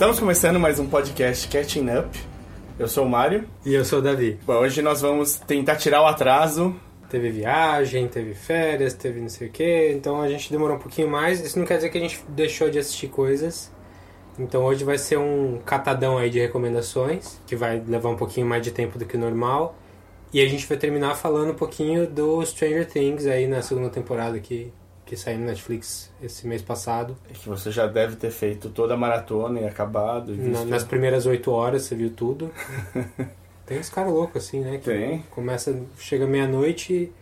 Estamos começando mais um podcast Catching Up. Eu sou o Mário. E eu sou o Davi. Bom, hoje nós vamos tentar tirar o atraso. Teve viagem, teve férias, teve não sei o que, então a gente demorou um pouquinho mais. Isso não quer dizer que a gente deixou de assistir coisas. Então hoje vai ser um catadão aí de recomendações, que vai levar um pouquinho mais de tempo do que o normal. E a gente vai terminar falando um pouquinho do Stranger Things aí na segunda temporada que, que saiu no Netflix esse mês passado. Que você já deve ter feito toda a maratona e acabado. E visto... nas primeiras oito horas você viu tudo. Tem uns caras loucos assim, né? Que Tem. começa, chega meia-noite e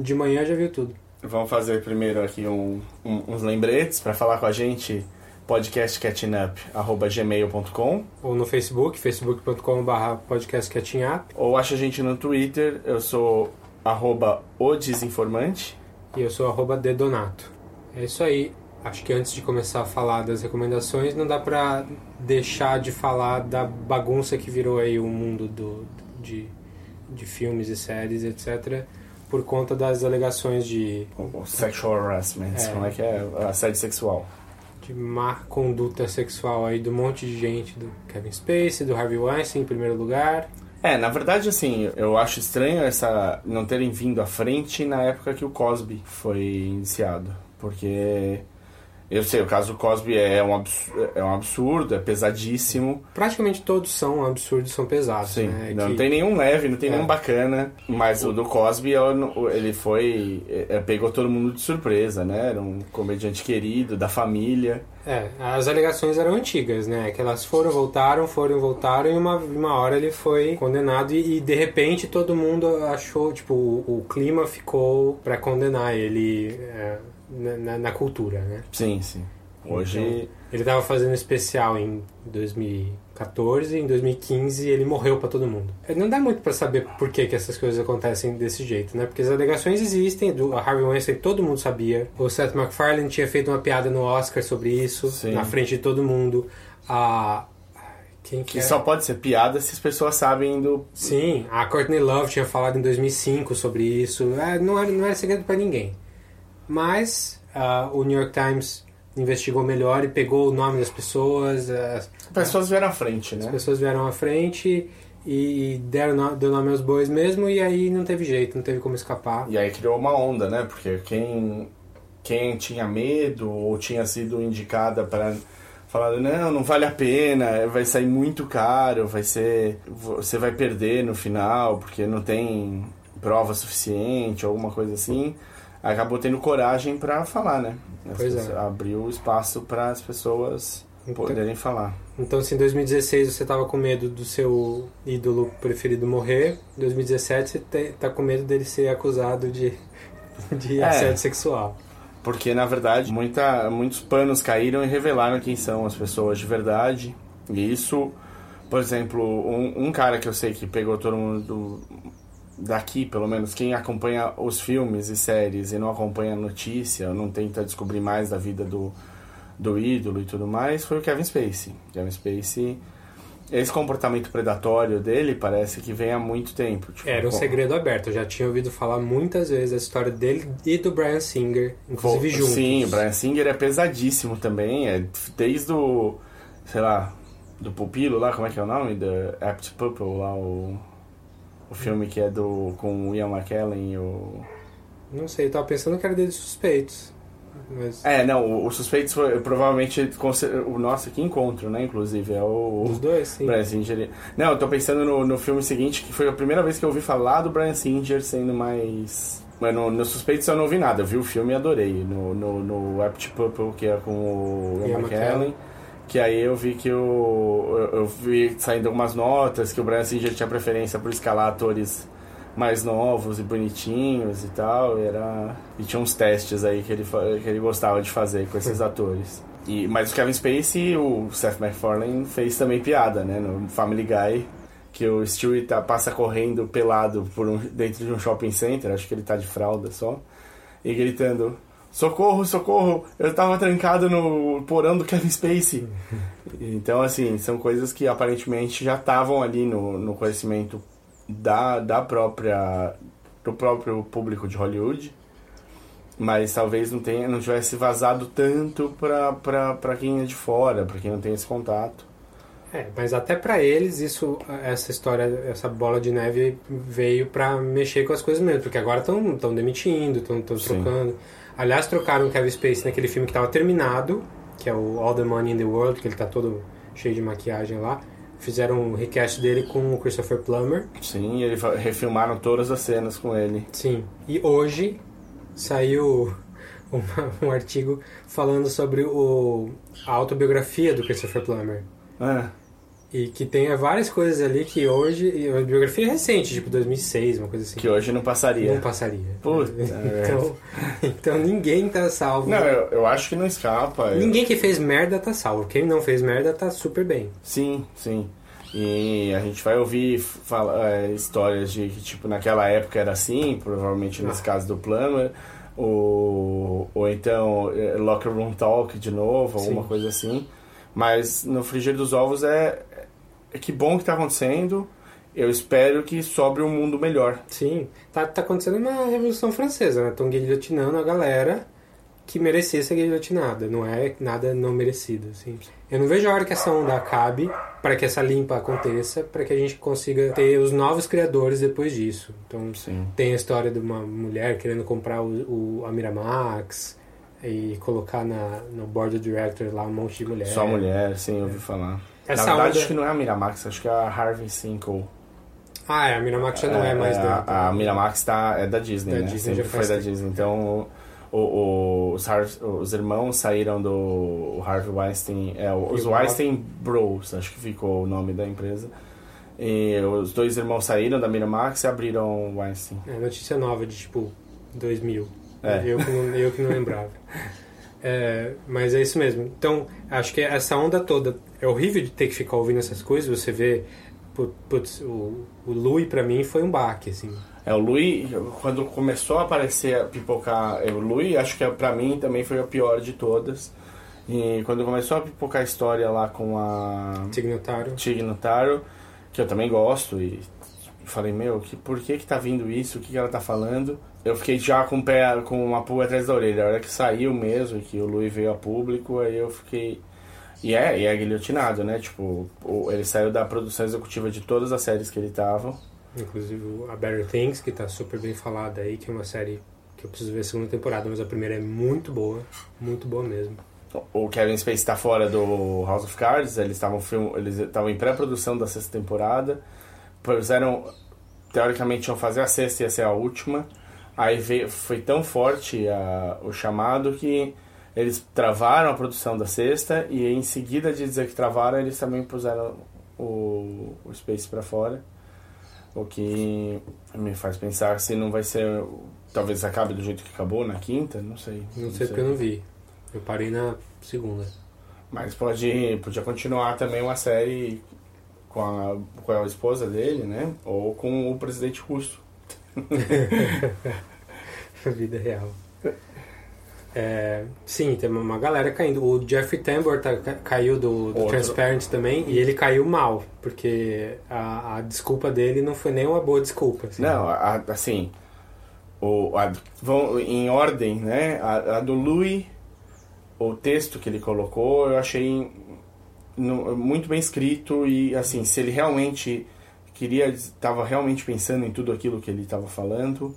de manhã já viu tudo. Vamos fazer primeiro aqui um- um- uns lembretes para falar com a gente podcastcatchingup.gmail.com Ou no Facebook, facebook.com.br podcastcatchingup. ou acha a gente no Twitter, eu sou arroba o desinformante. E eu sou arroba dedonato. É isso aí. Acho que antes de começar a falar das recomendações, não dá pra deixar de falar da bagunça que virou aí o mundo do, de, de filmes e séries, etc. Por conta das alegações de, O sexual harassment, É. como é que é? Assédio sexual. de má conduta sexual aí do monte de gente, do Kevin Spacey, do Harvey Weinstein em primeiro lugar. É, na verdade, assim, eu acho estranho essa não terem vindo à frente na época que o Cosby foi iniciado. Porque eu sei, o caso do Cosby é um absurdo, é, um absurdo, é pesadíssimo. Praticamente todos são absurdos, são pesados, Sim, né? não Que- tem nenhum leve, não tem É. nenhum bacana. Mas o do Cosby, ele foi. é, pegou todo mundo de surpresa, né? Era um comediante querido, da família. É, as alegações eram antigas, né? Que elas foram, voltaram, foram, voltaram e uma, uma hora ele foi condenado e, e, de repente todo mundo achou, tipo, o, o clima ficou pra condenar ele é, na, na- na cultura, né? Sim, sim. Hoje. Então, ele tava fazendo especial em 2014, em 2015 ele morreu pra todo mundo. É, Não dá muito pra saber por que, que essas coisas acontecem desse jeito, né? Porque as alegações existem, do Harvey Weinstein todo mundo sabia. O Seth MacFarlane tinha feito uma piada no Oscar sobre isso, Sim. na frente de todo mundo. A... Quem que que é? só pode ser piada se as pessoas sabem do. Sim, a Courtney Love tinha falado em 2005 sobre isso. É, não, era, não era segredo pra ninguém. Mas ah, o New York Times investigou melhor e pegou o nome das pessoas. As, As pessoas vieram à frente, as né? pessoas vieram à frente e deram no- deu nome aos bois mesmo. E aí não teve jeito, não teve como escapar. E aí criou uma onda, né? Porque quem, quem tinha medo ou tinha sido indicada para falar não, não vale a pena, vai sair muito caro, vai ser você vai perder no final porque não tem prova suficiente, alguma coisa assim, acabou tendo coragem para falar, né? As Pois é. Abriu espaço para as pessoas Então- poderem falar. Então, se em 2016 você tava com medo do seu ídolo preferido morrer, em 2017 você te- tá com medo dele ser acusado de, de É. assédio sexual. Porque, na verdade, muita, muitos panos caíram e revelaram quem são as pessoas de verdade. E isso, por exemplo, um, um cara que eu sei que pegou todo mundo daqui, pelo menos, quem acompanha os filmes e séries e não acompanha a notícia, não tenta descobrir mais da vida do, do ídolo e tudo mais, foi o Kevin Spacey. Kevin Spacey, esse comportamento predatório dele parece que vem há muito tempo. Tipo, Era um segredo aberto. Eu já tinha ouvido falar muitas vezes da história dele e do Brian Singer, inclusive Vo- juntos. Sim, o Brian Singer é pesadíssimo também. É desde o, sei lá, do Pupilo lá, como é que é o nome? The Apt Pupil lá, o, o filme que é do com o Ian McKellen e o... Não sei, eu tava pensando que era dele suspeitos. Mas É, não, o, o Suspeitos foi provavelmente... O nossa, que encontro, né, inclusive, é o... os dois, sim. Brian Singer. Não, eu tô pensando no, no filme seguinte, que foi a primeira vez que eu ouvi falar do Brian Singer sendo mais. Mas no, no Suspeitos eu não ouvi nada, eu vi o filme e adorei. No, no, no Apt Purple, que é com o Ian Ian McKellen. McKellen. Que aí eu vi que o. Eu, eu vi saindo algumas notas que o Brian Singer tinha preferência por escalar atores mais novos e bonitinhos e tal. E, era, e tinha uns testes aí que ele, que ele gostava de fazer com esses atores. E, mas o Kevin Spacey, o Seth MacFarlane fez também piada, né? No Family Guy, que o Stewie tá, passa correndo pelado por um, dentro de um shopping center, acho que ele tá de fralda só, e gritando: Socorro, socorro! Eu tava trancado no porão do Kevin Spacey. então, assim, são coisas que aparentemente já estavam ali no, no conhecimento da, da própria do próprio público de Hollywood Mas talvez não tenha, não tivesse vazado tanto pra, pra, pra quem é de fora, pra quem não tem esse contato. É, mas até pra eles isso, essa história, essa bola de neve veio pra mexer com as coisas mesmo, porque agora estão tão demitindo, estão Sim. Aliás, trocaram o Kevin Spacey naquele filme que tava terminado, que é o All the Money in the World, que ele tá todo cheio de maquiagem lá. Fizeram um recast dele com o Christopher Plummer. Sim, eles refilmaram todas as cenas com ele. Sim. E hoje saiu uma- um artigo falando sobre o, a autobiografia do Christopher Plummer. É, E que tem várias coisas ali que hoje. A biografia é recente, tipo 2006, uma coisa assim. que hoje não passaria. Não passaria. Puta, então, então ninguém tá salvo. Não, eu, eu acho que não escapa. Eu- Ninguém que fez merda tá salvo. Quem não fez merda tá super bem. Sim, sim. E a gente vai ouvir fala, é, histórias de que, tipo, naquela época era assim, provavelmente nesse Ah. caso do Plummer, ou, ou então é, Locker Room Talk de novo, alguma Sim. coisa assim. Mas no frigir dos ovos é que bom que tá acontecendo. Eu espero que sobre um mundo melhor. Sim. Tá, tá acontecendo uma Revolução Francesa, né? Estão guilhotinando a galera que merecia ser guilhotinada. Não é nada não merecido, assim. Eu não vejo a hora que essa onda acabe para que essa limpa aconteça, para que a gente consiga ter os novos criadores depois disso. Então, Sim. tem a história de uma mulher querendo comprar o, o- a Miramax e colocar na, no board of directors lá um monte de mulher. Só mulher, sim, eu ouvi falar. Essa Na verdade, onda- acho que não é a Miramax, acho que é a Harvey Cinco. Ah, é, a Miramax já não é, mais a, da... a Miramax tá, é da Disney, Da né? Disney Sempre já foi da tempo. Disney. Então, o, o- os, Har- os irmãos saíram do Harvey Weinstein, é, os Weinstein Bros, acho que ficou o nome da empresa. E os dois irmãos saíram da Miramax e abriram o Weinstein. É notícia nova de tipo 2000. É. Eu, que não, eu que não lembrava. É, mas é isso mesmo. Então, acho que essa onda toda é horrível de ter que ficar ouvindo essas coisas. Você vê, pu- putz, o, o Louis pra mim foi um baque, assim. É, o Louis, quando começou a aparecer, a pipocar, é, o Louis, acho que pra mim também foi a pior de todas. E quando começou a pipocar a história lá com a Signatário. Tig Notaro, que eu também gosto, e falei, meu, que, por que que tá vindo isso? O que que ela tá falando? Eu fiquei já com o pé, com uma pulga atrás da orelha. A hora que saiu mesmo, que o Louis veio a público, aí eu fiquei... E é, e é guilhotinado, né? Tipo, ele saiu da produção executiva de todas as séries que ele tava. Inclusive a Better Things, que tá super bem falada aí, que é uma série que eu preciso ver a segunda temporada, mas a primeira é muito boa. Muito boa mesmo. O Kevin Spacey tá fora do House of Cards, eles estavam eles estavam em pré-produção da sexta temporada. Puseram teoricamente iam fazer a sexta e ia ser a última. Aí veio, foi tão forte a, o chamado que eles travaram a produção da sexta e em seguida de dizer que travaram, eles também puseram o, o Space para fora. O que me faz pensar se não vai ser. Talvez acabe do jeito que acabou na quinta, não sei. Não sei porque eu não vi. Eu parei na segunda. Mas pode, podia continuar também uma série com a, com a esposa dele, né? Ou com o presidente russo. Vida real. É, sim, tem uma galera caindo. O Jeffrey Tambor tá- ca- caiu do, do. Transparent também e ele caiu mal, porque a, a desculpa dele não foi nem uma boa desculpa. assim. Não, a- assim, o, a- vão em ordem, né? A, a do Louis, o texto que ele colocou, eu achei no- muito bem escrito e, assim, se ele realmente queria, estava realmente pensando em tudo aquilo que ele estava falando,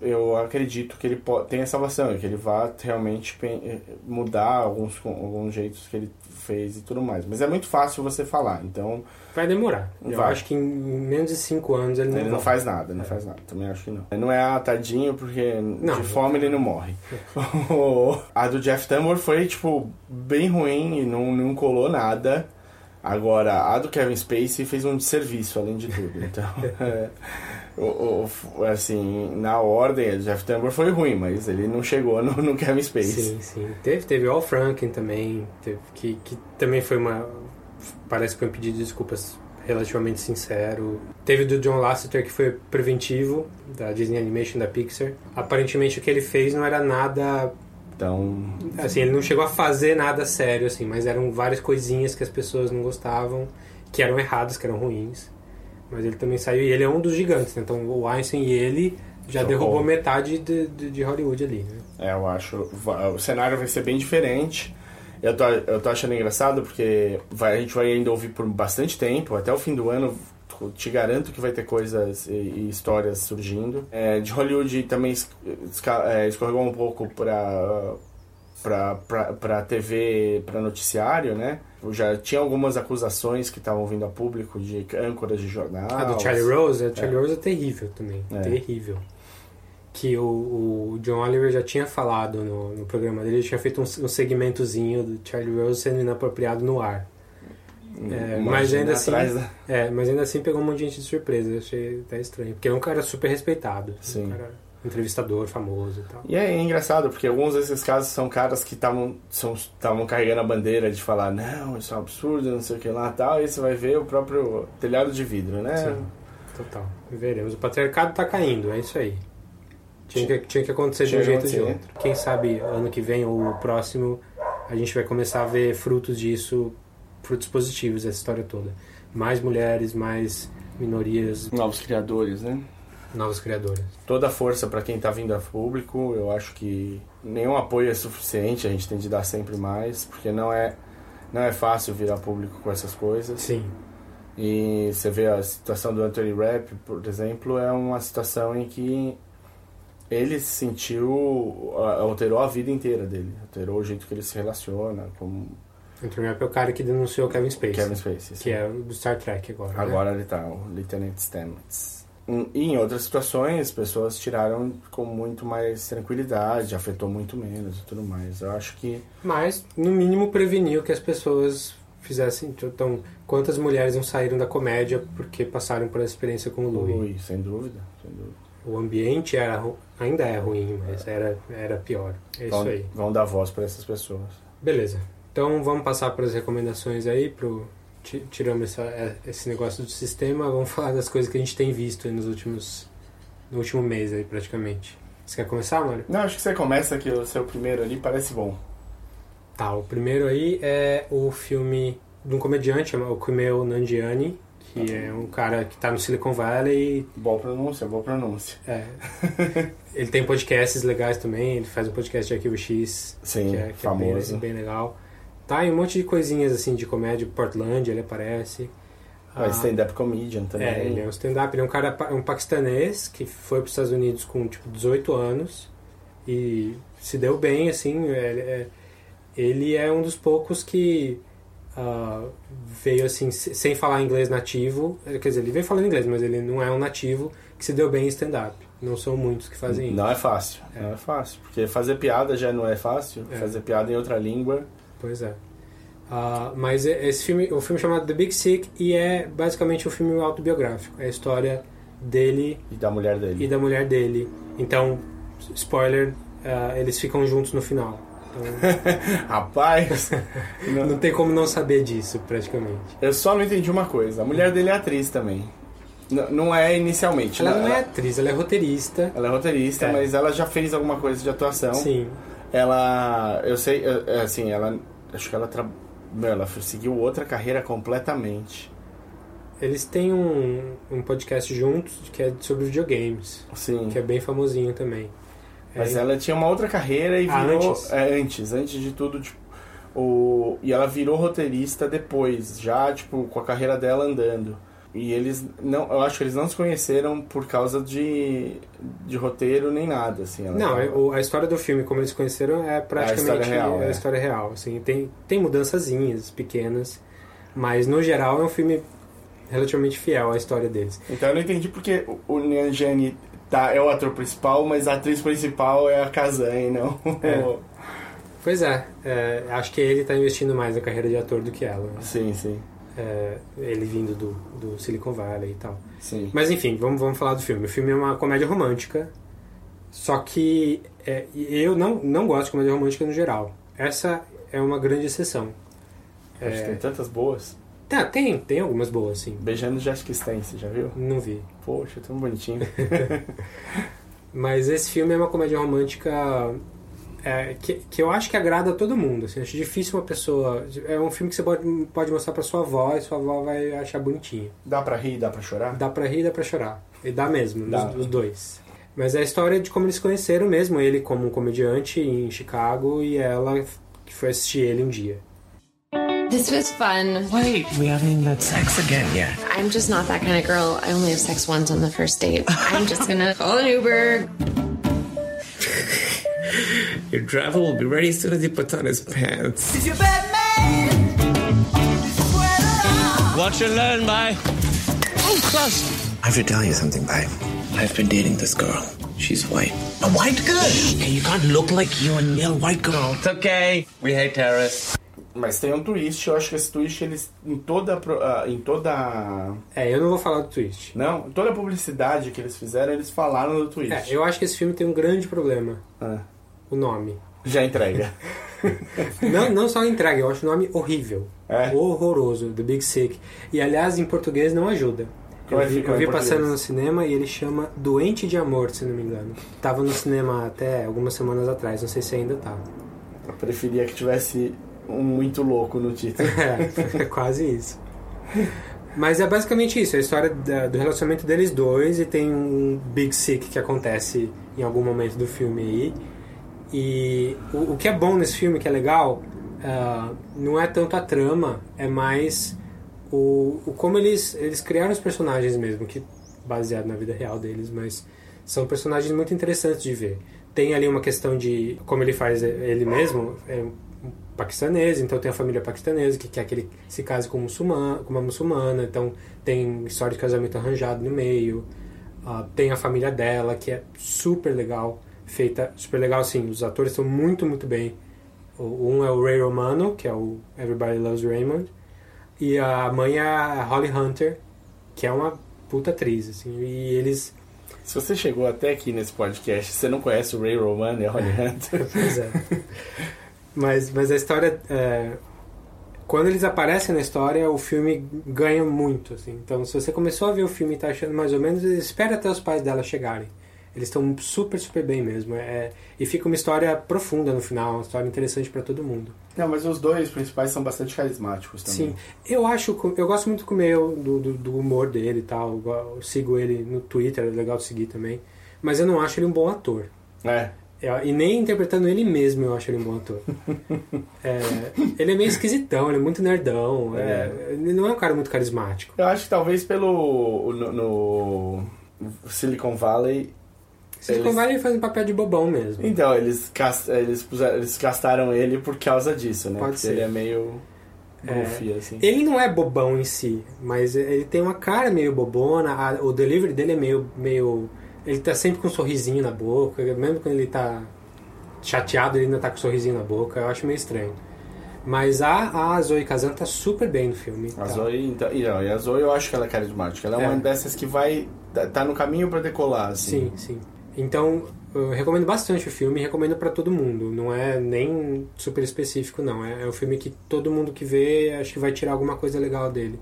eu acredito que ele po- tem a salvação que ele vá realmente eh, mudar alguns, alguns jeitos que ele fez e tudo mais. Mas é muito fácil você falar, então Vai demorar. Eu Vai. acho que em menos de 5 anos ele não ele não faz nada, não faz nada. Também acho que não. Não é ah, tadinho, porque Não. de fome ele não morre. a do Jeff Tambor foi, tipo, bem ruim e não, não colou nada. Agora, a do Kevin Spacey fez um desserviço, além de tudo. Então, é, o- o- assim, na ordem, o Jeff Tambor foi ruim, mas ele não chegou no, no Kevin Spacey. Sim, sim. Teve, teve o Al Franken também, teve- que, que também foi uma. Parece que foi um pedido de desculpas relativamente sincero. Teve do John Lasseter, que foi preventivo, da Disney Animation, da Pixar. Aparentemente o que ele fez não era nada. Então, Assim, ele não chegou a fazer nada sério, assim, mas eram várias coisinhas que as pessoas não gostavam, que eram erradas, que eram ruins. Mas ele também saiu, e ele é um dos gigantes, né? Então o Einstein e ele Já derrubou metade de, de, de Hollywood ali, né? É, eu acho. O cenário vai ser bem diferente. Eu tô, eu tô achando engraçado porque vai, a gente vai ainda ouvir por bastante tempo, até o fim do ano. Te garanto que vai ter coisas e, e histórias surgindo. É, de Hollywood também é, escorregou um pouco pra, pra, pra, pra TV, pra noticiário, né? Já tinha algumas acusações que estavam vindo a público de âncoras de jornal. A do Charlie Rose, a do Charlie Rose é terrível também. É. Terrível. Que o, o John Oliver já tinha falado no, no programa dele, ele tinha feito um, um segmentozinho do Charlie Rose sendo inapropriado no ar. É, mas ainda assim- da- É, mas ainda assim pegou um monte de gente de surpresa, eu achei até estranho. Porque é um cara super respeitado. Sim. Um cara entrevistador, famoso e tal. E é engraçado, porque alguns desses casos são caras que estavam carregando a bandeira de falar, não, isso é um absurdo, não sei o que lá tal, e você vai ver o próprio telhado de vidro, né? Sim. Total. Veremos. O patriarcado tá caindo, é isso aí. Tinha que, tinha que acontecer de Tinha um que jeito ou de outro. Quem sabe ano que vem ou o próximo a gente vai começar a ver frutos disso, frutos positivos dessa história toda. Mais mulheres, mais minorias, Novos criadores, né? Novos criadores. Toda força para quem tá vindo a público, eu acho que nenhum apoio é suficiente, a gente tem de dar sempre mais, porque não é, não é fácil virar público com essas coisas. Sim. E você vê a situação do Anthony Rapp, por exemplo, é uma situação em que ele se sentiu, alterou a vida inteira dele, alterou o jeito que ele se relaciona com Anthony Rapp é o cara que denunciou Kevin Spacey, Kevin Spacey. sim. que é do Star Trek agora. né? Agora ele tá, o Lieutenant Stamets. Em- E em outras situações, as pessoas tiraram com muito mais tranquilidade, afetou muito menos e tudo mais. Eu acho que Mas, no mínimo, preveniu que as pessoas fizessem. Então, quantas mulheres não saíram da comédia porque passaram por essa experiência com o Louis? Ui, sem dúvida, sem dúvida. O ambiente era, ainda é ruim, mas era, era pior. É isso vão, aí. vão dar voz para essas pessoas. Beleza. Então vamos passar para as recomendações aí, pro, tiramos essa, é, esse negócio do sistema, vamos falar das coisas que a gente tem visto aí nos últimos. no último mês aí praticamente. Você quer começar, Mário? Não, acho que você começa que o seu primeiro ali parece bom. Tá, o primeiro aí é o filme de um comediante, o Kumail Nanjiani, que é um cara que tá no Silicon Valley Boa pronúncia, boa pronúncia. É. ele tem podcasts legais também, ele faz um podcast de Arquivo X, Sim, que é, que é famoso. bem, bem legal. Tá, e um monte de coisinhas assim de comédia, Portland, ele aparece. Ah, stand-up comedian também. É, ele é um stand-up, ele é um cara, um paquistanês que foi para os Estados Unidos com tipo 18 anos e se deu bem, assim, ele é, ele é um dos poucos que ah, veio assim, se- sem falar inglês nativo, eh, quer dizer, ele veio falando inglês, mas ele não é um nativo que se deu bem em stand-up. Não são muitos que fazem isso. Não é fácil, É. não é fácil. Porque fazer piada já não é fácil, É. fazer piada em outra língua. Pois é. Ah, mas esse filme, o filme é chamado The Big Sick e é basicamente um filme autobiográfico. É a história dele E da mulher dele. e da mulher dele. Então, spoiler, ah, eles ficam juntos no final. Então, Rapaz, não- não tem como não saber disso, praticamente. eu só não entendi uma coisa. A mulher dele é atriz também. N- não é inicialmente. Ela né? não é atriz, ela é roteirista. Ela é roteirista, É. mas ela já fez alguma coisa de atuação. Sim. Ela, eu sei, é, assim, ela, acho que ela, tra... Meu, ela seguiu outra carreira completamente. Eles têm um, um podcast juntos que é sobre videogames, Sim. que é bem famosinho também. Mas É, ela tinha uma outra carreira e Ah, virou. antes? É, antes, antes de tudo, tipo. O, e ela virou roteirista depois, já, tipo, com a carreira dela andando. E eles não. Eu acho que eles não se conheceram por causa de, de roteiro nem nada, assim. Não, tava- é- o- a história do filme, como eles se conheceram, é praticamente história real, é a é. história real. Assim, tem, tem mudançazinhas pequenas, mas no geral é um filme relativamente fiel à história deles. Então eu não entendi porque o- o Nyanjani tá, é o ator principal, mas a atriz principal é a Kazan, e não. É. Pois é, é, acho que ele está investindo mais na carreira de ator do que ela. né? sim, sim. É, ele vindo do, do Silicon Valley e tal. Sim. Mas enfim, vamos, vamos falar do filme. O filme é uma comédia romântica, só que é, eu não, não gosto de comédia romântica no geral. Essa é uma grande exceção. Acho que tem É, tantas boas. tá, tem, tem algumas boas, sim. Beijando Jessica Stance, já viu? Não vi. Poxa, tão bonitinho. Mas esse filme é uma comédia romântica é, que, que eu acho que agrada a todo mundo. Assim, acho difícil uma pessoa. É um filme que você pode, pode mostrar pra sua avó e sua avó vai achar bonitinho. dá pra rir, dá pra chorar? Dá pra rir e dá pra chorar. E dá mesmo, Dá. Os, os dois. Mas é a história de como eles se conheceram mesmo, ele como um comediante em Chicago e ela que foi assistir ele um dia. This was fun. Wait, we haven't even had sex again yet. I'm just not that kind of girl. I only have sex once on the first date. I'm just gonna call an Uber. Your driver will be ready as soon as he puts on his pants. Watch and learn, bye. Oh, gosh. I have to tell you something, babe. I've been dating this girl. She's white. A white girl? Hey, you can't look like you and a white girl. It's okay. We hate terrorists. Mas tem um twist, eu acho que esse twist eles em toda ah, em toda É, eu não vou falar do twist. não, toda a publicidade que eles fizeram, eles falaram do twist. É, eu acho que esse filme tem um grande problema. Ah, O nome. já entrega. Não, não só entrega, eu acho o nome horrível. É? Horroroso, The Big Sick. E aliás, em português não ajuda. Como é Eu vi, eu vi passando no cinema e ele chama Doente de Amor, se não me engano. Tava no cinema até algumas semanas atrás, não sei se ainda tá. Eu preferia que tivesse um muito louco no título. É, é quase isso. Mas é basicamente isso, é a história da- do relacionamento deles dois e tem um Big Sick que acontece em algum momento do filme aí. E o, o que é bom nesse filme, que é legal, ah, não é tanto a trama, é mais o, o como eles, eles criaram os personagens mesmo, que baseado na vida real deles, mas são personagens muito interessantes de ver. Tem ali uma questão de como ele faz ele mesmo, é um paquistanês, então tem a família paquistanesa que quer que ele se case com, muçulmano, com uma muçulmana, então tem história de casamento arranjado no meio. Ah, tem a família dela, que é super legal, feita super legal, assim, os atores estão muito, muito bem. O- Um é o Ray Romano, que é o Everybody Loves Raymond, e a mãe é a Holly Hunter, que é uma puta atriz, assim, e eles... Se você chegou até aqui nesse podcast, você não conhece o Ray Romano e a Holly Hunter? Pois é. mas, mas a história... é, Quando eles aparecem na história, o filme ganha muito, assim. Então, se você começou a ver o filme e tá achando mais ou menos, espera até os pais dela chegarem. Eles estão super, super bem mesmo. É, e fica uma história profunda no final, uma história interessante pra todo mundo. Não, mas os dois principais são bastante carismáticos também. Sim, eu acho, eu gosto muito com o meu, do, do, do humor dele e tal. Eu, go- eu sigo ele no Twitter, é legal de seguir também. Mas eu não acho ele um bom ator. É. Eu- e nem interpretando ele mesmo eu acho ele um bom ator. É, ele é meio esquisitão, ele é muito nerdão. é, ele não é um cara muito carismático. Eu acho que talvez pelo. no, no Silicon Valley. Eles- Valley faz um papel de bobão mesmo. Então, eles, eles, puseram, eles castaram ele por causa disso, né? Pode Porque ser. ele é meio. É. goofy, assim. Ele não é bobão em si, mas ele tem uma cara meio bobona, a- o delivery dele é meio, meio. Ele tá sempre com um sorrisinho na boca, mesmo quando ele tá chateado, ele ainda tá com um sorrisinho na boca, eu acho meio estranho. Mas a, a Zoe Kazan tá super bem no filme. A tá? Zoe, então, e, não, e a Zoe eu acho que ela é carismática. Ela é, É. uma dessas que vai. tá- no caminho pra decolar, assim. Sim, sim. Então, eu recomendo bastante o filme recomendo pra todo mundo. Não é nem super específico, não. É, é um filme que todo mundo que vê acho que vai tirar alguma coisa legal dele.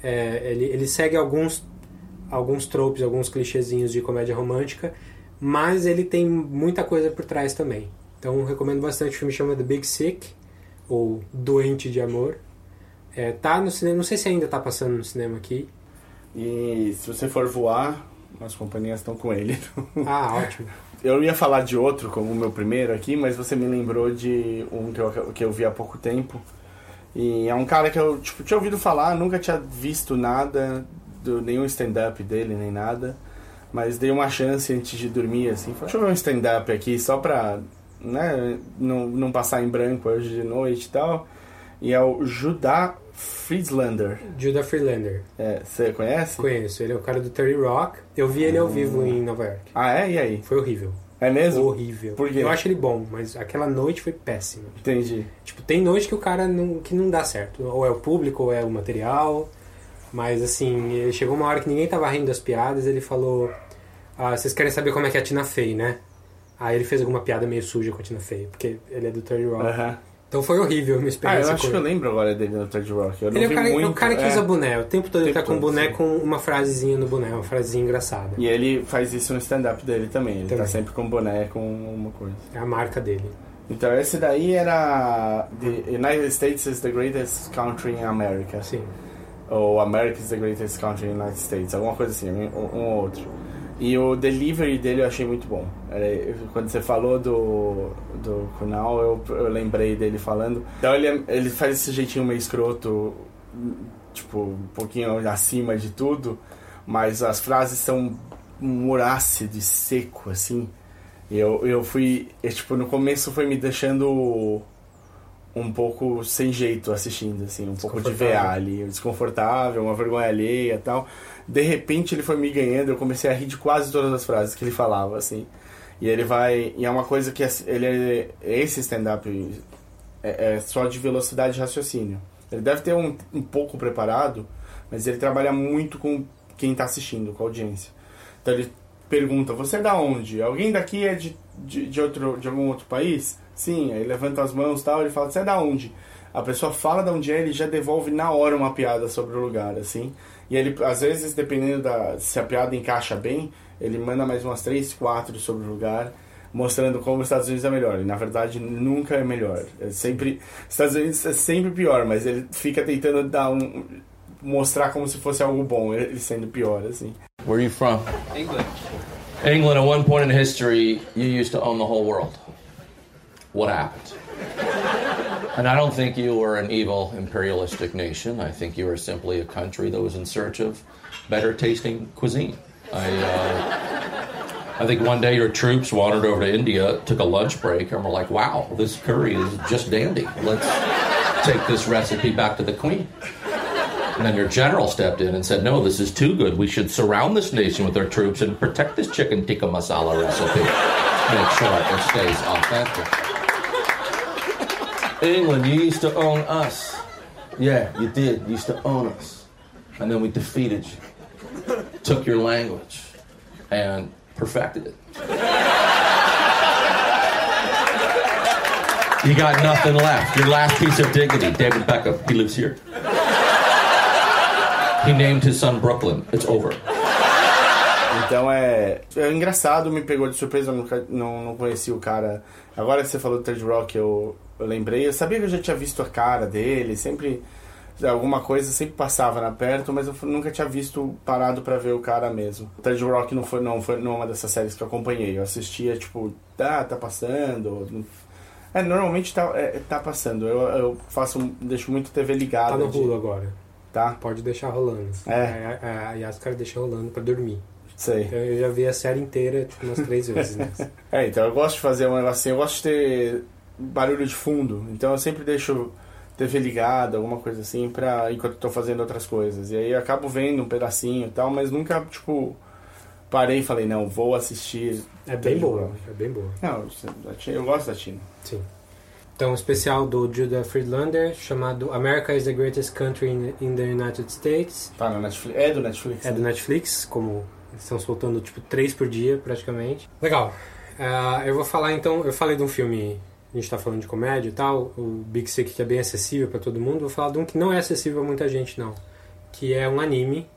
É, ele, ele segue alguns, alguns tropes, alguns clichêzinhos de comédia romântica, mas ele tem muita coisa por trás também. Então, recomendo bastante. O filme chama The Big Sick, ou Doente de Amor. É, tá no cinema, não sei se ainda tá passando no cinema aqui. E se você for voar, as companhias estão com ele. Ah, ótimo. Eu ia falar de outro como o meu primeiro aqui, mas você me lembrou de um que eu, que eu vi há pouco tempo. E é um cara que eu tipo, tinha ouvido falar, nunca tinha visto nada, do, nenhum stand-up dele, nem nada. Mas dei uma chance antes de dormir, assim. Falei, deixa eu ver um stand-up aqui, só pra né, não, não passar em branco hoje de noite e tal. E é o Judá Frieslander. Judah Freelander. É, você conhece? Conheço, ele é o cara do Terry Rock. Eu vi ele ao vivo em Nova York. Ah, é? E aí? Foi horrível. É mesmo? Horrível. Por quê? Eu acho ele bom, mas aquela noite foi péssima. Entendi. Tipo, tem noite que o cara não, que não dá certo. Ou é o público, ou é o material. Mas assim, chegou uma hora que ninguém tava rindo das piadas, ele falou. Ah, vocês querem saber como é que é a Tina Fey, né? Aí ele fez alguma piada meio suja com a Tina Fey, porque ele é do Terry Rock. Aham. Então foi horrível a minha Ah, experiência eu acho que eu lembro agora dele no Third Rock. Eu não Ele é o cara, é o muito, cara que é. usa boné. O tempo todo ele tá com todo, boné sim. com uma frasezinha no boné, uma frasezinha engraçada. E ele faz isso no stand-up dele também. Ele Também. tá sempre com boné, com uma coisa. É a marca dele. Então esse daí era The United States is the greatest country in America. Sim. Ou America is the greatest country in the United States. Alguma coisa assim, um ou outro. E o delivery dele eu achei muito bom. Quando você falou do, do Kunal, eu, eu lembrei dele falando. Então ele, ele faz esse jeitinho meio escroto, tipo, um pouquinho acima de tudo, mas as frases são um ácido e seco, assim. Eu, eu fui. Eu, tipo, no começo foi me deixando um pouco sem jeito assistindo, assim, um pouco de VA ali, desconfortável, uma vergonha alheia e tal. De repente ele foi me ganhando, eu comecei a rir de quase todas as frases que ele falava, assim. E ele vai. E é uma coisa que ele é. Esse stand-up é, é, só de velocidade de raciocínio. Ele deve ter um, um pouco preparado, mas ele trabalha muito com quem está assistindo, com a audiência. Então ele pergunta: Você é da onde? Alguém daqui é de, de, de, outro, de algum outro país? Sim, aí levanta as mãos tal, ele fala: Você é da onde? A pessoa fala de onde é, ele já devolve na hora uma piada sobre o lugar, assim. E ele, às vezes, dependendo da se a piada encaixa bem, ele manda mais umas três, quatro sobre o lugar, mostrando como os Estados Unidos é melhor. E na verdade nunca é melhor. É sempre, Estados Unidos é sempre pior, mas ele fica tentando dar um mostrar como se fosse algo bom, ele sendo pior, assim. Where are you from? England. England, at one point in history, you used to own the whole world. What happened? And I don't think you were an evil imperialistic nation. I think you were simply a country that was in search of better tasting cuisine. I, uh, I think one day your troops wandered over to India, took a lunch break, and were like, wow, this curry is just dandy. Let's take this recipe back to the queen. And then your general stepped in and said, no, this is too good. We should surround this nation with our troops and protect this chicken tikka masala recipe. Make sure it stays authentic. England, you used to own us. Yeah, you did. You used to own us. And then we defeated you, took your language, and perfected it. You got nothing left. Your last piece of dignity. David Beckham, he lives here. He named his son Brooklyn. It's over. Então é, é engraçado, me pegou de surpresa, não, não conheci o cara. Agora que você falou do Ted Rock, eu, eu lembrei, eu sabia que eu já tinha visto a cara dele, sempre alguma coisa sempre passava na perto, mas eu nunca tinha visto parado para ver o cara mesmo. O Ted Rock não foi não foi numa dessas séries que eu acompanhei. Eu assistia tipo, tá, tá passando. É, normalmente tá, é, tá passando. Eu, eu faço, deixo muito TV ligada. Tá no de- Hulu agora. Tá? Pode deixar rolando. É. A, a, Yaskar deixa rolando pra dormir. Sei. Então eu já vi a série inteira, tipo, umas três vezes. Né? É, então eu gosto de fazer um negócio assim, eu gosto de ter barulho de fundo. Então eu sempre deixo TV ligada, alguma coisa assim, pra, enquanto eu tô fazendo outras coisas. E aí eu acabo vendo um pedacinho e tal, mas nunca, tipo, parei e falei, não, vou assistir. É bem boa, Rock. é bem boa. Não, Tina- eu gosto da Tina. Sim. Então, um especial do Judah Friedlander, chamado America is the Greatest Country in, the United States. Tá na Netflix. É do Netflix. É do né? Netflix, como eles estão soltando tipo três por dia praticamente. Legal. Ah, eu vou falar então, eu falei de um filme, a gente tá falando de comédia e tal, o Big Sick que é bem acessível pra todo mundo. Vou falar de um que não é acessível a muita gente não, que é um anime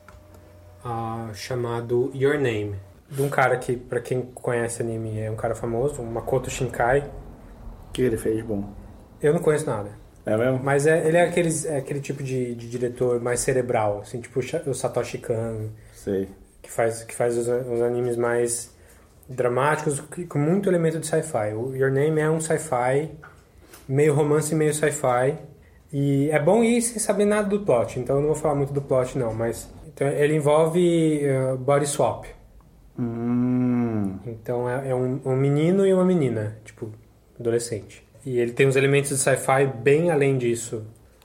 ah, chamado Your Name. De um cara que, pra quem conhece anime, é um cara famoso, o Makoto Shinkai. O que ele fez de bom? Eu não conheço nada. É mesmo? Mas é, ele é, aqueles, é aquele tipo de, de diretor mais cerebral, assim, tipo o Satoshi Kan, Sei. que faz, que faz os, os animes mais dramáticos, com muito elemento de sci-fi. O Your Name é um sci-fi, meio romance, meio sci-fi. E é bom ir sem saber nada do plot, então eu não vou falar muito do plot não, mas então, ele envolve eh, body swap. Hum. Então é, é um, um menino e uma menina, tipo, adolescente. E ele tem uns elementos de sci-fi bem além disso.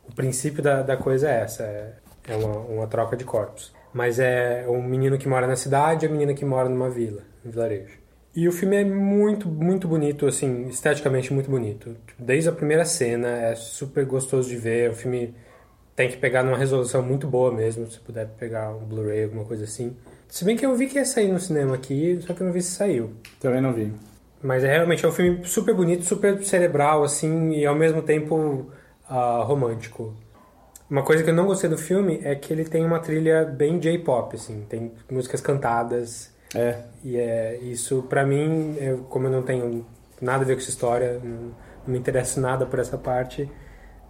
O princípio da, da coisa é essa, é, é uma, uma troca de corpos. Mas é um menino que mora na cidade e a menina que mora numa vila, vilarejo. E o filme é muito, muito bonito, assim, esteticamente muito bonito. Desde a primeira cena, é super gostoso de ver. O filme tem que pegar numa resolução muito boa mesmo, se puder pegar um Blu-ray, alguma coisa assim. Se bem que eu vi que ia sair no cinema aqui, só que eu não vi se saiu. Também não vi. Mas é realmente é um filme super bonito, super cerebral, assim, e ao mesmo tempo ah, romântico. Uma coisa que eu não gostei do filme é que ele tem uma trilha bem J-pop, assim, tem músicas cantadas. É. E é isso, pra mim, eu, como eu não tenho nada a ver com essa história, não, não me interessa nada por essa parte,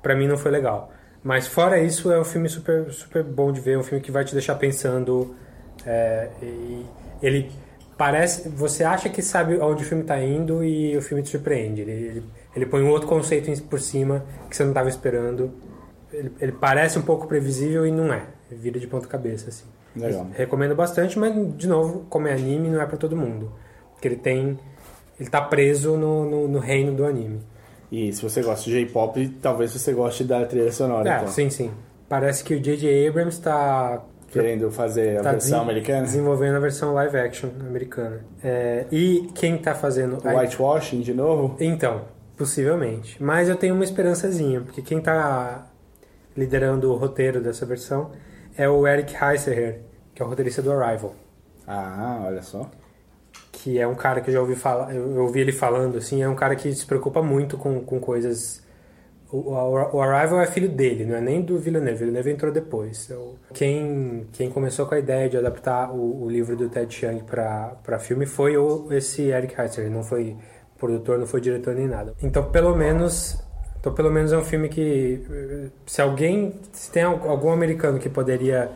pra mim não foi legal. Mas fora isso, é um filme super, super bom de ver, um filme que vai te deixar pensando. é, ele parece. Você acha que sabe aonde o filme tá indo e o filme te surpreende. Ele, ele, ele põe um outro conceito por cima que você não estava esperando. Ele, ele parece um pouco previsível e não é. Vira de ponta cabeça, assim. Legal. Recomendo bastante, mas de novo, como é anime, não é pra todo mundo. Porque ele tem. Ele tá preso no, no, no reino do anime. E se você gosta de J-pop, talvez você goste da trilha sonora. É, então. sim, sim. Parece que o J.J. Abrams tá Querendo fazer a tá versão americana. Desenvolvendo a versão live action americana. É, e quem tá fazendo. O Whitewashing de novo? Então, possivelmente. Mas eu tenho uma esperançazinha, porque quem tá liderando o roteiro dessa versão é o Eric Heiseher, que é o roteirista do Arrival. Ah, olha só. Que é um cara que eu já ouvi falar, eu ouvi ele falando, assim, é um cara que se preocupa muito com, com coisas. O, o- Arrival é filho dele, não é nem do Villeneuve. Villeneuve entrou depois. Quem, quem começou com a ideia de adaptar o, o livro do Ted Chiang para filme foi o, esse Eric Heiser. Ele não foi produtor, não foi diretor nem nada. Então, pelo menos, então, pelo menos é um filme que eh, se alguém, se tem al- algum americano que poderia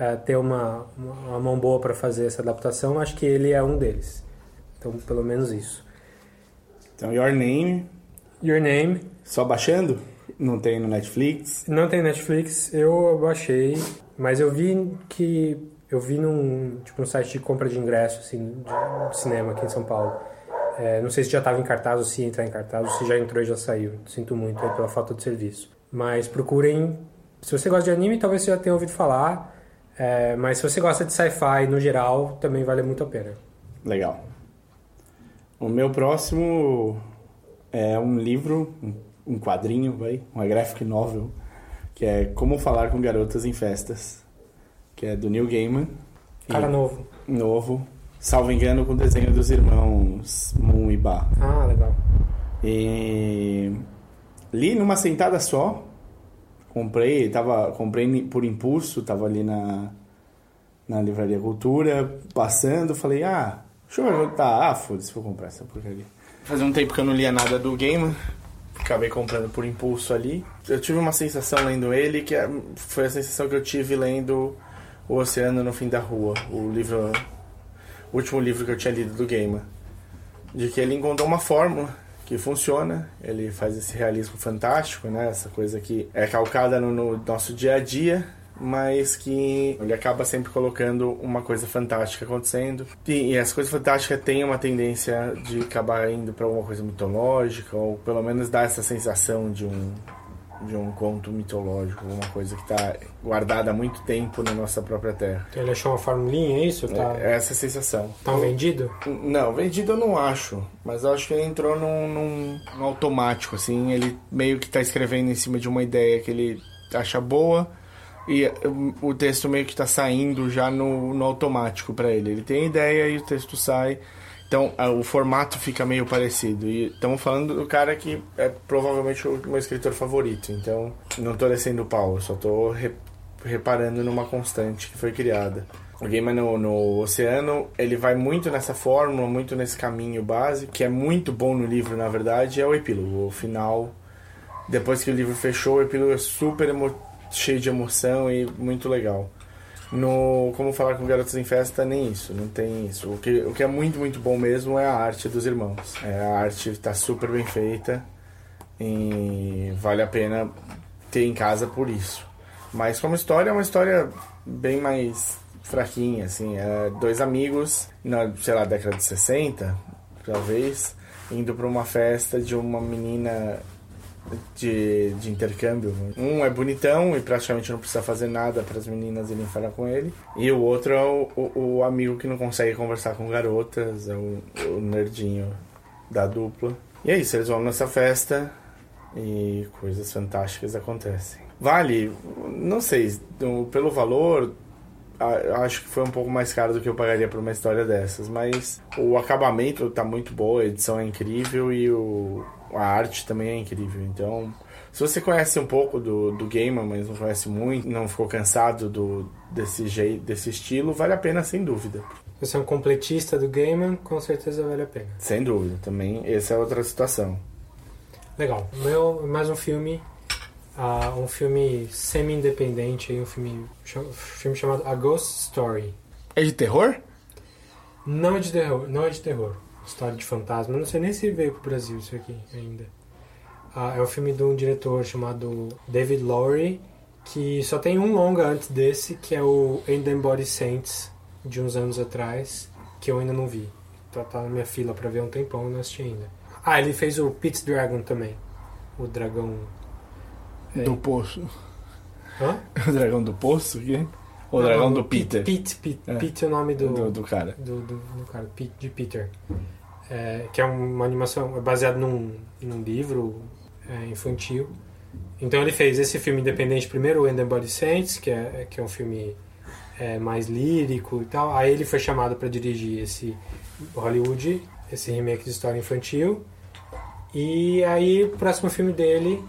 eh, ter uma, uma mão boa para fazer essa adaptação, acho que ele é um deles. Então, pelo menos isso. Então, Your Name, Your Name só baixando? Não tem no Netflix? Não tem Netflix, eu baixei, mas eu vi que eu vi num tipo um site de compra de ingresso assim, de cinema aqui em São Paulo. É, não sei se já estava em cartaz ou se ia entrar em cartaz ou se já entrou e já saiu. Sinto muito pela falta de serviço. Mas procurem. Se você gosta de anime, talvez você já tenha ouvido falar. É, mas se você gosta de sci-fi no geral, também vale muito a pena. Legal. O meu próximo é um livro, um- quadrinho, vai, uma graphic novel, que é Como Falar com Garotas em Festas, que é do Neil Gaiman. Cara E- novo. Novo. Salvo engano, com o desenho dos irmãos Moon e Ba. Ah, legal. E li numa sentada só. Comprei, tava, comprei por impulso, tava ali na, na Livraria Cultura, passando, falei, ah, deixa eu tá, ah, foda-se, vou comprar essa porcaria. Fazia um tempo que eu não lia nada do Gamer, acabei comprando por impulso ali. Eu tive uma sensação lendo ele, que é- foi a sensação que eu tive lendo O Oceano no Fim da Rua, o livro, o último livro que eu tinha lido do Gamer de que ele encontrou uma fórmula que funciona, ele faz esse realismo fantástico, né? Essa coisa que é calcada no, no nosso dia a dia, mas que ele acaba sempre colocando uma coisa fantástica acontecendo. E, e essa coisa fantástica tem uma tendência de acabar indo para alguma coisa mitológica, ou pelo menos dar essa sensação de um de um conto mitológico, uma coisa que está guardada há muito tempo na nossa própria terra. Então ele achou uma formulinha, é isso? Tá, É essa a sensação. tá vendido? Não, vendido eu não acho. Mas acho que ele entrou num, num- num automático, assim. Ele meio que tá escrevendo em cima de uma ideia que ele acha boa. E o texto meio que tá saindo já no, no automático pra ele. Ele tem ideia e o texto sai. Então o formato fica meio parecido. E estamos falando do cara que é provavelmente o meu escritor favorito. Então não tô descendo o pau, só tô re- reparando numa constante que foi criada. O Game no, no Oceano, ele vai muito nessa fórmula, muito nesse caminho básico, que é muito bom no livro, na verdade, é o epílogo. O final, depois que o livro fechou, o epílogo é super cheio de emoção e muito legal. No Como Falar com Garotas em Festa, nem isso, não tem isso. O que, o que é muito, muito bom mesmo é a arte dos irmãos. É, a arte está super bem feita e vale a pena ter em casa por isso. Mas como história, é uma história bem mais fraquinha, assim. É dois amigos, na, sei lá, década de 60, talvez, indo para uma festa de uma menina de, de intercâmbio. Um é bonitão e praticamente não precisa fazer nada para as meninas irem falar com ele. E o outro é o, o, o amigo que não consegue conversar com garotas, é o, o nerdinho da dupla. E é isso, eles vão nessa festa e coisas fantásticas acontecem. Vale, não sei, pelo valor, acho que foi um pouco mais caro do que eu pagaria por uma história dessas, mas o acabamento tá muito bom, a edição é incrível e o, a arte também é incrível. Então, se você conhece um pouco do, do gamer, mas não conhece muito, não ficou cansado do, desse jeito, desse estilo, vale a pena sem dúvida. Se você é um completista do Gaiman, com certeza vale a pena. Sem dúvida, também essa é outra situação. Legal. Meu, mais um filme, ah, um filme semi-independente, um filme, filme chamado A Ghost Story. É de terror? Não é de terror, não é de terror. História de fantasma. Não sei nem se veio pro Brasil isso aqui ainda. Ah, é um filme de um diretor chamado David Lowery, que só tem um longa antes desse, que é o and Body Saints, de uns anos atrás, que eu ainda não vi. Tá, tá na minha fila pra ver há um tempão e não assisti ainda. Ah, ele fez o Pete's Dragon também. O dragão. É. Do poço. Hã? O dragão do poço aqui? O Não, dragão não, do Pete, Peter? Pete, Pete, É. Pete é o nome do, Do, do cara. do, do, do cara, de Peter. É, que é uma animação é baseado num, num livro é, infantil. Então ele fez esse filme independente primeiro, o End Body Saints, que é, que é um filme é, mais lírico e tal. Aí ele foi chamado para dirigir esse Hollywood, esse remake de história infantil. E aí o próximo filme dele,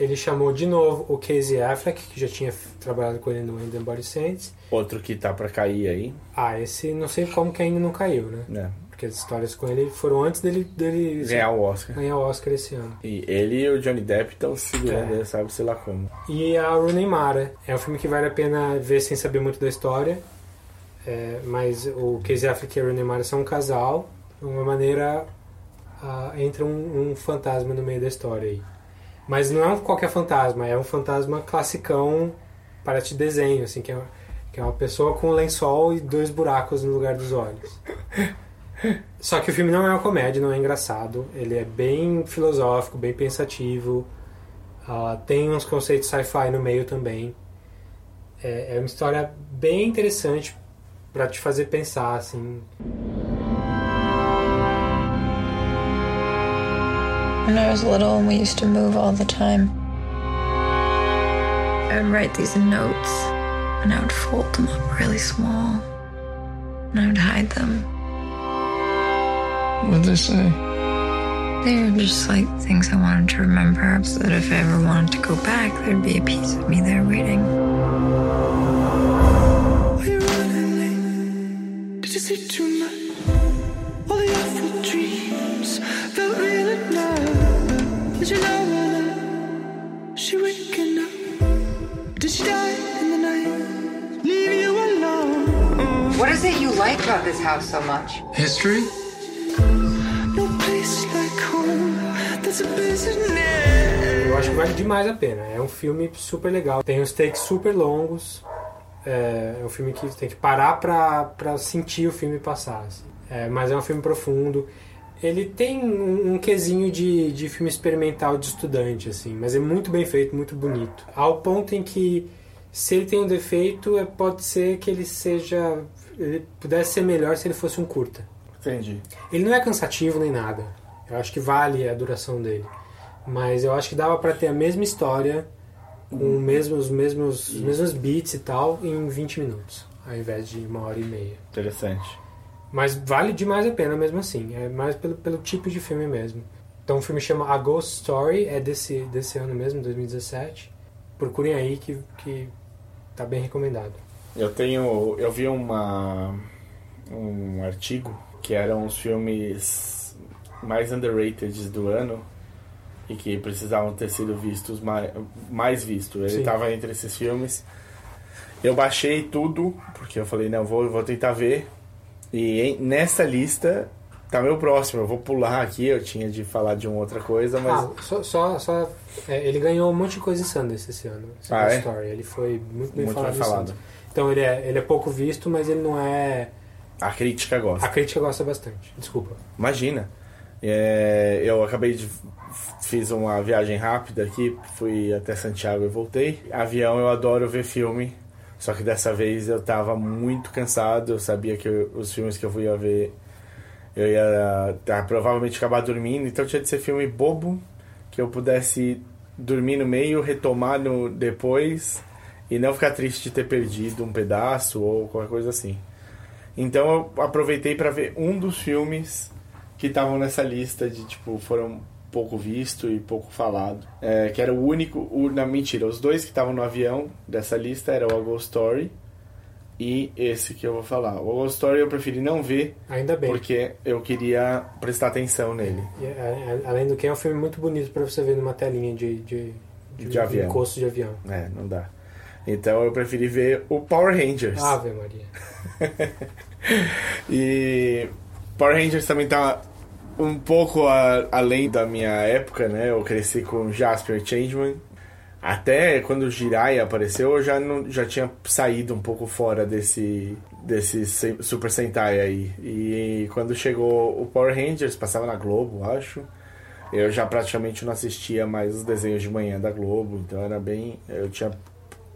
ele chamou de novo o Casey Affleck, que já tinha trabalhado com ele no End Body Saints. Outro que tá pra cair aí, Ah, esse não sei como que ainda não caiu, né? né? Porque as histórias com ele foram antes dele, dele Ganhar o Oscar. ganhar o Oscar esse ano. E ele e o Johnny Depp estão segurando, É. sabe, sei lá como. E a Rooney Mara. É um filme que vale a pena ver sem saber muito da história. É, mas o Casey Affleck e a Rooney Mara são um casal. De uma maneira, ah, entra um, um fantasma no meio da história aí. Mas não é um qualquer fantasma, é um fantasma classicão para te desenho, assim, que é, que é uma pessoa com um lençol e dois buracos no lugar dos olhos. Só que o filme não é uma comédia, não é engraçado. Ele é bem filosófico, bem pensativo. Ah, tem uns conceitos sci-fi no meio também. É, é uma história bem interessante para te fazer pensar, assim. When I was little, and we used to move all the time. I would write these notes, and I would fold them up really small, and I would hide them. What'd they say? They were just like things I wanted to remember, so that if I ever wanted to go back, there'd be a piece of me there waiting. Are you running late? Did you see too much? All the awful dreams felt real at night. Did you know her? She waking up? Did she die in the night? Leave you alone? What is it you like about this house so much? History? No place like home. That's a business. Eu acho que vale demais a pena. É um filme super legal. Tem uns takes super longos. É, é um filme que tem que parar pra, pra sentir o filme passar. assim. É, mas é um filme profundo. Ele tem um, um quesinho de, de filme experimental de estudante, assim, mas é muito bem feito, muito bonito. Ao ponto em que, se ele tem um defeito, é, pode ser que ele seja. Ele pudesse ser melhor se ele fosse um curta. Entendi. Ele não é cansativo nem nada. Eu acho que vale a duração dele. Mas eu acho que dava pra ter a mesma história, com mesmo- os, mesmos, os mesmos beats e tal, em 20 minutos, ao invés de uma hora e meia. Interessante. Mas vale demais a pena mesmo assim. É mais pelo, pelo tipo de filme mesmo. Então o filme chama A Ghost Story, é desse, desse ano mesmo, 2017. Procurem aí que, que tá bem recomendado. Eu tenho. Eu vi uma. um artigo que eram os filmes mais underrated do ano e que precisavam ter sido vistos mais, mais vistos. Ele estava entre esses filmes. Eu baixei tudo, porque eu falei, não, vou, vou tentar ver. E nessa lista tá meu próximo. Eu vou pular aqui, eu tinha de falar de uma outra coisa, mas. Ah, só, só, só- é, ele ganhou um monte de coisa em Sundance esse ano. esse Ah, é? Story. Ele foi muito bem Muito falado. bem em falado. Então ele é, ele é pouco visto, mas ele não é. A crítica A gosta. crítica gosta bastante. Desculpa. Imagina. É, eu acabei de. Fiz uma viagem rápida aqui, fui até Santiago e voltei. Avião, eu adoro ver filme. Só que dessa vez eu tava muito cansado. Eu sabia que eu- os filmes que eu ia ver eu ia tá, provavelmente acabar dormindo. Então tinha de ser filme bobo que eu pudesse dormir no meio, retomar no depois e não ficar triste de ter perdido um pedaço ou qualquer coisa assim. Então eu aproveitei para ver um dos filmes que estavam nessa lista de tipo foram pouco visto e pouco falado, É, que era o único, o, na mentira, os dois que estavam no avião dessa lista eram o A Ghost Story e esse que eu vou falar. O A Ghost Story eu preferi não ver Ainda bem. porque eu queria prestar atenção nele. E, a- a- além do que é um filme muito bonito pra você ver numa telinha de, de, De avião. encosto de avião. É, não dá. Então eu preferi ver o Power Rangers. Ave Maria. e Power Rangers também tá um pouco a- além da minha época, né? Eu cresci com Jasper Changeman. Até quando o Jirai apareceu, eu já, não, já tinha saído um pouco fora desse, desse se- Super Sentai aí. E quando chegou o Power Rangers, passava na Globo, acho. Eu já praticamente não assistia mais os desenhos de manhã da Globo, então era bem. Eu tinha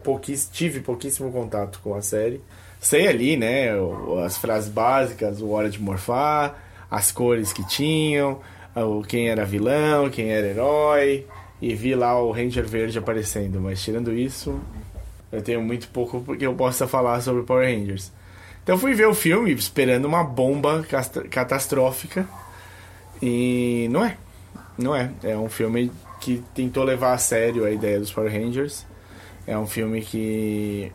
pouquíssimo, tive pouquíssimo contato com a série. Sei ali, né, as frases básicas, o hora de morfar, as cores que tinham, o quem era vilão, quem era herói, e vi lá o Ranger Verde aparecendo, mas tirando isso, eu tenho muito pouco que eu possa falar sobre Power Rangers. Então fui ver o filme esperando uma bomba catastrófica e não é. Não é. É um filme que tentou levar a sério a ideia dos Power Rangers. É um filme que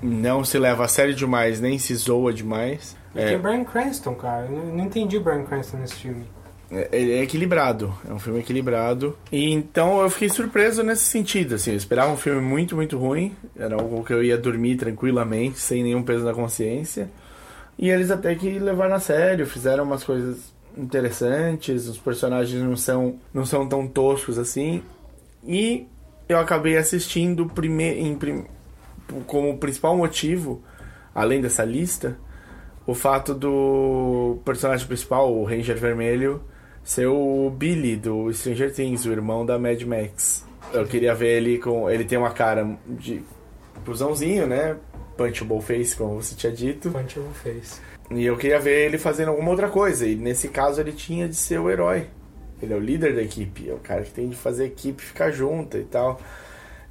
não se leva a sério demais, nem se zoa demais. É. Tem o Brian Cranston, cara. Eu não, entendi o Brian Cranston nesse filme. É, Ele é equilibrado, é um filme equilibrado. E então eu fiquei surpreso nesse sentido, assim, eu esperava um filme muito, muito ruim. Era algo que eu ia dormir tranquilamente, sem nenhum peso na consciência. E eles até que levaram a sério, fizeram umas coisas interessantes, os personagens não são, não são tão toscos assim. E eu acabei assistindo prime em como principal motivo, além dessa lista, o fato do personagem principal, o Ranger Vermelho, ser o Billy do Stranger Things, o irmão da Mad Max. Eu queria ver ele com. Ele tem uma cara de pusãozinho, né? Punchable face, como você tinha dito. Punchable Face. E eu queria ver ele fazendo alguma outra coisa. E nesse caso ele tinha de ser o herói. Ele é o líder da equipe. É o cara que tem de fazer a equipe ficar junta e tal.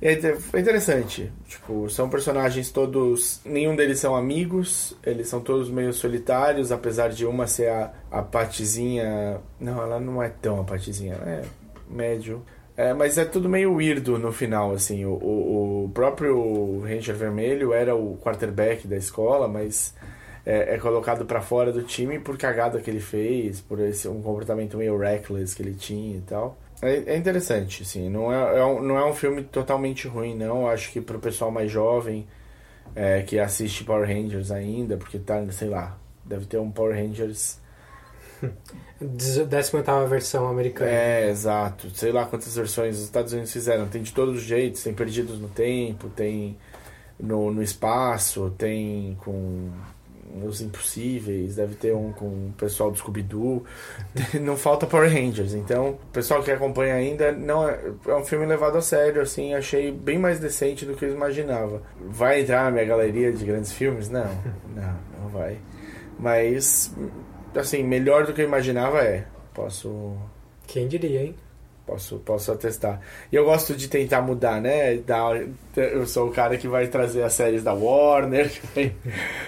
É é interessante. Tipo, são personagens todos. Nenhum deles são amigos. Eles são todos meio solitários, apesar de uma ser a, a Patizinha. Não, ela não é tão a Patizinha. É médio. É, mas é tudo meio weirdo no final, assim. O, o, o próprio Ranger Vermelho era o quarterback da escola, mas é, é colocado pra fora do time por cagada que ele fez, por esse um comportamento meio reckless que ele tinha e tal. É, é interessante, assim. Não é, é um, não é um filme totalmente ruim, não. Acho que pro pessoal mais jovem é, que assiste Power Rangers ainda, porque tá, sei lá, deve ter um Power Rangers 18 versão americana. É, exato. Sei lá quantas versões os Estados Unidos fizeram. Tem de todos os jeitos. Tem Perdidos no Tempo, tem no, no Espaço, tem com Os Impossíveis, deve ter um com o pessoal do Scooby-Doo. Não falta Power Rangers. Então, o pessoal que acompanha ainda, não é, é um filme levado a sério, assim. Achei bem mais decente do que eu imaginava. Vai entrar na minha galeria de grandes filmes? Não, não, não vai. Mas, assim, melhor do que eu imaginava é. Posso Quem diria, hein? Posso, posso atestar. E eu gosto de tentar mudar, né? Eu sou o cara que vai trazer as séries da Warner, que vai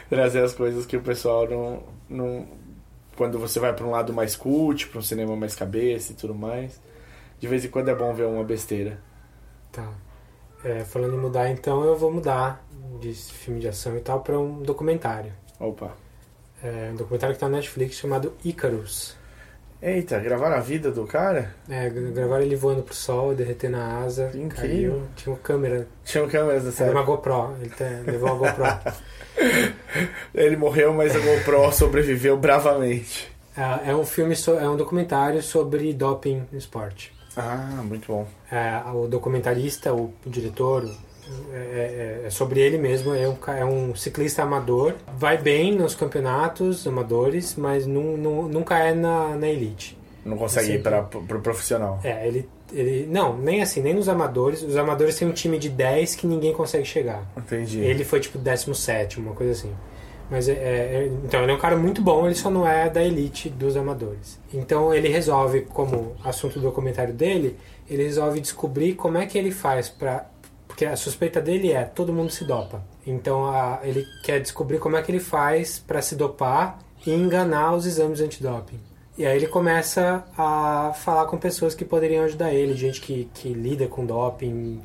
trazer as coisas que o pessoal não. não quando você vai para um lado mais cult, para um cinema mais cabeça e tudo mais. De vez em quando é bom ver uma besteira. Tá. É, falando em mudar, então, eu vou mudar de filme de ação e tal pra um documentário. Opa. É um documentário que tá na Netflix chamado Icarus. Eita, gravaram a vida do cara? É, gra- gravaram ele voando pro sol, derretendo a asa. Que incrível. Caiu. Tinha uma câmera. Tinham câmeras da Era série. uma GoPro. Ele tem- levou uma GoPro. Ele morreu, mas a GoPro sobreviveu bravamente. É, é um filme, é um documentário sobre doping no esporte. Ah, muito bom. É, o documentarista, o, diretor, é, é- é sobre ele mesmo. É um, é um ciclista amador. Vai bem nos campeonatos amadores, mas nu- nu- nunca é na, na elite. Não consegue Sim. ir para pro profissional. É, ele, ele. Não, nem assim, nem nos amadores. Os amadores têm um time de 10 que ninguém consegue chegar. Entendi. Ele foi tipo 17, uma coisa assim. Mas é, é- então ele é um cara muito bom, ele só não é da elite dos amadores. Então ele resolve, como assunto do documentário dele, ele resolve descobrir como é que ele faz pra. Porque a suspeita dele é todo mundo se dopa. Então a- ele quer descobrir como é que ele faz pra se dopar e enganar os exames antidoping. E aí ele começa a falar com pessoas que poderiam ajudar ele, gente que, que lida com doping,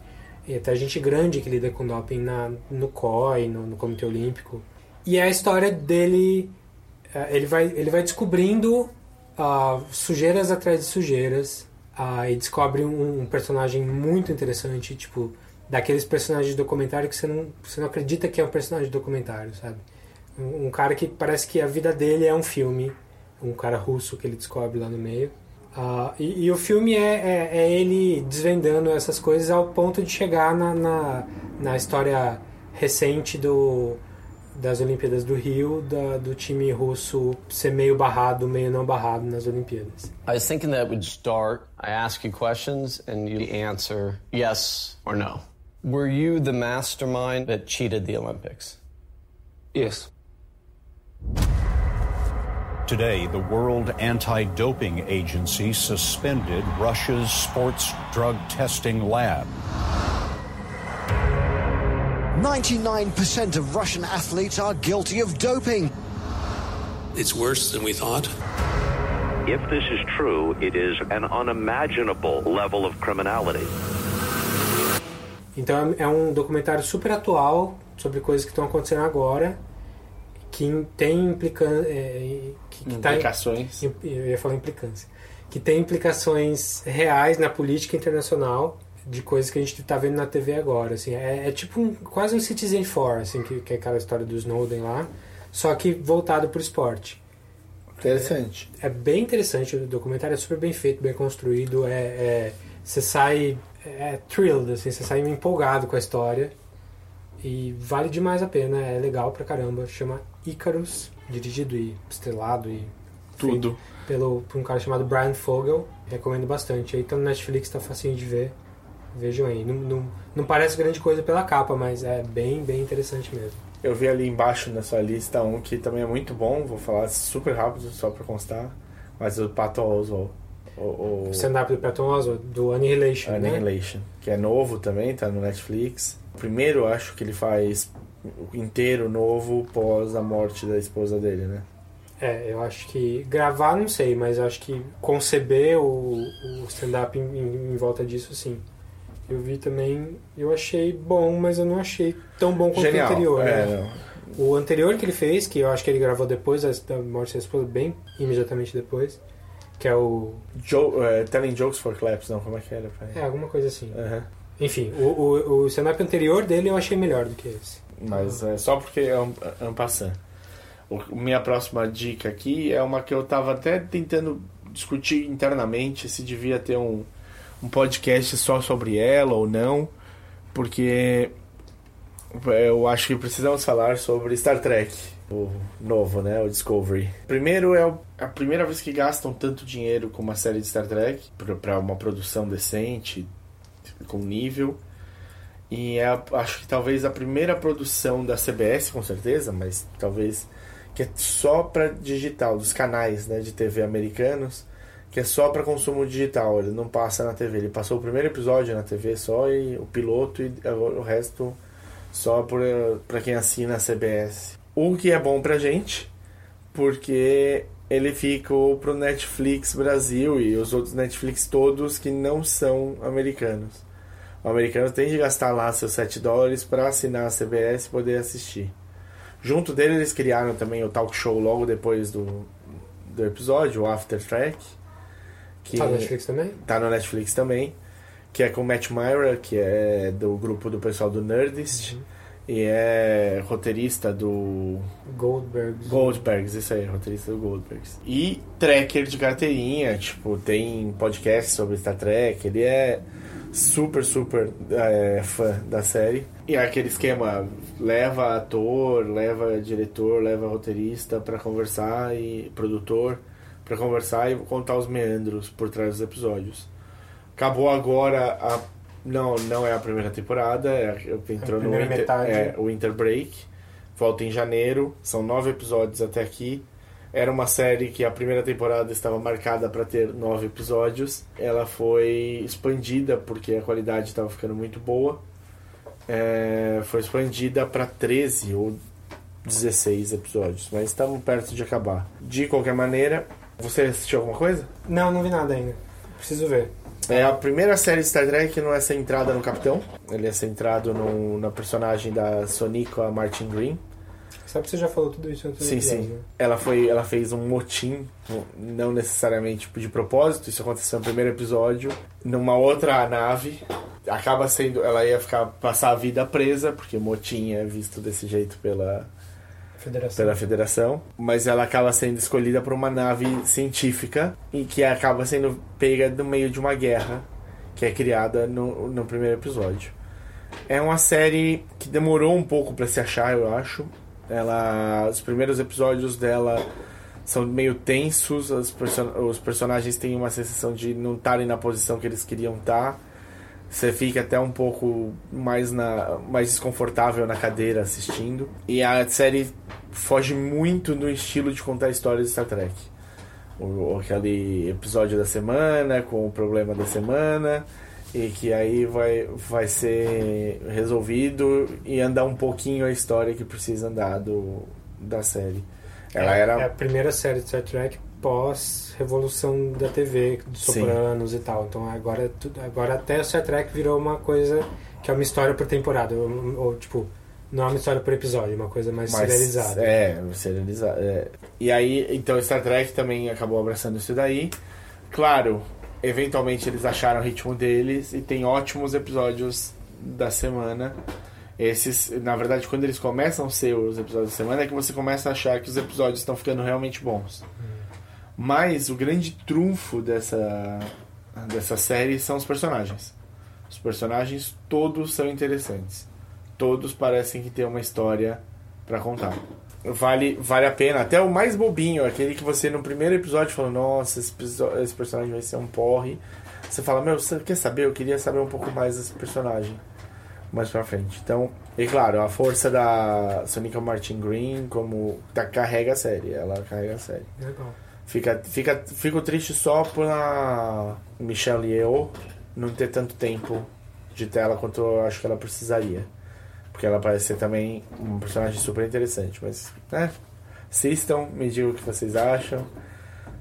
e até gente grande que lida com doping na, no COI, no, no Comitê Olímpico. E é a história dele. eh, Ele vai, ele vai descobrindo ah, sujeiras atrás de sujeiras. ah, e descobre um, um personagem muito interessante. Tipo, daqueles personagens de documentário que você não, você não acredita que é um personagem de documentário, sabe? Um, um cara que parece que a vida dele é um filme, um cara russo que ele descobre lá no meio. Ah, e, e o filme é, é, é ele desvendando essas coisas ao ponto de chegar na, na, na história recente do, das Olimpíadas do Rio, da, do time russo ser meio barrado, meio não barrado nas Olimpíadas. I was thinking that would start. I ask you questions and you answer yes or no. Were you the mastermind that cheated the Olympics? Yes. Today, the World Anti Doping Agency suspended Russia's sports drug testing lab. 99% of Russian athletes are guilty of doping. It's worse than we thought. If this is true, it is an unimaginable level of criminality. Então é um documentário super atual sobre coisas que estão acontecendo agora, que tem implica é, que, que Implicações. Tá, eu ia falar implicância. Que tem implicações reais na política internacional de coisas que a gente está vendo na TV agora. Assim, é, é tipo um, quase um Citizen Four, assim, que, que é aquela história do Snowden lá, só que voltado para o esporte. Interessante. É, é, bem interessante, o documentário é super bem feito, bem construído, é, é você sai é thrilled, assim, você sai empolgado com a história e vale demais a pena, é legal pra caramba, chama Icarus, dirigido e estrelado e tudo pelo por um cara chamado Brian Fogel, recomendo bastante. Aí tá no Netflix, tá facinho de ver. Vejam aí. Não, não, não parece grande coisa pela capa, mas é bem, bem interessante mesmo. Eu vi ali embaixo na sua lista um que também é muito bom, vou falar super rápido só pra constar, mas o Pato Oswald. O, o... stand-up do Patton Oswalt, do Annihilation, Annihilation, né? que é novo também, tá no Netflix. O primeiro, acho que ele faz inteiro novo pós a morte da esposa dele, né? É, eu acho que gravar não sei, mas acho que conceber o, o stand-up em, em, em, volta disso, sim. Eu vi também, eu achei bom, mas eu não achei tão bom quanto Genial. o anterior. É, né? O anterior que ele fez, que eu acho que ele gravou depois da morte da esposa, bem imediatamente depois, que é o. Jo uh, telling Jokes for Claps, não, como é que era? Pai? É, alguma coisa assim. Uhum. Enfim, o, o, o stand-up anterior dele eu achei melhor do que esse. Mas é só porque é um, é um passant. O, minha próxima dica aqui é uma que eu tava até tentando discutir internamente se devia ter um, um podcast só sobre ela ou não, porque eu acho que precisamos falar sobre Star Trek, o novo, né, o Discovery. Primeiro é a primeira vez que gastam tanto dinheiro com uma série de Star Trek para uma produção decente, com nível. E é, acho que talvez a primeira produção da CBS, com certeza, mas talvez que é só para digital, dos canais né, de TV americanos, que é só para consumo digital, ele não passa na TV. Ele passou o primeiro episódio na TV só, e o piloto e o resto só para quem assina a CBS. O que é bom pra gente, porque ele ficou pro Netflix Brasil e os outros Netflix todos que não são americanos. O americano tem de gastar lá seus 7 dólares para assinar a CBS e poder assistir. Junto dele eles criaram também o talk show logo depois do, do episódio, o After Track. Que tá no Netflix também? Tá no Netflix também. Que é com o Matt Myra, que é do grupo do pessoal do Nerdist. Uhum. E é roteirista do. Goldbergs. Goldbergs, isso aí, roteirista do Goldbergs. E tracker de carteirinha, tipo, tem podcast sobre Star Trek. Ele é super, super é, fã da série. E é aquele esquema: leva ator, leva diretor, leva roteirista para conversar e produtor para conversar e contar os meandros por trás dos episódios. Acabou agora a não, não é a primeira temporada, é, entrou no winter, é, o Winter Break. Volta em janeiro, são nove episódios até aqui. Era uma série que a primeira temporada estava marcada para ter nove episódios. Ela foi expandida porque a qualidade estava ficando muito boa. É, foi expandida para 13 ou 16 episódios, mas estavam perto de acabar. De qualquer maneira, você assistiu alguma coisa? Não, não vi nada ainda. Preciso ver. É a primeira série de Star Trek que não é centrada no Capitão. Ele é centrado no, na personagem da Sonica Martin Green. Sabe que você já falou tudo isso antes Sim, sim. Né? Ela, foi, ela fez um motim, não necessariamente de propósito, isso aconteceu no primeiro episódio, numa outra nave. acaba sendo. Ela ia ficar passar a vida presa, porque o motim é visto desse jeito pela, Federação. pela federação, mas ela acaba sendo escolhida por uma nave científica e que acaba sendo pega no meio de uma guerra que é criada no, no primeiro episódio. É uma série que demorou um pouco para se achar, eu acho. Ela, os primeiros episódios dela são meio tensos, os, person os personagens têm uma sensação de não estarem na posição que eles queriam estar. Você fica até um pouco mais, na, mais desconfortável na cadeira assistindo. E a série foge muito do estilo de contar histórias de Star Trek. O, aquele episódio da semana, com o problema da semana, e que aí vai, vai ser resolvido e andar um pouquinho a história que precisa andar do, da série. Ela é, era. é a primeira série de Star Trek pós revolução da TV, dos Sim. Sopranos e tal. Então agora, é tudo, agora até o Star Trek virou uma coisa que é uma história por temporada. Ou, ou, tipo, não é uma história por episódio, é uma coisa mais Mas, serializada. É, serializada. é. E aí, então Star Trek também acabou abraçando isso daí. Claro, eventualmente eles acharam o ritmo deles e tem ótimos episódios da semana. Esses, na verdade, quando eles começam a ser os episódios da semana, é que você começa a achar que os episódios estão ficando realmente bons. Mas o grande trunfo dessa, dessa série são os personagens. Os personagens todos são interessantes. Todos parecem que tem uma história para contar. Vale, vale a pena. Até o mais bobinho, aquele que você no primeiro episódio falou: Nossa, esse, esse personagem vai ser um porre. Você fala: Meu, você quer saber? Eu queria saber um pouco mais desse personagem mais pra frente. Então, e claro, a força da Sonica Martin Green como tá, carrega a série. Ela carrega a série. Legal. Fica, fica, fico triste só pela Michelle Yeoh não ter tanto tempo de tela quanto eu acho que ela precisaria. Porque ela parece ser também um personagem super interessante. Mas, né? Assistam, me digam o que vocês acham.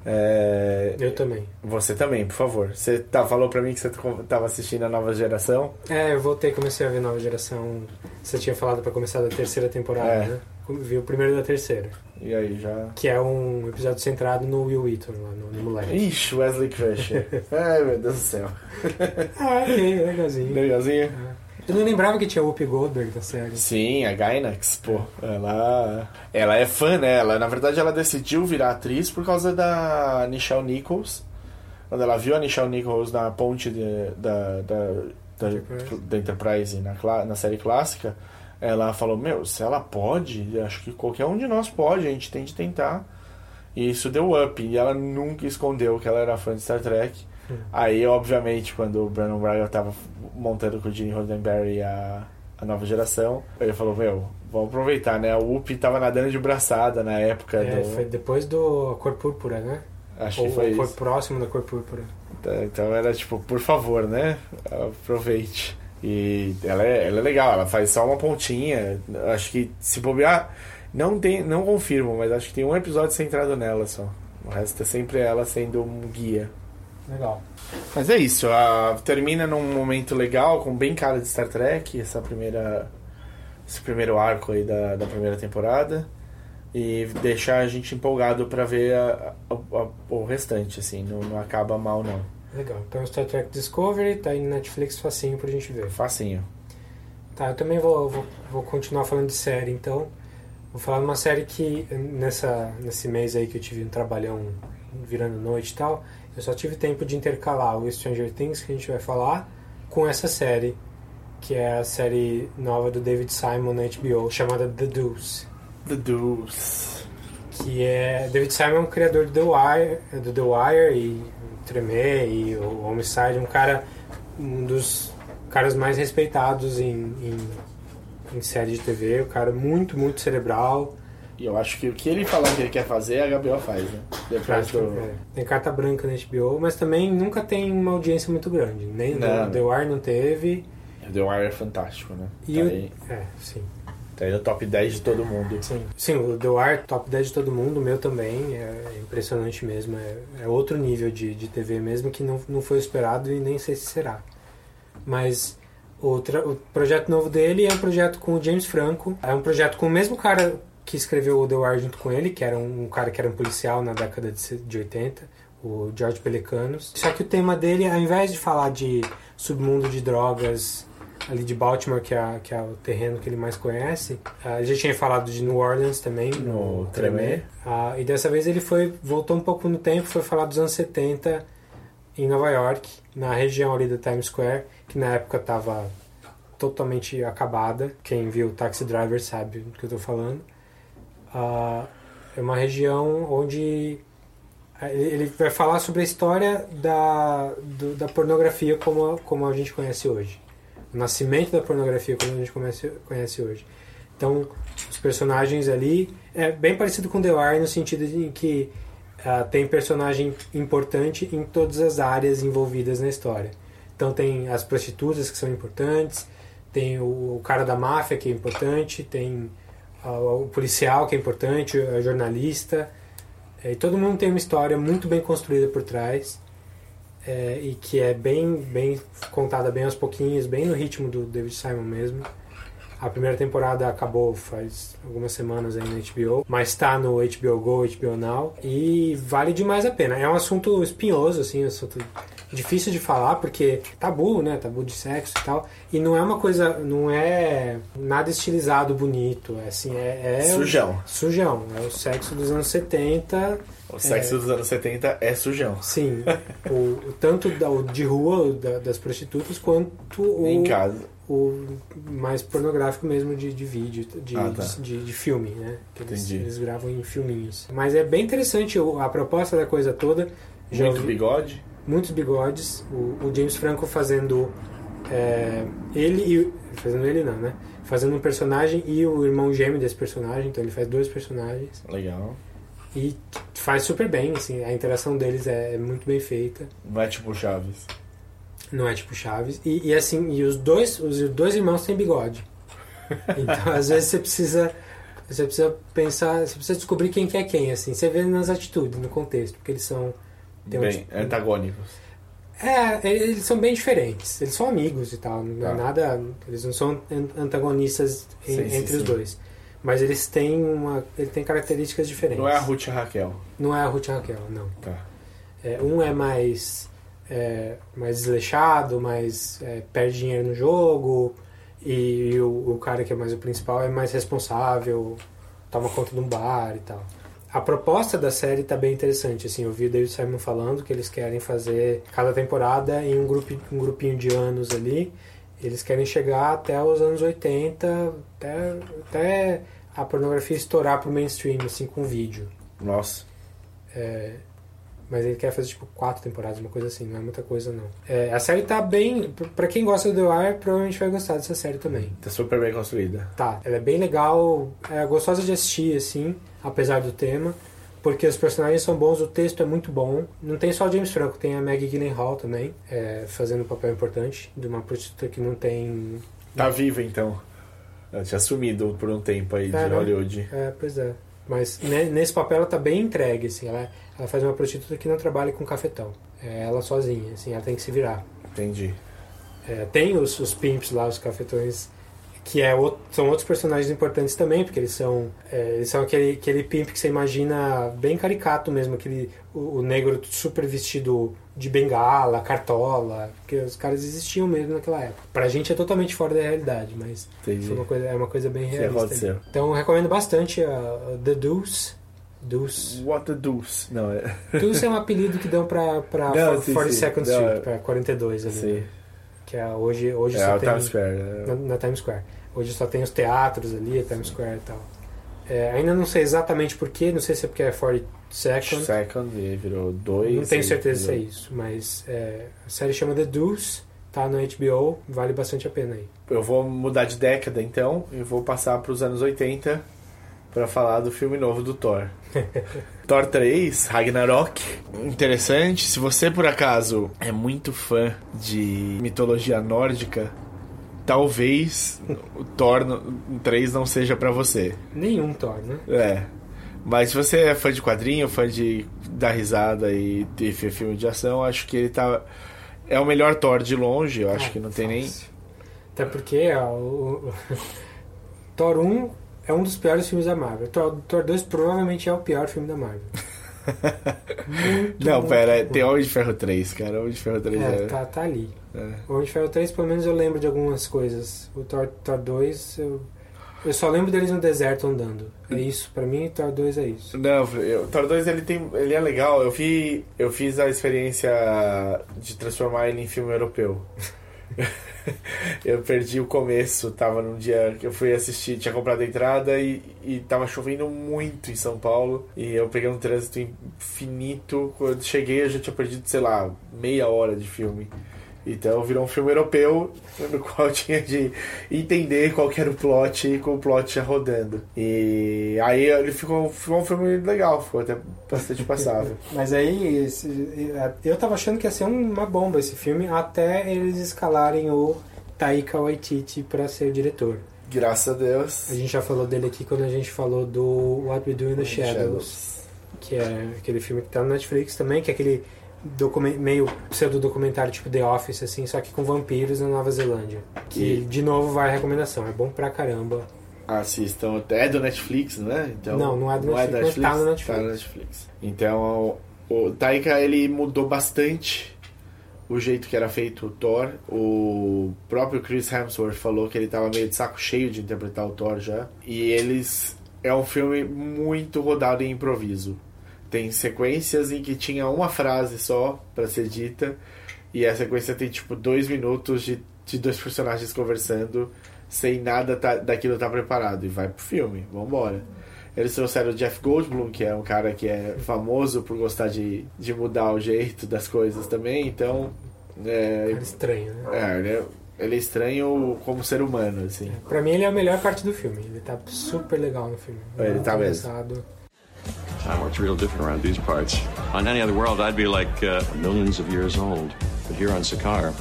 É, Eu também. Você também, por favor. Você tá, falou pra mim que você tava assistindo a nova geração. É, eu voltei, comecei a ver Nova Geração. Você tinha falado pra começar da terceira temporada, É. né? Vi o primeiro da terceira. E aí já. Que é um episódio centrado no Will Wheaton, lá no, no moleque. Ixi, Wesley Crusher. Ai, meu Deus do céu. Ah, ok, legalzinho. Legalzinho? Eu não lembrava que tinha Whoopi Goldberg na série. Sim, a Gainax, pô. Ela, ela é fã, né? Ela, na verdade, ela decidiu virar atriz por causa da Nichelle Nichols. Quando ela viu a Nichelle Nichols na ponte de- da, da, da, Enterprise. da Enterprise na, na série clássica, ela falou: Meu, se ela pode, acho que qualquer um de nós pode, a gente tem de tentar. E isso deu up. E ela nunca escondeu que ela era fã de Star Trek. Aí, obviamente, quando o Brandon Braga tava montando com o Gene Roddenberry a, a nova geração, ele falou, meu, vamos aproveitar, né? O Up tava nadando de braçada na época É, do... foi depois do A Cor Púrpura, né? Acho Ou que foi foi isso. próximo da Cor Púrpura. Então- Então era tipo, por favor, né? Aproveite. E ela é, ela é legal, ela faz só uma pontinha. Acho que se bobear, não tem, não confirmo, mas acho que tem um episódio centrado nela só. O resto é sempre ela sendo um guia. Legal. Mas é isso, a- termina num momento legal, com bem cara de Star Trek, essa primeira, esse primeiro arco aí da, da primeira temporada. E deixa a gente empolgado pra ver a- a- o restante, assim, não, não acaba mal não. Legal. Então Star Trek Discovery tá aí no Netflix facinho pra gente ver. Facinho. Tá, eu também vou, vou, vou continuar falando de série, então. Vou falar de uma série que nessa, nesse mês aí que eu tive um trabalhão virando noite e tal, eu só tive tempo de intercalar o Stranger Things que a gente vai falar com essa série, que é a série nova do David Simon na HBO, chamada The Deuce. The Deuce. Que é. David Simon é o criador do The Wire, do The Wire e Tremé e o Homicide, um cara. um dos caras mais respeitados em, em, em série de TV, um cara muito, muito cerebral. E eu acho que o que ele falar que ele quer fazer, a Gabriel faz, né? Depois do... É, tem carta branca na HBO, mas também nunca tem uma audiência muito grande. Nem Não. The Wire não teve. The Wire é fantástico, né? E tá, o- É, sim. Tá aí no top 10 de todo mundo. Sim. Sim, o The Wire, top 10 de todo mundo, o meu também. É impressionante mesmo. É, é outro nível de, de TV mesmo que não, não foi esperado e nem sei se será. Mas o, o projeto novo dele é um projeto com o James Franco. É um projeto com o mesmo cara que escreveu o The Wire junto com ele, que era um, um cara que era um policial na década de, de 80, o George Pelicanos. Só que o tema dele, ao invés de falar de submundo de drogas ali de Baltimore, que é, que é o terreno que ele mais conhece. Ah, ele já tinha falado de New Orleans também, no, No Tremé. Tremé. Ah, e dessa vez ele foi voltou um pouco no tempo, foi falar dos anos 70 em Nova York, na região ali da Times Square, que na época estava totalmente acabada. Quem viu Taxi Driver sabe do que eu estou falando. Ah, é uma região onde ah, ele vai falar sobre a história da, do- da pornografia como, como a gente conhece hoje. O nascimento da pornografia como a gente conhece, conhece hoje. Então, os personagens ali é bem parecido com The Wire no sentido de que ah, tem personagem importante em todas as áreas envolvidas na história. Então tem as prostitutas que são importantes, tem o, o cara da máfia que é importante, tem ah, o policial que é importante, a jornalista. É, e todo mundo tem uma história muito bem construída por trás é, e que é bem, bem contada bem aos pouquinhos, bem no ritmo do David Simon mesmo. A primeira temporada acabou faz algumas semanas aí no HBO, mas está no HBO Go, HBO Now e vale demais a pena. É um assunto espinhoso, assim, um assunto difícil de falar porque tabu, né? Tabu de sexo e tal. E não é uma coisa, não é nada estilizado, bonito, é assim, é, é Sujão. Sujão, é o sexo dos anos 70. O sexo é, dos anos 70 é sujão. Sim, o, tanto da, o de rua, da- das prostitutas, quanto o, Em casa. o mais pornográfico mesmo de, de vídeo, de, Ah, tá. de, de filme, né? Que eles, eles gravam em filminhos. Mas é bem interessante a proposta da coisa toda. Já Muito ouvi- bigode. Muitos bigodes. O, o James Franco fazendo é, ele e. Fazendo ele não, né? Fazendo um personagem e o irmão gêmeo desse personagem, então ele faz dois personagens. Legal. E faz super bem, assim, a interação deles é, é muito bem feita. Não é tipo Chaves. Não é tipo Chaves. E, e assim, e os dois, os dois irmãos têm bigode. Então, às vezes você precisa você precisa pensar, você precisa descobrir quem que é quem, assim. Você vê nas atitudes, no contexto, porque eles são tem um Bem, tipo- antagônicos. É, eles são bem diferentes. Eles são amigos e tal. Não é Tá. nada. Eles não são an- antagonistas Sim, sim, entre os sim. dois. Mas eles têm uma. Ele tem características diferentes. Não é a Ruth e a Raquel. Não é a Ruth e a Raquel, não. Tá. É, um é mais. é, mais desleixado, mais. é, perde dinheiro no jogo. E, o, o cara que é mais o principal é mais responsável, toma conta de um bar e tal. A proposta da série tá bem interessante, assim, eu vi o David Simon falando que eles querem fazer cada temporada em um, grupo, um grupinho de anos ali, eles querem chegar até os anos 80, até, até a pornografia estourar pro mainstream, assim, com vídeo. Nossa. É, mas ele quer fazer tipo quatro temporadas, uma coisa assim, não é muita coisa não. É, a série tá bem. Pra quem gosta do The Wire, provavelmente vai gostar dessa série também. Tá super bem construída. Tá, ela é bem legal, é gostosa de assistir, assim, apesar do tema, porque os personagens são bons, o texto é muito bom. Não tem só o James Franco, tem a Maggie Gyllenhaal também, é, fazendo um papel importante, de uma prostituta que não tem. Tá viva então. Ela tinha sumido por um tempo aí de É, né? Hollywood. É, pois é. Mas ne- nesse papel ela tá bem entregue, assim, ela, ela faz uma prostituta que não trabalha com cafetão. É ela sozinha, assim, ela tem que se virar. Entendi. É, tem os, os pimps lá, os cafetões, que é outro- são outros personagens importantes também, porque eles são, é, eles são aquele, aquele pimp que você imagina bem caricato mesmo, aquele, o, o negro super vestido de bengala, cartola, porque os caras existiam mesmo naquela época. Pra gente é totalmente fora da realidade, mas Entendi. foi uma coisa, é uma coisa bem realista. ali. Então eu recomendo bastante a, a The Deuce. Deuce. What the deuce? Não, é. Deuce é um apelido que dão pra, pra Não, sim, 42nd sim. Street, Não, pra 42 ali. Sim. né? Que é, hoje, hoje É só tem... Times Square. é. na, na Times Square. Hoje só tem os teatros ali, a Times Square e tal. É, ainda não sei exatamente porquê, não sei se é porque é 42nd. Second, e aí virou dois. Não tenho e certeza se é isso, mas é, a série chama The Deuce, tá no HBO, vale bastante a pena aí. Eu vou mudar de década então e vou passar para os anos 80 para falar do filme novo do Thor. Thor 3, Ragnarok. Interessante, se você por acaso é muito fã de mitologia nórdica, talvez o Thor no- 3 não seja para você. Nenhum Thor, né? É. Mas se você é fã de quadrinho, fã de dar risada e ter filme de ação, acho que ele tá. É o melhor Thor de longe, eu acho Ah, que não tem nem. fácil. Até porque ó, o, o- Thor 1 é um dos piores filmes da Marvel. Thor, Thor 2 provavelmente é o pior filme da Marvel. Não, bom, pera, muito tem. Homem de Ferro 3, cara. Homem de Ferro 3 É, é. tá, tá ali. É. Homem de Ferro 3, pelo menos eu lembro de algumas coisas. O Thor, Thor 2, eu, eu só lembro deles no deserto andando. É isso, pra mim, Thor 2 é isso. Não, o Thor 2 ele, tem, ele é legal. Eu, vi, eu fiz a experiência de transformar ele em filme europeu. eu perdi o começo, tava num dia que eu fui assistir, tinha comprado a entrada e, e tava chovendo muito em São Paulo. E eu peguei um trânsito infinito. Quando cheguei, eu já tinha perdido, sei lá, meia hora de filme. Então virou um filme europeu no qual eu tinha de entender qual era o plot com o plot já rodando. E aí ele ficou, ficou um filme legal, ficou até bastante passável. Mas aí, esse- eu tava achando que ia ser uma bomba esse filme até eles escalarem o Taika Waititi pra ser o diretor. Graças a Deus. A gente já falou dele aqui quando a gente falou do What We Do in the Shadows, que é aquele filme que tá no Netflix também, que é aquele meio pseudo-documentário tipo The Office, assim, só que com vampiros na Nova Zelândia. Que, E- de novo, vai a recomendação. É bom pra caramba. Assistam. É do Netflix, né? Então, Não, não é do Netflix, mas tá no Netflix. Tá no Netflix. Então, o Taika, ele mudou bastante o jeito que era feito o Thor. O próprio Chris Hemsworth falou que ele tava meio de saco cheio de interpretar o Thor já. E eles... É um filme muito rodado em improviso. Tem sequências em que tinha uma frase só pra ser dita. E a sequência tem, tipo, dois minutos de, de dois personagens conversando sem nada tá, daquilo tá preparado. E vai pro filme, vambora. Eles trouxeram o Jeff Goldblum, que é um cara que é famoso por gostar de, de mudar o jeito das coisas também, então. É, Cara estranho, né? é, ele é, ele é estranho como ser humano, assim. Pra mim, ele é a melhor parte do filme. Ele tá super legal no filme. Ele Muito tá mesmo. Time works real different around these parts. On any other world, I'd be like uh, millions of years old. But here on Sakaar,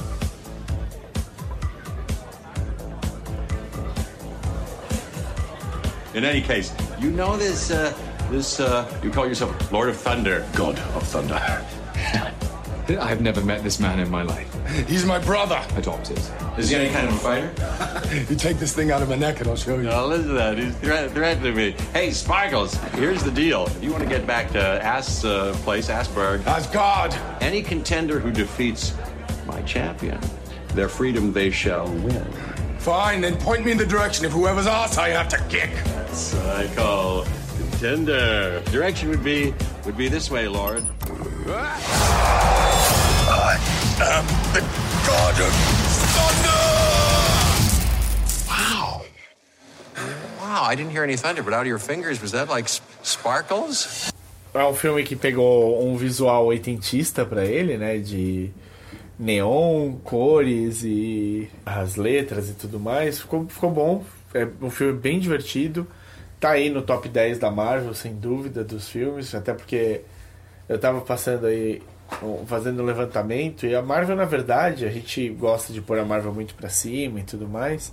In any case, you know this, uh, this, uh, you call yourself Lord of Thunder. God of Thunder. I've never met this man in my life. He's my brother. Adopted. Is he any kind of a fighter? you take this thing out of my neck and I'll show you. Now listen to that. He's threat- threatening me. Hey, Sparkles, here's the deal. If you want to get back to Ass uh, place, Asperg. Asgard. Any contender who defeats my champion, their freedom they shall win. Fine, then point me in the direction of whoever's ass I have to kick. That's what I call contender. Direction would be would be this way, Lord. I am the god of thunder! Wow. Wow, I didn't hear any thunder, but out of your fingers, was that like sparkles? É um filme que pegou um visual oitentista pra ele, né? De neon, cores e as letras e tudo mais. Ficou, ficou bom. É um filme bem divertido. Tá aí no top 10 da Marvel, sem dúvida, dos filmes. Até porque eu tava passando aí, fazendo um levantamento. E a Marvel, na verdade, a gente gosta de pôr a Marvel muito pra cima e tudo mais.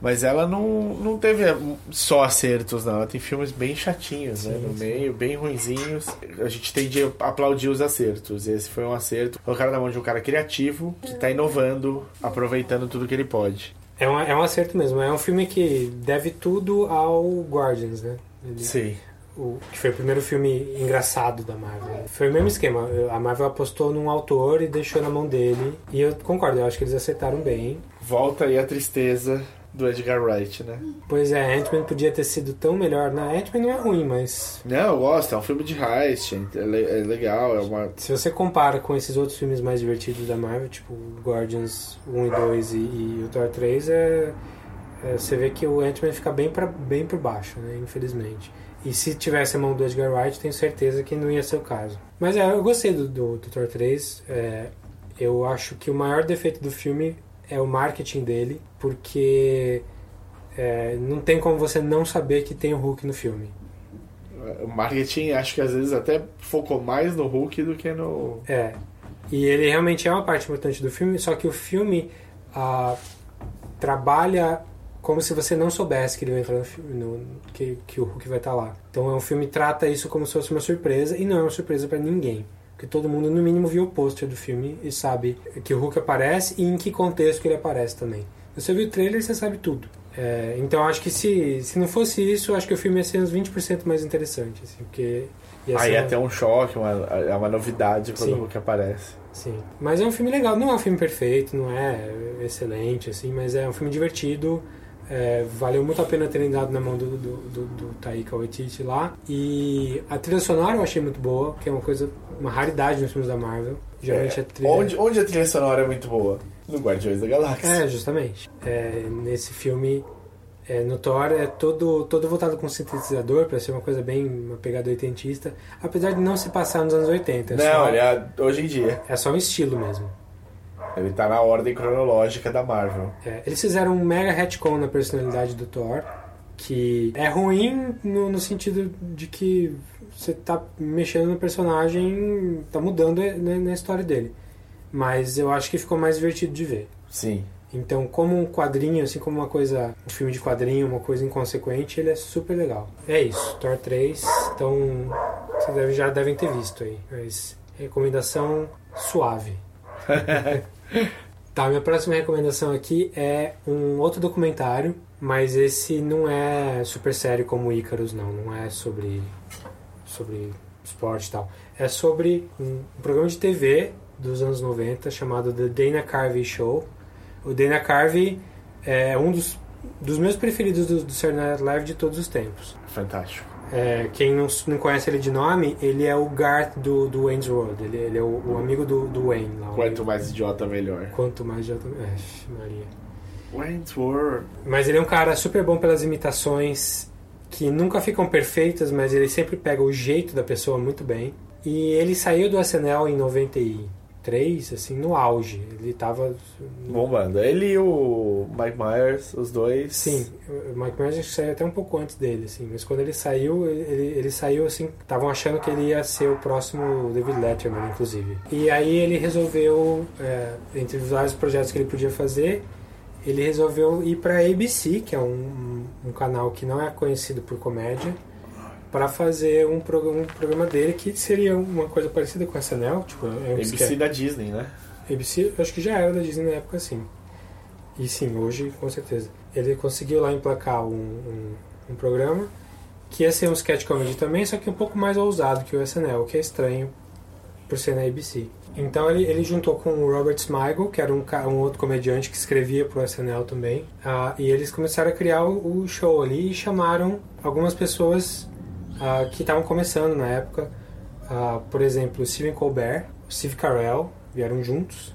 Mas ela não, não teve só acertos, não. Ela tem filmes bem chatinhos, né? No meio, bem ruinzinhos. A gente tem de aplaudir os acertos. Esse foi um acerto. Colocaram na mão de um cara criativo, que tá inovando, aproveitando tudo que ele pode. É um, é um acerto mesmo. É um filme que deve tudo ao Guardians, né? Ele- Sim. O, que foi o primeiro filme engraçado da Marvel. Foi o mesmo esquema. A Marvel apostou num autor e deixou na mão dele. E eu concordo, eu acho que eles acertaram bem. Volta aí a tristeza do Edgar Wright, né? Pois é, Ant-Man podia ter sido tão melhor. Na Ant-Man não é ruim, mas Não, eu gosto. É um filme de heist. É, le- é legal. É uma... se você compara com esses outros filmes mais divertidos da Marvel, tipo Guardians 1 e 2 e, e o Thor 3, é, é, você vê que o Ant-Man fica bem, pra, bem por baixo, né? Infelizmente. E se tivesse a mão do Edgar Wright, tenho certeza que não ia ser o caso. Mas é, eu gostei do, do, do Thor 3. É, eu acho que o maior defeito do filme é o marketing dele, porque é, não tem como você não saber que tem o Hulk no filme. O marketing, acho que às vezes até focou mais no Hulk do que no. É. E ele realmente é uma parte importante do filme, só que o filme ah, trabalha como se você não soubesse que ele vai entrar no filme, no- que, que o Hulk vai estar lá. Então é um filme que trata isso como se fosse uma surpresa e não é uma surpresa pra ninguém. Porque todo mundo, no mínimo, viu o pôster do filme e sabe que o Hulk aparece e em que contexto que ele aparece também. Você viu o trailer, você sabe tudo. É, então acho que se, se não fosse isso, acho que o filme ia ser uns 20% mais interessante, assim, porque Aí ter um choque, uma, é uma novidade quando Sim. o Hulk aparece. Sim. Mas é um filme legal, não é um filme perfeito, não é excelente, assim, mas é um filme divertido. É, valeu muito a pena terem dado na mão do, do, do, do Taika Waititi lá. E a trilha sonora eu achei muito boa, que é uma coisa, uma raridade nos filmes da Marvel. Geralmente a trilha... Onde, onde a trilha sonora é muito boa? No Guardiões da Galáxia. É, justamente. É, nesse filme, é, no Thor, é todo, todo voltado com sintetizador, pra ser uma coisa bem, uma pegada oitentista, apesar de não se passar nos anos 80. É Não, só, ele é hoje em dia. é só um estilo mesmo. Ele tá na ordem cronológica da Marvel. É, eles fizeram um mega retcon na personalidade do Thor, que é ruim no, no sentido de que você tá mexendo no personagem, tá mudando na, na história dele. Mas eu acho que ficou mais divertido de ver. Sim. Então, como um quadrinho, assim como uma coisa, um filme de quadrinho, uma coisa inconsequente, ele é super legal. É isso, Thor 3, então vocês já devem ter visto aí, mas recomendação suave. Tá, minha próxima recomendação aqui é um outro documentário, mas esse não é super sério como o Icarus, não. Não é sobre, sobre esporte e tal. É sobre um, um programa de TV dos anos 90 chamado The Dana Carvey Show. O Dana Carvey é um dos, dos meus preferidos do, do Saturday Night Live de todos os tempos. Fantástico. É, quem não, não conhece ele de nome, ele é o Garth do, do Wayne's World. Ele, ele é o, o amigo do, do Wayne lá. Quanto mais idiota, melhor. Quanto mais já. É, Maria. Wayne's World. Mas ele é um cara super bom pelas imitações que nunca ficam perfeitas, mas ele sempre pega o jeito da pessoa muito bem. E ele saiu do SNL em 93, assim, no auge. Ele tava. Bombando. Ele e o Mike Myers, os dois. Sim, o Mike Myers acho que saiu até um pouco antes dele, assim. Mas quando ele saiu, ele, ele saiu assim. Estavam achando que ele ia ser o próximo David Letterman, inclusive. E aí ele resolveu, é, entre os vários projetos que ele podia fazer, ele resolveu ir para ABC, que é um, um canal que não é conhecido por comédia, para fazer um programa, um programa dele que seria uma coisa parecida com a SNL, tipo, é ABC da Disney, né? ABC, acho que já era da Disney na época, sim. E sim, hoje, com certeza. Ele conseguiu lá emplacar um, um, um programa que ia ser um sketch comedy também, só que um pouco mais ousado que o SNL, o que é estranho por ser na ABC. Então ele, ele juntou com o Robert Smigel, que era um, um outro comediante que escrevia pro SNL também, ah, e eles começaram a criar o, o show ali e chamaram algumas pessoas ah, que estavam começando na época. Ah, por exemplo, Stephen Colbert, Steve Carell, vieram juntos.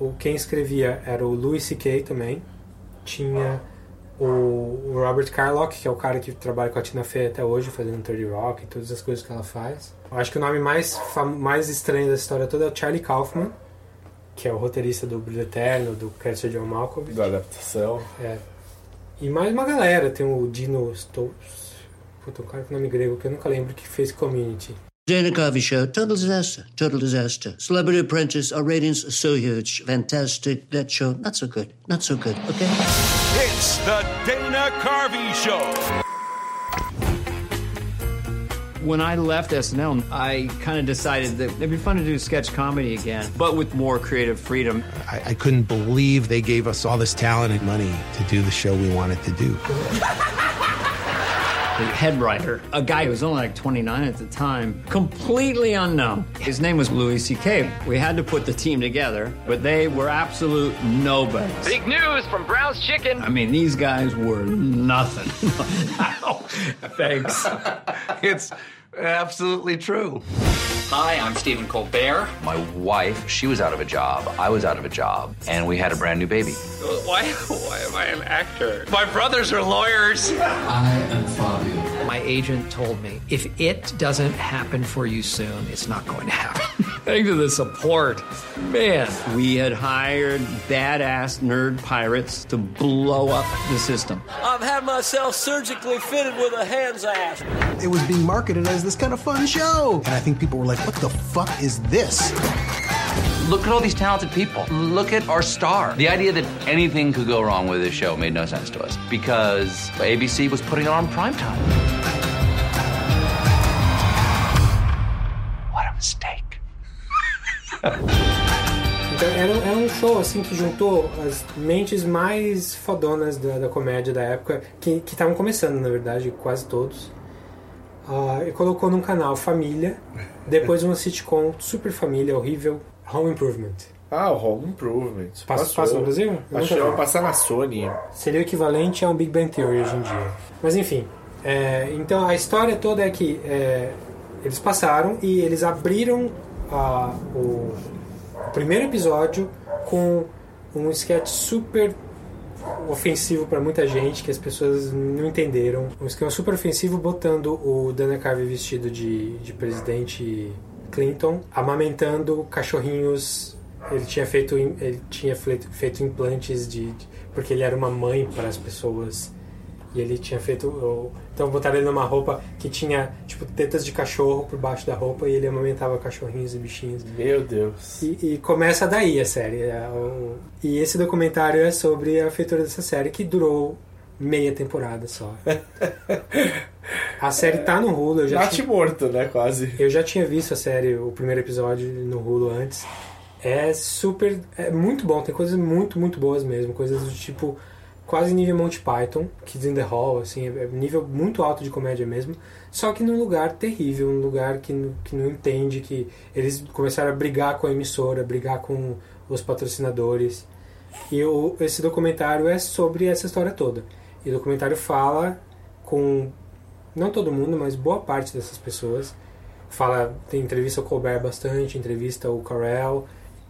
O, quem escrevia era o Louis C.K. também. Tinha o, o Robert Carlock, que é o cara que trabalha com a Tina Fey até hoje, fazendo 30 Rock e todas as coisas que ela faz. Eu acho que o nome mais, mais estranho da história toda é o Charlie Kaufman, que é o roteirista do Brilho Eterno, do Ser John Malkovich. Da adaptação. É. E mais uma galera, tem o Dino Stoltz, puta, um cara com nome grego que eu nunca lembro que fez Community. Dana Carvey Show, total disaster, total disaster. Celebrity Apprentice, our ratings are so huge, fantastic. That show, not so good, not so good, okay? It's the Dana Carvey Show. When I left SNL, I kind of decided that it'd be fun to do sketch comedy again, but with more creative freedom. I, I couldn't believe they gave us all this talent and money to do the show we wanted to do. The head writer, a guy who was only like 29 at the time, completely unknown. His name was Louis C.K. We had to put the team together, but they were absolute nobodies. Big news from Brown's Chicken. I mean, these guys were nothing. Thanks. it's absolutely true. Hi, I'm Stephen Colbert. My wife, she was out of a job. I was out of a job. And we had a brand new baby. Why, why am I an actor? My brothers are lawyers. I am Fabio. My agent told me if it doesn't happen for you soon, it's not going to happen. Thanks to the support. Man, we had hired badass nerd pirates to blow up the system. I've had myself surgically fitted with a hand's ass. It was being marketed as this kind of fun show. And I think people were like, what the fuck is this? Look at all these talented people. Look at our star. The idea that anything could go wrong with this show made no sense to us because ABC was putting it on primetime. What a mistake. Então era, era um show assim que juntou as mentes mais fodonas da, da comédia da época, que estavam começando, na verdade, quase todos. Ah, e colocou num canal Família, depois uma sitcom super família, horrível, Home Improvement. Ah, o Home Improvement. Passa, passa no Brasil? Acho que vai passar na Sony. Seria o equivalente a um Big Bang Theory hoje em dia. Mas enfim, é, então a história toda é que é, eles passaram e eles abriram ah, o, o primeiro episódio com um sketch super ofensivo para muita gente que as pessoas não entenderam. Um esquema super ofensivo botando o Dana Carvey vestido de, de presidente Clinton, amamentando cachorrinhos. Ele tinha feito ele tinha feito, implantes de, de- porque ele era uma mãe para as pessoas e ele tinha feito então botaram ele numa roupa que tinha tipo tetas de cachorro por baixo da roupa e ele amamentava cachorrinhos e bichinhos. Meu Deus. E, e começa daí a série. é, E esse documentário é sobre a feitura dessa série que durou meia temporada só. A série tá no Hulu, eu já Mate tinha, morto, né? Quase. eu já tinha visto a série, o primeiro episódio no Hulu antes. É super, é muito bom, tem coisas muito, muito boas mesmo, coisas do tipo quase nível Monty Python, Kids in the Hall, assim, é nível muito alto de comédia mesmo, só que num lugar terrível, um lugar que, que não entende, que eles começaram a brigar com a emissora, brigar com os patrocinadores. E esse documentário é sobre essa história toda. E o documentário fala com não todo mundo, mas boa parte dessas pessoas. Fala, tem entrevista o Colbert bastante, entrevista o Carell,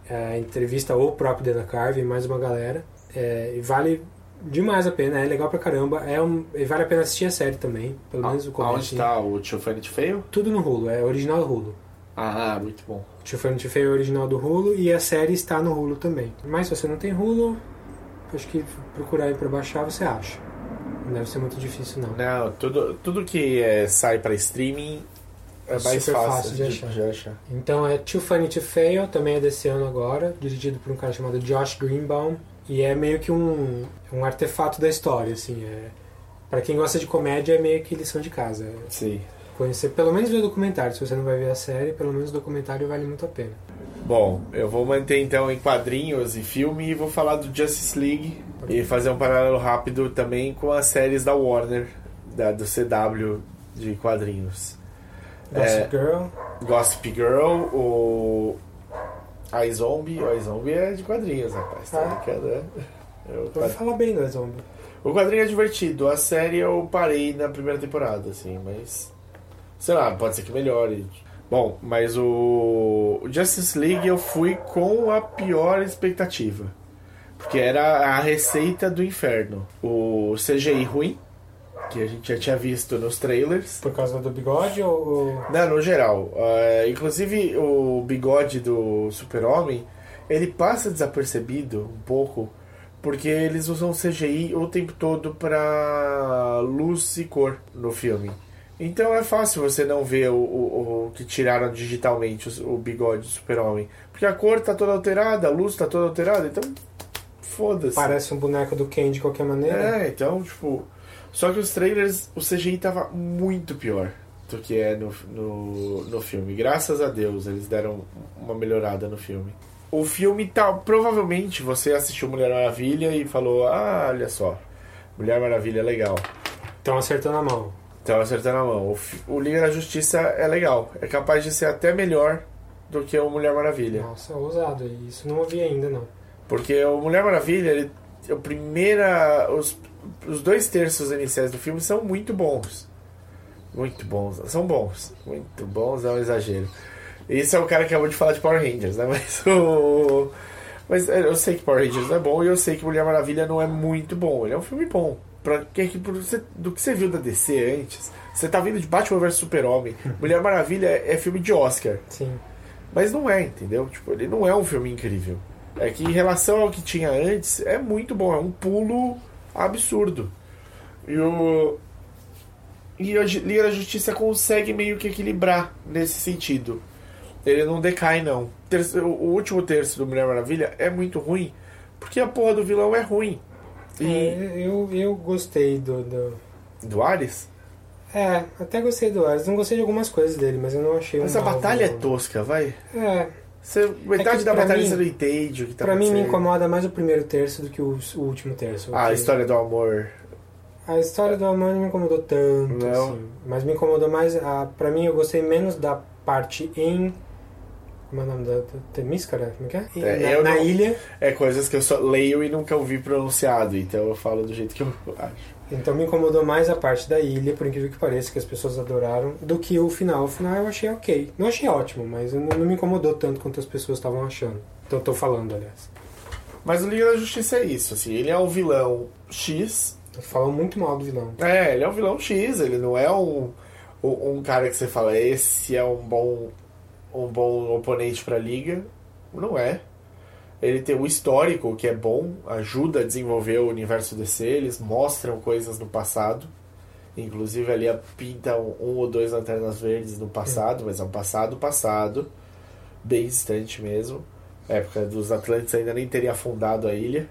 é, entrevista o próprio Dana Carvey, mais uma galera. É, vale demais a pena, é legal pra caramba. É um, vale a pena assistir a série também, pelo menos o começo. Aonde tá o Tio Funny to Fail? Tudo no Hulu, é original do Hulu. Ah, muito bom. Tio Fun Tio Feio é original do Hulu e a série está no Hulu também. Mas se você não tem Hulu, acho que procurar aí pra baixar você acha. Não deve ser muito difícil não. Não, tudo, tudo que é, sai pra streaming é mais Super fácil, fácil de achar. de achar. Então é Too Funny to Fail, também é desse ano agora, dirigido por um cara chamado Josh Greenbaum. E é meio que um, um artefato da história, assim. É, para quem gosta de comédia, é meio que lição de casa. Sim. Conhecer, pelo menos ver o documentário. Se você não vai ver a série, pelo menos o documentário vale muito a pena. Bom, eu vou manter então em quadrinhos e filme e vou falar do Justice League e fazer um paralelo rápido também com as séries da Warner, da, do CW de quadrinhos. Gossip É, Girl. Gossip Girl, o a Zombie, a Zombie é de quadrinhos, rapaz, tá Ah. brincando, né? Eu- Eu vou falar bem da Zombie. O quadrinho é divertido, a série eu parei na primeira temporada, assim, mas. Sei lá, pode ser que melhore. Bom, mas o o Justice League eu fui com a pior expectativa. Porque era a receita do inferno. O CGI ruim, que a gente já tinha visto nos trailers. Por causa do bigode ou. Não, no geral. É, inclusive o bigode do Super-Homem, ele passa desapercebido um pouco, porque eles usam CGI o tempo todo pra luz e cor no filme. Então é fácil você não ver o, o, o que tiraram digitalmente os- o, bigode do Super-Homem. Porque a cor tá toda alterada, a luz tá toda alterada, então foda-se. Parece um boneco do Ken de qualquer maneira. É, então, tipo. Só que os trailers, o CGI tava muito pior do que é no, no, no filme. Graças a Deus, eles deram uma melhorada no filme. O filme tá. Provavelmente você assistiu Mulher Maravilha e falou: Ah, olha só, Mulher Maravilha é legal. Estão acertando a mão. Então acertando a mão. O, o Liga da Justiça é legal. É capaz de ser até melhor do que o Mulher Maravilha. Nossa, é ousado. Isso não ouvi ainda, não. Porque o Mulher Maravilha, ele, a primeira, os, os dois terços iniciais do filme são muito bons. Muito bons. São bons. Muito bons é um exagero. Esse é o cara que acabou de falar de Power Rangers, né? Mas o. Mas é, eu sei que Power Rangers não é bom e eu sei que Mulher Maravilha não é muito bom. Ele é um filme bom. Pra, que, que, do que você viu da DC antes, você tá vindo de Batman vs Super-Homem. Mulher Maravilha é, é filme de Oscar. Sim. Mas não é, entendeu? Tipo, ele não é um filme incrível. É que em relação ao que tinha antes, é muito bom. É um pulo absurdo. E o. E a Liga da Justiça consegue meio que equilibrar nesse sentido. Ele não decai, não. Terço- O último terço do Mulher Maravilha é muito ruim, porque a porra do vilão é ruim. E. É, eu, eu gostei do, do. Do Ares? É, até gostei do Ares. Não gostei de algumas coisas dele, mas eu não achei Mas um a batalha é tosca, vai. É, Você, metade É da batalha mim- você não entende o que tá Pra mim me incomoda mais o primeiro terço do que o, o último terço. Ah, a história do amor. A história do amor não me incomodou tanto, Não. assim. Mas me incomodou mais. A, pra mim, eu gostei menos da parte em. Como é o nome da. da Temíscara? Como é que é? É, na na não- ilha. É coisas que eu só leio e nunca ouvi pronunciado, então eu falo do jeito que eu acho. Então me incomodou mais a parte da ilha, por incrível que pareça, que as pessoas adoraram, do que o final. O final eu achei ok. Não achei ótimo, mas não, não me incomodou tanto quanto as pessoas estavam achando. Então eu tô falando, aliás. Mas o Liga da Justiça é isso, assim, ele é um vilão X. Falam muito mal do vilão. É, ele é um vilão X, ele não é um, um, um cara que você fala, esse é um bom, um bom oponente pra Liga. Não é. Ele tem um histórico que é bom, ajuda a desenvolver o universo DC, eles mostram coisas no passado. Inclusive ali pintam um ou dois lanternas verdes no passado, mas é um passado passado, bem distante mesmo. A época dos Atlantes ainda nem teria afundado a ilha.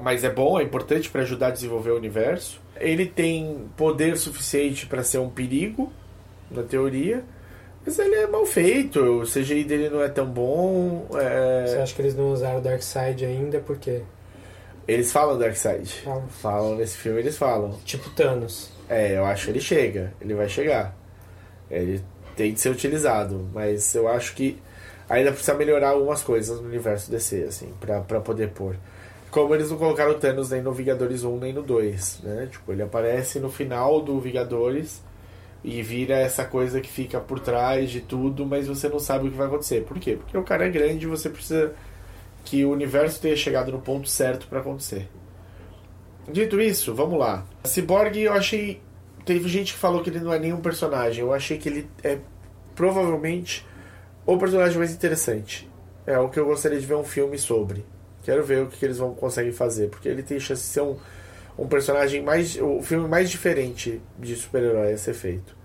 Mas é bom, é importante para ajudar a desenvolver o universo. Ele tem poder suficiente para ser um perigo, na teoria. Mas ele é mal feito, o CGI dele não é tão bom. é- Você acha que eles não usaram o Darkseid ainda? Por quê? Eles falam Darkseid. Falam. Falam nesse filme, eles falam. Tipo Thanos. É, eu acho que ele chega, ele vai chegar. Ele tem de ser utilizado, mas eu acho que ainda precisa melhorar algumas coisas no universo DC, assim, pra, pra poder pôr. Como eles não colocaram o Thanos nem no Vingadores 1 nem no 2, né? Tipo, ele aparece no final do Vingadores e vira essa coisa que fica por trás de tudo, mas você não sabe o que vai acontecer. Por quê? Porque o cara é grande e você precisa que o universo tenha chegado no ponto certo pra acontecer. Dito isso, vamos lá. Cyborg eu achei. Teve gente que falou que ele não é nenhum personagem. Eu achei que ele é provavelmente o personagem mais interessante. É o que eu gostaria de ver um filme sobre. Quero ver o que eles vão conseguir fazer. Porque ele tem chance de ser um, um personagem mais. o filme mais diferente de super-herói a ser feito.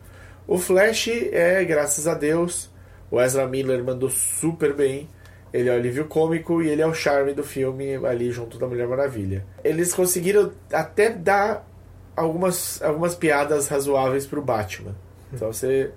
O Flash é, graças a Deus, o Ezra Miller mandou super bem. Ele é o alívio cômico e ele é o charme do filme ali junto da Mulher Maravilha. Eles conseguiram até dar algumas, algumas piadas razoáveis pro Batman. Então você,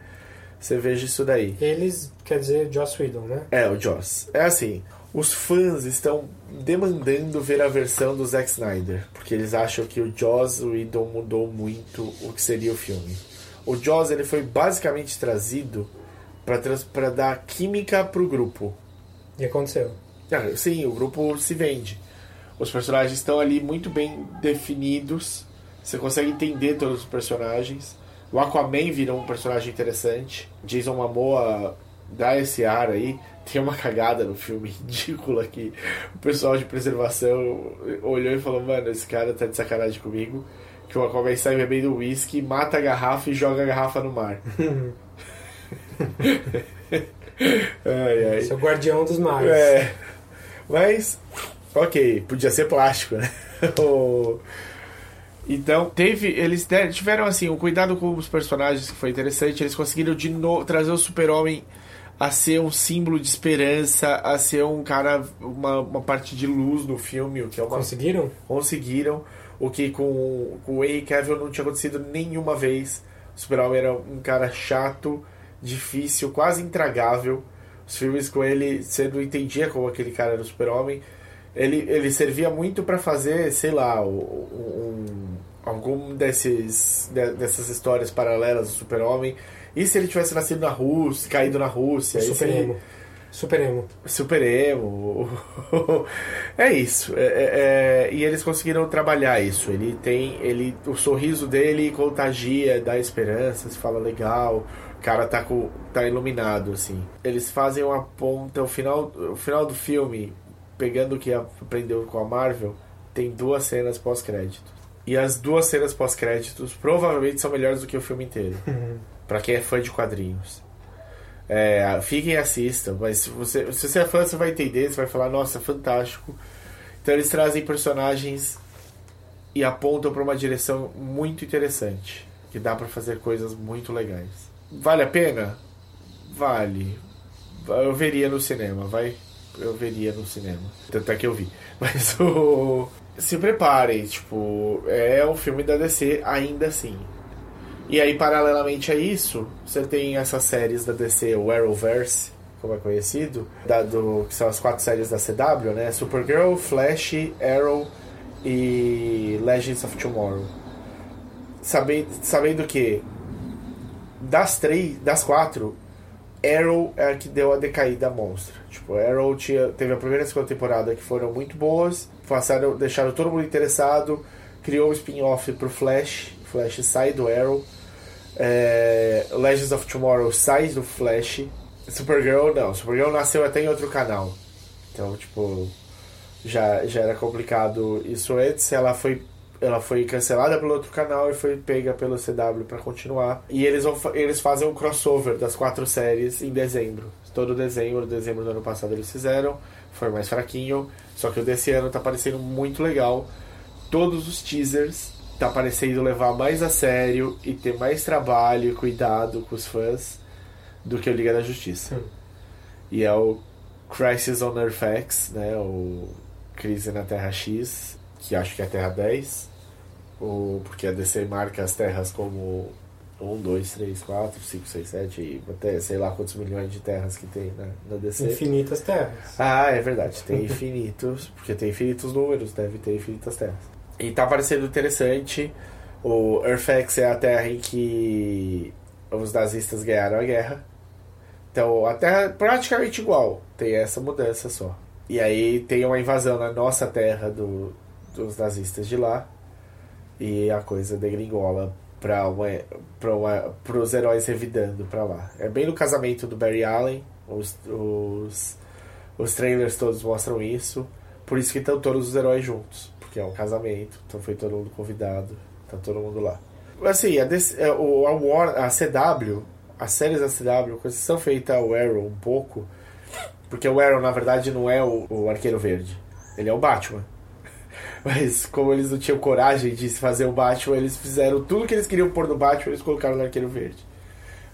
você veja isso daí. Eles, quer dizer, Joss Whedon, né? É, o Joss. É assim, os fãs estão demandando ver a versão do Zack Snyder, porque eles acham que o Joss Whedon mudou muito o que seria o filme. O Joss ele foi basicamente trazido para dar química pro grupo. E aconteceu. Ah, Sim, o grupo se vende. Os personagens estão ali muito bem definidos. Você consegue entender todos os personagens. O Aquaman virou um personagem interessante. Jason Momoa dá esse ar aí. Tem uma cagada no filme ridícula que o pessoal de preservação olhou e falou: Mano, esse cara tá de sacanagem comigo. Que o Aquaman sai bebendo uísque, mata a garrafa e joga a garrafa no mar. ai, ai. Esse é o guardião dos mares. É. Mas, ok, podia ser plástico, né? Então, teve. Eles tiveram assim, um cuidado com os personagens que foi interessante. Eles conseguiram de novo trazer o super-homem a ser um símbolo de esperança, a ser um cara, uma, uma parte de luz no filme, o que é uma. Conseguiram? Conseguiram. O que com, com o Henry Cavill não tinha acontecido nenhuma vez. O Super-Homem era um cara chato, difícil, quase intragável. Os filmes com ele, você não entendia como aquele cara era o Super-Homem. Ele, ele servia muito para fazer, sei lá, o- um, algum desses, de- dessas histórias paralelas do Super-Homem. E se ele tivesse nascido na Rússia, caído na Rússia? Super ele- emo. Super emo. Super emo. é isso. É- é- é, e eles conseguiram trabalhar isso. Ele tem. Ele, o sorriso dele contagia, dá esperança, se fala legal. O cara tá, com, tá iluminado, assim. Eles fazem uma ponta. O final, o final do filme, pegando o que aprendeu com a Marvel, tem duas cenas pós-crédito. E as duas cenas pós-créditos provavelmente são melhores do que o filme inteiro. Pra quem é fã de quadrinhos. É, fiquem e assistam, mas se você, se você é fã, você vai entender, você vai falar, nossa, fantástico. Então eles trazem personagens e apontam para uma direção muito interessante, que dá para fazer coisas muito legais. Vale a pena? Vale. Eu veria no cinema, vai. Eu veria no cinema. Tanto é que eu vi. Mas o. Se preparem, tipo, é um filme da DC ainda assim. E aí, paralelamente a isso, você tem essas séries da DC, o Arrowverse, como é conhecido, dado que são as quatro séries da CW, né? Supergirl, Flash, Arrow e Legends of Tomorrow. Sabendo, sabendo que das três, das quatro, Arrow é a que deu a decaída monstra. Tipo, Arrow tinha, teve a primeira e a segunda temporada que foram muito boas, passaram, deixaram todo mundo interessado, criou um spin-off pro Flash, Flash sai do Arrow, é, Legends of Tomorrow sai do Flash, Supergirl não, Supergirl nasceu até em outro canal. Então, tipo, já, já era complicado isso antes, ela foi ela foi cancelada pelo outro canal e foi pega pelo CW para continuar. E eles, vão, eles fazem um crossover das quatro séries em dezembro. Todo dezembro, dezembro do ano passado eles fizeram, foi mais fraquinho, só que o desse ano tá parecendo muito legal. Todos os teasers tá parecendo levar mais a sério e ter mais trabalho e cuidado com os fãs do que o Liga da Justiça. E é o Crisis on Earth X, né, o Crise na Terra X, que acho que é a Terra 10, ou porque a DC marca as terras como 1, 2, 3, 4, 5, 6, 7 e até sei lá quantos milhões de terras que tem na, na DC. Infinitas terras. Ah, é verdade, tem infinitos, porque tem infinitos números, deve ter infinitas terras. E tá parecendo interessante. O Earthx é a terra em que os nazistas ganharam a guerra. Então a terra é praticamente igual, tem essa mudança só. E aí tem uma invasão na nossa terra do, dos nazistas de lá e a coisa degringola para uma, pra uma, os heróis revidando para lá. É bem no casamento do Barry Allen, os, os, os trailers todos mostram isso, por isso que estão todos os heróis juntos, porque é um casamento, então foi todo mundo convidado, tá todo mundo lá. Assim, a, DC, a, a, a CW, as séries da CW, com exceção feita ao Arrow um pouco, porque o Arrow na verdade não é o, o Arqueiro Verde, ele é o Batman. Mas como eles não tinham coragem de fazer o Batman, eles fizeram tudo que eles queriam pôr no Batman, eles colocaram no Arqueiro Verde.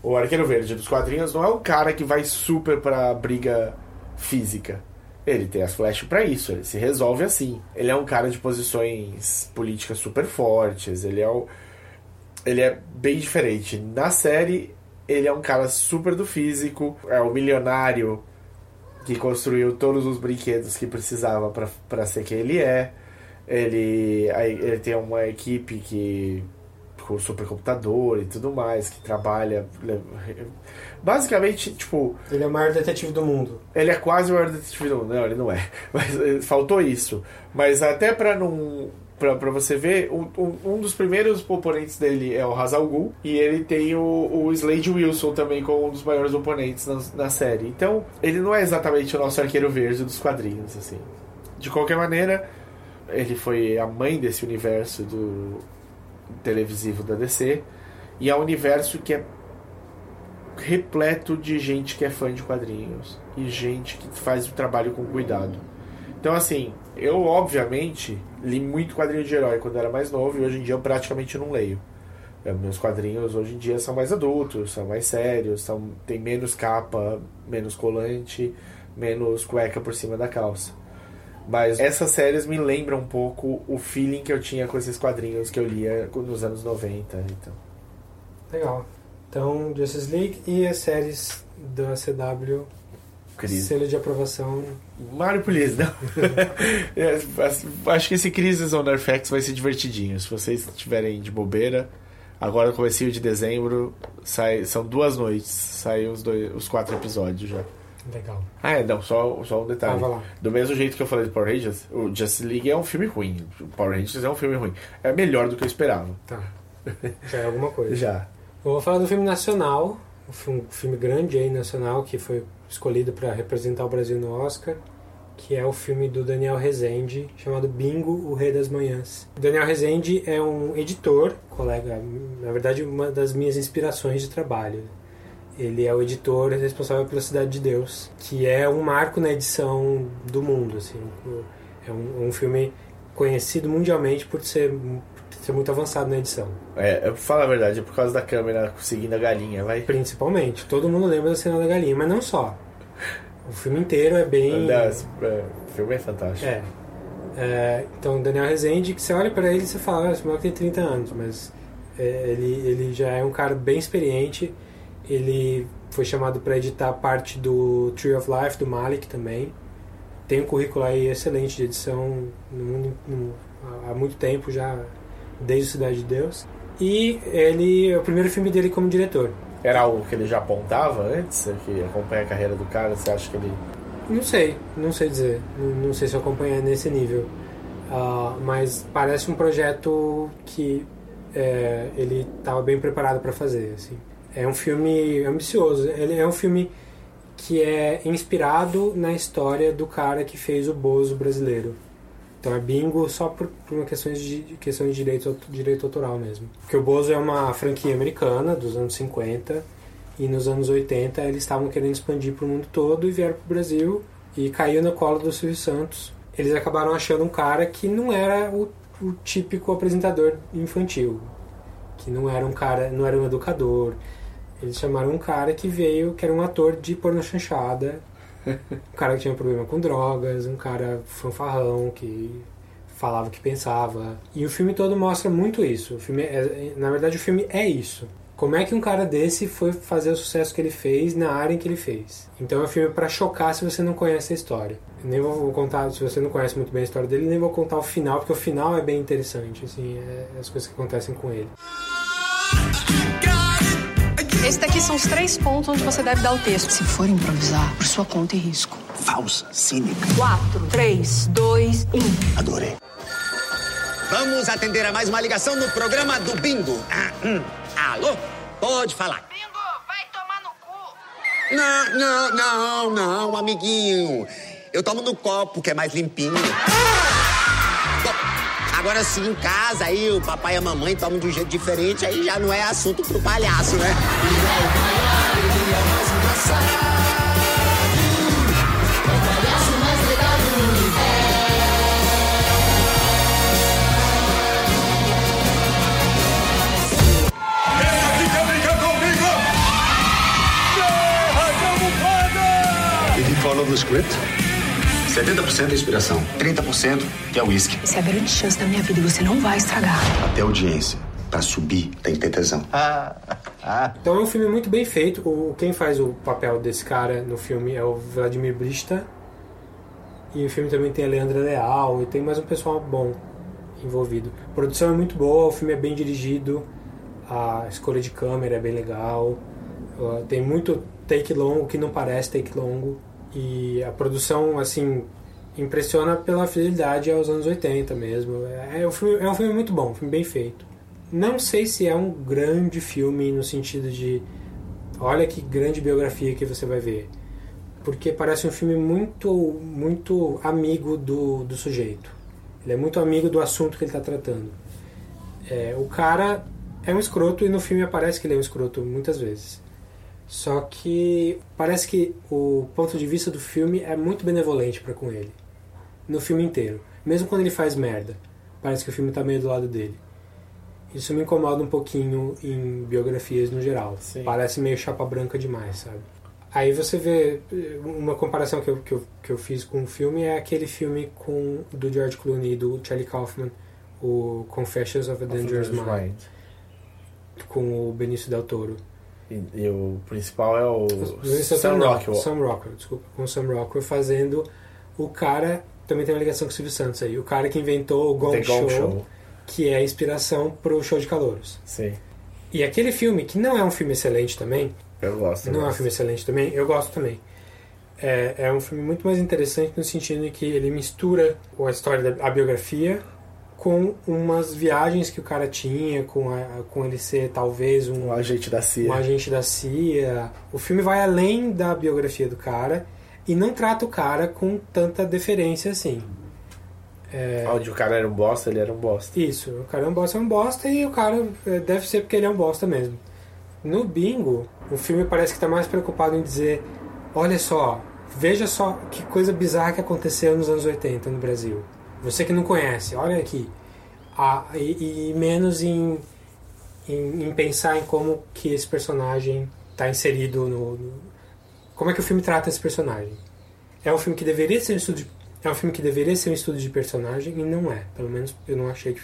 O Arqueiro Verde dos quadrinhos não é um cara que vai super pra briga física. Ele tem as flash para isso, ele se resolve assim. Ele é um cara de posições políticas super fortes, ele é o... ele é bem diferente. Na série, ele é um cara super do físico, é o milionário que construiu todos os brinquedos que precisava para ser quem ele é. Ele, ele tem uma equipe que com supercomputador e tudo mais, que trabalha. Basicamente, tipo. Ele é o maior detetive do mundo. Ele é quase o maior detetive do mundo. Não, ele não é. Mas eh, faltou isso. Mas até pra não. Pra, pra você ver, um, um, um dos primeiros oponentes dele é o Hazal Ghul, e ele tem o, o Slade Wilson também como um dos maiores oponentes na, na série. Então, ele não é exatamente o nosso arqueiro verde dos quadrinhos, assim. De qualquer maneira, ele foi a mãe desse universo do televisivo da DC e é um universo que é repleto de gente que é fã de quadrinhos e gente que faz o trabalho com cuidado. Então assim, eu obviamente li muito quadrinho de herói quando era mais novo e hoje em dia eu praticamente não leio. É, meus quadrinhos hoje em dia são mais adultos, são mais sérios, são, tem menos capa, menos colante, menos cueca por cima da calça. Mas essas séries me lembram um pouco o feeling que eu tinha com esses quadrinhos que eu lia nos anos 90. Então. Legal. Então, Justice League e as séries da CW. Crise. Selo de aprovação. Mario Please, não. é, acho que esse Crisis on Earth vai ser divertidinho. Se vocês estiverem de bobeira, agora no começo de dezembro, sai, são duas noites, saem os, dois, os quatro episódios já. Legal. Ah, é, não, só, só um detalhe. Ah, Do mesmo jeito que eu falei de Power Rangers, o Justice League é um filme ruim. O Power Rangers é um filme ruim. É melhor do que eu esperava. Tá. Já é alguma coisa. Já. Eu vou falar do filme nacional, um filme, filme grande aí nacional que foi escolhido para representar o Brasil no Oscar, que é o filme do Daniel Rezende, chamado Bingo, o Rei das Manhãs. O Daniel Rezende é um editor, colega, na verdade, uma das minhas inspirações de trabalho. Ele é o editor responsável pela Cidade de Deus, que é um marco na edição do mundo. Assim. É um, um filme conhecido mundialmente por ser, por ser muito avançado na edição. É, fala a verdade, é por causa da câmera seguindo a galinha, vai? Principalmente. Todo mundo lembra da cena da galinha, mas não só. O filme inteiro é bem. É, o filme é fantástico. É. é então, Daniel Rezende, que você olha para ele e você fala, ah, esse moleque tem 30 anos, mas é, ele, ele já é um cara bem experiente ele foi chamado para editar parte do Tree of Life do Malik também. Tem um currículo aí excelente de edição no mundo, no, há muito tempo já, desde Cidade de Deus. E ele é o primeiro filme dele como diretor. Era algo que ele já apontava antes? Que acompanha a carreira do cara? Você acha que ele. Não sei, não sei dizer. Não, não sei se eu acompanhar nesse nível. Uh, mas parece um projeto que é, ele estava bem preparado para fazer. Assim. É um filme ambicioso. Ele é um filme que é inspirado na história do cara que fez o Bozo brasileiro. Então é bingo só por, por uma questão de, questão de direito, direito autoral mesmo. Porque o Bozo é uma franquia americana dos anos 50 e nos anos 80 eles estavam querendo expandir para o mundo todo e vieram para o Brasil e caiu no colo do Silvio Santos. Eles acabaram achando um cara que não era o, o típico apresentador infantil, que não era um cara, não era um educador. Eles chamaram um cara que veio, que era um ator de porno chanchada, um cara que tinha problema com drogas, um cara fanfarrão que falava o que pensava. E o filme todo mostra muito isso. O filme é, na verdade, o filme é isso. Como é que um cara desse foi fazer o sucesso que ele fez na área em que ele fez? Então é um filme para chocar se você não conhece a história. Eu nem vou contar, se você não conhece muito bem a história dele, nem vou contar o final, porque o final é bem interessante, assim, é, as coisas que acontecem com ele. Esse daqui são os três pontos onde você deve dar o texto. Se for improvisar, por sua conta e risco. Falsa, cínica. Quatro, três, dois, um. Adorei. Vamos atender a mais uma ligação no programa do Bingo. Ah, hum. Alô? Pode falar. Bingo, vai tomar no cu. Não, não, não, não, amiguinho. Eu tomo no copo, que é mais limpinho. Bom, agora sim, em casa, aí o papai e a mamãe tomam de um jeito diferente, aí já não é assunto pro palhaço, né? Follow the script? 70% é inspiração, 30% que é whisky. Essa é a grande chance da minha vida e você não vai estragar. Até audiência. Pra subir, tem que ter tesão. Então é um filme muito bem feito. O, quem faz o papel desse cara no filme é o Vladimir Brista. E o filme também tem a Leandra Leal e tem mais um pessoal bom envolvido. A produção é muito boa, o filme é bem dirigido, a escolha de câmera é bem legal. Uh, tem muito take longo que não parece take longo. E a produção, assim, impressiona pela fidelidade aos anos 80 mesmo. É, um filme, é um filme muito bom, um filme bem feito. Não sei se é um grande filme no sentido de olha que grande biografia que você vai ver. Porque parece um filme muito muito amigo do, do sujeito. Ele é muito amigo do assunto que ele está tratando. É, o cara é um escroto e no filme aparece que ele é um escroto muitas vezes. Só que parece que o ponto de vista do filme é muito benevolente para com ele. No filme inteiro. Mesmo quando ele faz merda. Parece que o filme tá meio do lado dele. Isso me incomoda um pouquinho em biografias no geral. Sim. Parece meio chapa branca demais, sabe? Aí você vê uma comparação que eu, que eu, que eu fiz com o filme é aquele filme com do George Clooney e do Charlie Kaufman, o Confessions of a Dangerous Mind, com o Benício Del Toro. E, e o principal é o é Sam Rockwell. Sam Rockwell, desculpa. Com o Sam Rockwell fazendo o cara. Também tem uma ligação com o Silvio Santos aí. O cara que inventou o Gong, Show, Show. que é a inspiração pro show de calouros. Sim. E aquele filme, que não é um filme excelente também, Eu gosto. eu não é um gosto. filme excelente também, eu gosto também. É, é um filme muito mais interessante no sentido em que ele mistura a história da a biografia com umas viagens que o cara tinha, com, a, com ele ser talvez um, Um agente da CIA. um agente da CIA. O filme vai além da biografia do cara e não trata o cara com tanta deferência assim. É, Onde o cara era um bosta, ele era um bosta. isso, o cara é um bosta, é um bosta e o cara é, deve ser porque ele é um bosta mesmo. No Bingo, o filme parece que está mais preocupado em dizer: olha só, veja só que coisa bizarra que aconteceu nos anos 80 no Brasil. Você que não conhece, olha aqui. Ah, e, e menos em, em, em pensar em como que esse personagem está inserido no, no- Como é que o filme trata esse personagem. É um filme que deveria ser um estudo de, é um filme que deveria ser um estudo de personagem e não é. Pelo menos eu não achei que,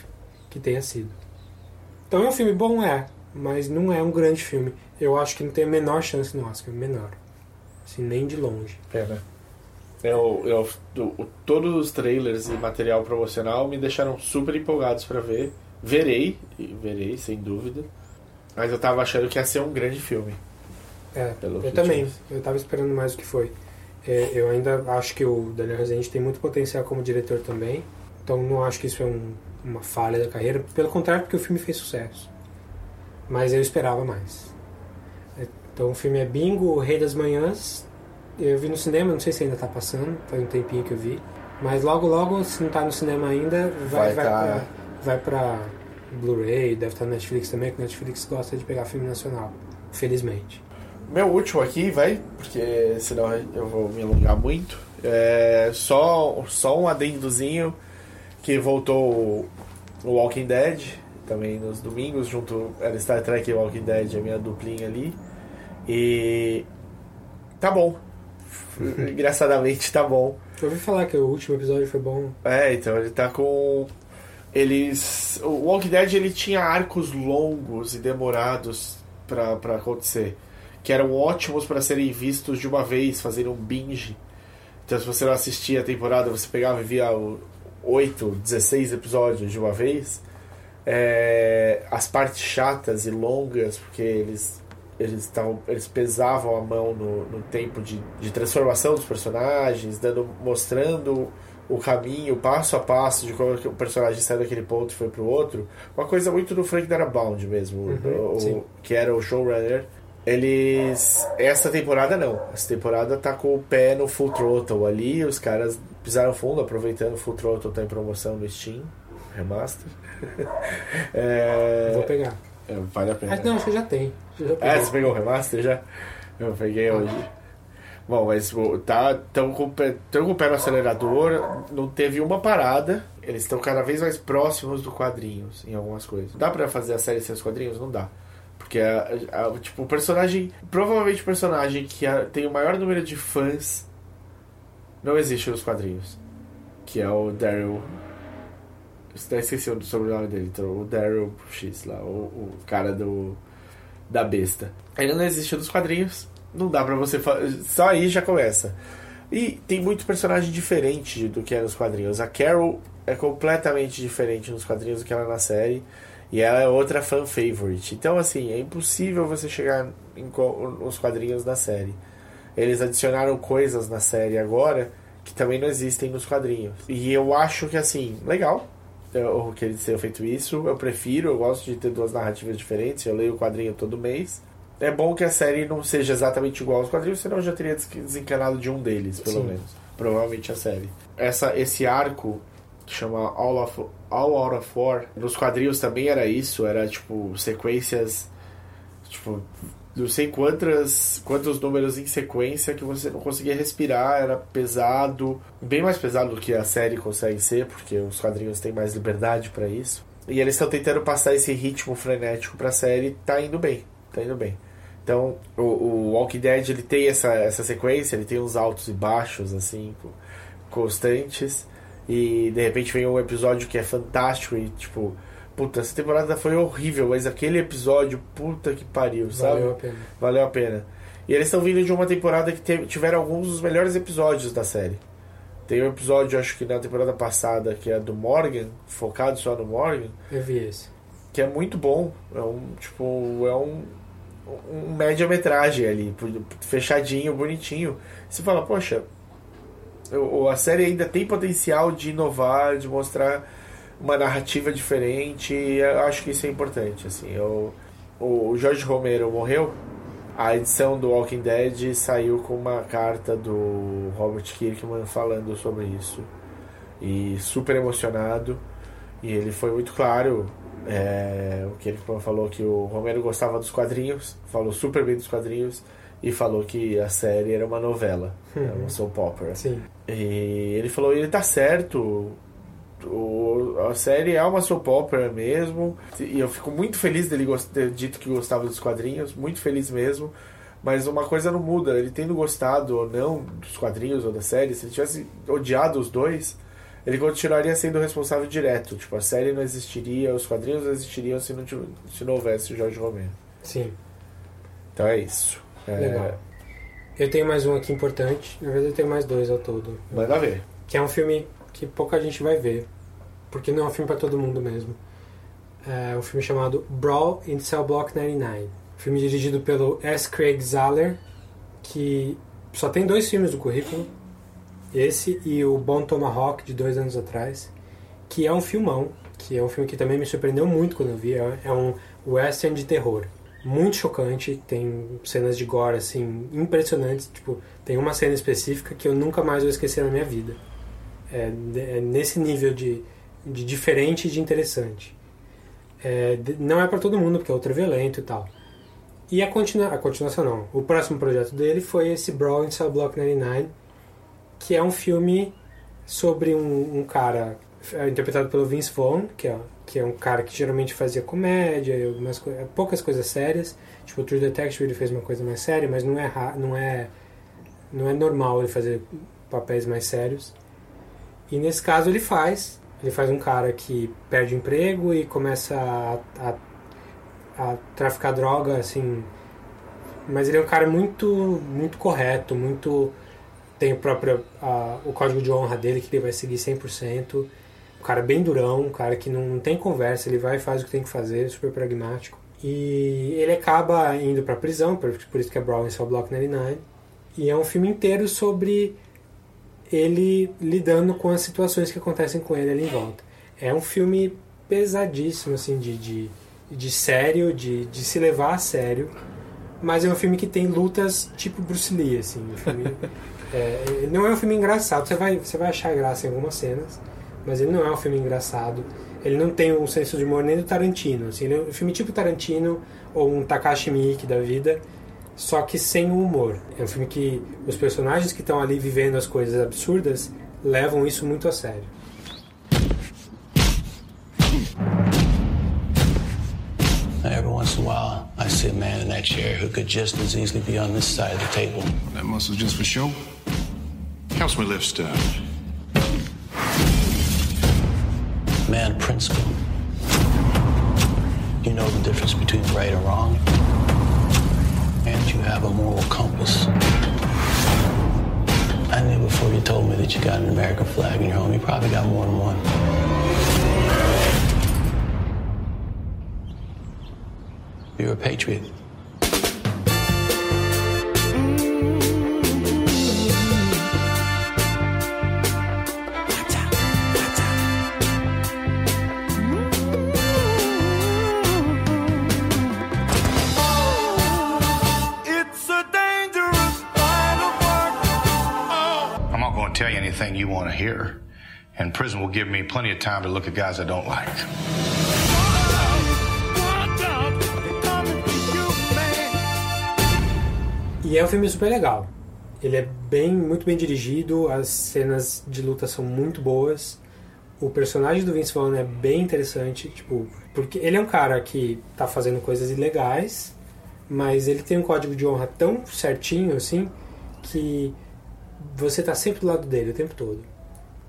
que tenha sido. Então é um filme bom, é, mas não é um grande filme. Eu acho que não tem a menor chance no Oscar, menor. Assim, nem de longe. Pena. Eu, eu, todos os trailers e material promocional me deixaram super empolgados pra ver. Verei, verei, sem dúvida. Mas eu tava achando que ia ser um grande filme. É, Pelo que eu também. Eu tava esperando mais do que foi. É, eu ainda acho que o Daniel Rezende tem muito potencial como diretor também. Então não acho que isso é um- uma falha da carreira. Pelo contrário, porque o filme fez sucesso. Mas eu esperava mais. É, Então o filme é Bingo, O Rei das Manhãs. Eu vi no cinema, não sei se ainda tá passando, faz um tempinho que eu vi. Mas logo, logo, se não tá no cinema ainda, vai, Vai vai, tá. pra, vai pra Blu-ray, deve estar na Netflix também, que Netflix gosta de pegar filme nacional. Felizmente. Meu último aqui, vai, porque senão eu vou me alongar muito. É só, só um adendozinho que voltou o- o Walking Dead, também nos domingos, junto. Era Star Trek e Walking Dead, a minha duplinha ali. E. Tá bom. Engraçadamente tá bom. Eu ouvi falar que o último episódio foi bom. É, então ele tá com. Eles. O Walking Dead ele tinha arcos longos e demorados pra, pra acontecer. Que eram ótimos pra serem vistos de uma vez, fazendo um binge. Então se você não assistia a temporada, você pegava e via o 8, 16 episódios de uma vez. É, as partes chatas e longas, porque eles eles, tavam, eles pesavam a mão no, no tempo de, de transformação dos personagens, dando, mostrando o caminho, passo a passo, de como o personagem saiu daquele ponto e foi pro outro. Uma coisa muito do Frank Darabont mesmo, Uhum, o- que era o showrunner. Eles. Essa temporada não. Essa temporada tá com o pé no Full Throttle ali. Os caras pisaram fundo, aproveitando o Full Throttle tá em promoção no Steam. Remaster. É, Vou pegar. É, vale a pena. Ah, não, que já tem. Já É, você pegou o remaster já? Eu peguei hoje. Bom, mas tá, estão com, o pé- tão com o pé no acelerador, não teve uma parada. Eles estão cada vez mais próximos do quadrinhos em algumas coisas. Dá pra fazer a série sem os quadrinhos? Não dá. Porque a- a- tipo, o personagem. Provavelmente o personagem que a- tem o maior número de fãs não existe nos quadrinhos. Que é o Daryl. Eu até esqueci o sobrenome dele, então, o Daryl X lá, o, o cara do. da besta. Ele não existe nos quadrinhos. Não dá pra você. Só aí já começa. E tem muito personagem diferente do que é nos quadrinhos. A Carol é completamente diferente nos quadrinhos do que ela é na série. E ela é outra fan favorite. Então, assim, é impossível você chegar em nos quadrinhos da série. Eles adicionaram coisas na série agora que também não existem nos quadrinhos. E eu acho que, assim, legal eu, que eles tenham feito isso. Eu prefiro, eu gosto de ter duas narrativas diferentes. Eu leio o quadrinho todo mês. É bom que a série não seja exatamente igual aos quadrinhos, senão eu já teria des- desencanado de um deles, pelo Sim. menos. Provavelmente a série. Essa, esse arco que chama All, of, All Out of War, nos quadrinhos também era isso, era tipo sequências, tipo, não sei quantas, quantos números em sequência que você não conseguia respirar, era pesado, bem mais pesado do que a série consegue ser, porque os quadrinhos têm mais liberdade pra isso. E eles estão tentando passar esse ritmo frenético pra série, tá indo bem, tá indo bem. Então, o, o Walking Dead ele tem essa, essa sequência, ele tem uns altos e baixos assim, co- constantes. E de repente vem um episódio que é fantástico e tipo, puta, essa temporada foi horrível, mas aquele episódio, puta que pariu, sabe? Valeu a pena. Valeu a pena. E eles estão vindo de uma temporada que teve, tiveram alguns dos melhores episódios da série. Tem um episódio, acho que na temporada passada, que é do Morgan, focado só no Morgan, Eu vi esse. que é muito bom. É um, tipo, é um, um média-metragem ali, fechadinho, bonitinho. Você fala, poxa, a série ainda tem potencial de inovar, de mostrar uma narrativa diferente. E eu acho que isso é importante. Assim, eu, o Jorge Romero morreu. A edição do Walking Dead saiu com uma carta do Robert Kirkman falando sobre isso. E super emocionado. E ele foi muito claro. é, o Kirkman falou que o Romero gostava dos quadrinhos, falou super bem dos quadrinhos. E falou que a série era uma novela, era uma soap opera. Sim. E ele falou, ele tá certo. O, a série é uma soap opera mesmo. E eu fico muito feliz dele ter dito que gostava dos quadrinhos, muito feliz mesmo. Mas uma coisa não muda, ele tendo gostado ou não dos quadrinhos ou da série, se ele tivesse odiado os dois, ele continuaria sendo responsável direto. Tipo, a série não existiria, os quadrinhos não existiriam se não, se não houvesse o Jorge Romero. Sim. Então é isso. É, Legal. Eu tenho mais um aqui importante. Na verdade, eu tenho mais dois ao todo. Manda ver. Que é um filme que pouca gente vai ver. Porque não é um filme para todo mundo mesmo. É um filme chamado Brawl in Cell Block 99. Filme dirigido pelo S. Craig Zahler, que só tem dois filmes no currículo. Esse e o Bon Tomahawk, de dois anos atrás. Que é um filmão. Que é um filme que também me surpreendeu muito quando eu vi. É é um western de terror. Muito chocante. Tem cenas de gore, assim, impressionantes. Tipo, tem uma cena específica que eu nunca mais vou esquecer na minha vida. É, é nesse nível de, de diferente e de interessante. É, não é para todo mundo, porque é ultra violento e tal. E a, continua, a continuação não. O próximo projeto dele foi esse Brawl in Cell Block 99, que é um filme sobre um, um cara é, interpretado pelo Vince Vaughn, que é, que é um cara que geralmente fazia comédia, e algumas, poucas coisas sérias. Tipo, o True Detective ele fez uma coisa mais séria, mas não é, não é, não é normal ele fazer papéis mais sérios. E nesse caso ele faz. Ele faz um cara que perde emprego e começa a, a, a traficar droga, assim. Mas ele é um cara muito, muito correto, muito. Tem o próprio a- o código de honra dele que ele vai seguir 100%. Um cara bem durão, um cara que não, não tem conversa, ele vai e faz o que tem que fazer, super pragmático. E ele acaba indo pra prisão, por, por isso que é Brown em Block 99. E é um filme inteiro sobre ele lidando com as situações que acontecem com ele ali em volta. É um filme pesadíssimo, assim, de, de, de sério, de, de se levar a sério, mas é um filme que tem lutas tipo Bruce Lee, assim. Um filme, é, não é um filme engraçado, você vai, você vai achar graça em algumas cenas, mas ele não é um filme engraçado. Ele não tem um senso de humor nem do Tarantino, assim, é um filme tipo Tarantino ou um Takashi Miike da vida, só que sem o humor. É um filme que os personagens que estão ali vivendo as coisas absurdas levam isso muito a sério. Every once in a while, I see a man in that chair who could just as easily be on this side of the table. That muscle's just for show. Helps me lift stuff. Man principle. You know the difference between right and wrong. And you have a moral compass. I knew before you told me that you got an American flag in your home, you probably got more than one. You're a patriot. Tell you anything you want to hear. And prison will give me plenty of time to look at guys I don't like. E é um filme super legal. Ele é bem, muito bem dirigido, as cenas de luta são muito boas. O personagem do Vince Vaughn é bem interessante, tipo, porque ele é um cara que tá fazendo coisas ilegais, mas ele tem um código de honra tão certinho assim que você tá sempre do lado dele o tempo todo.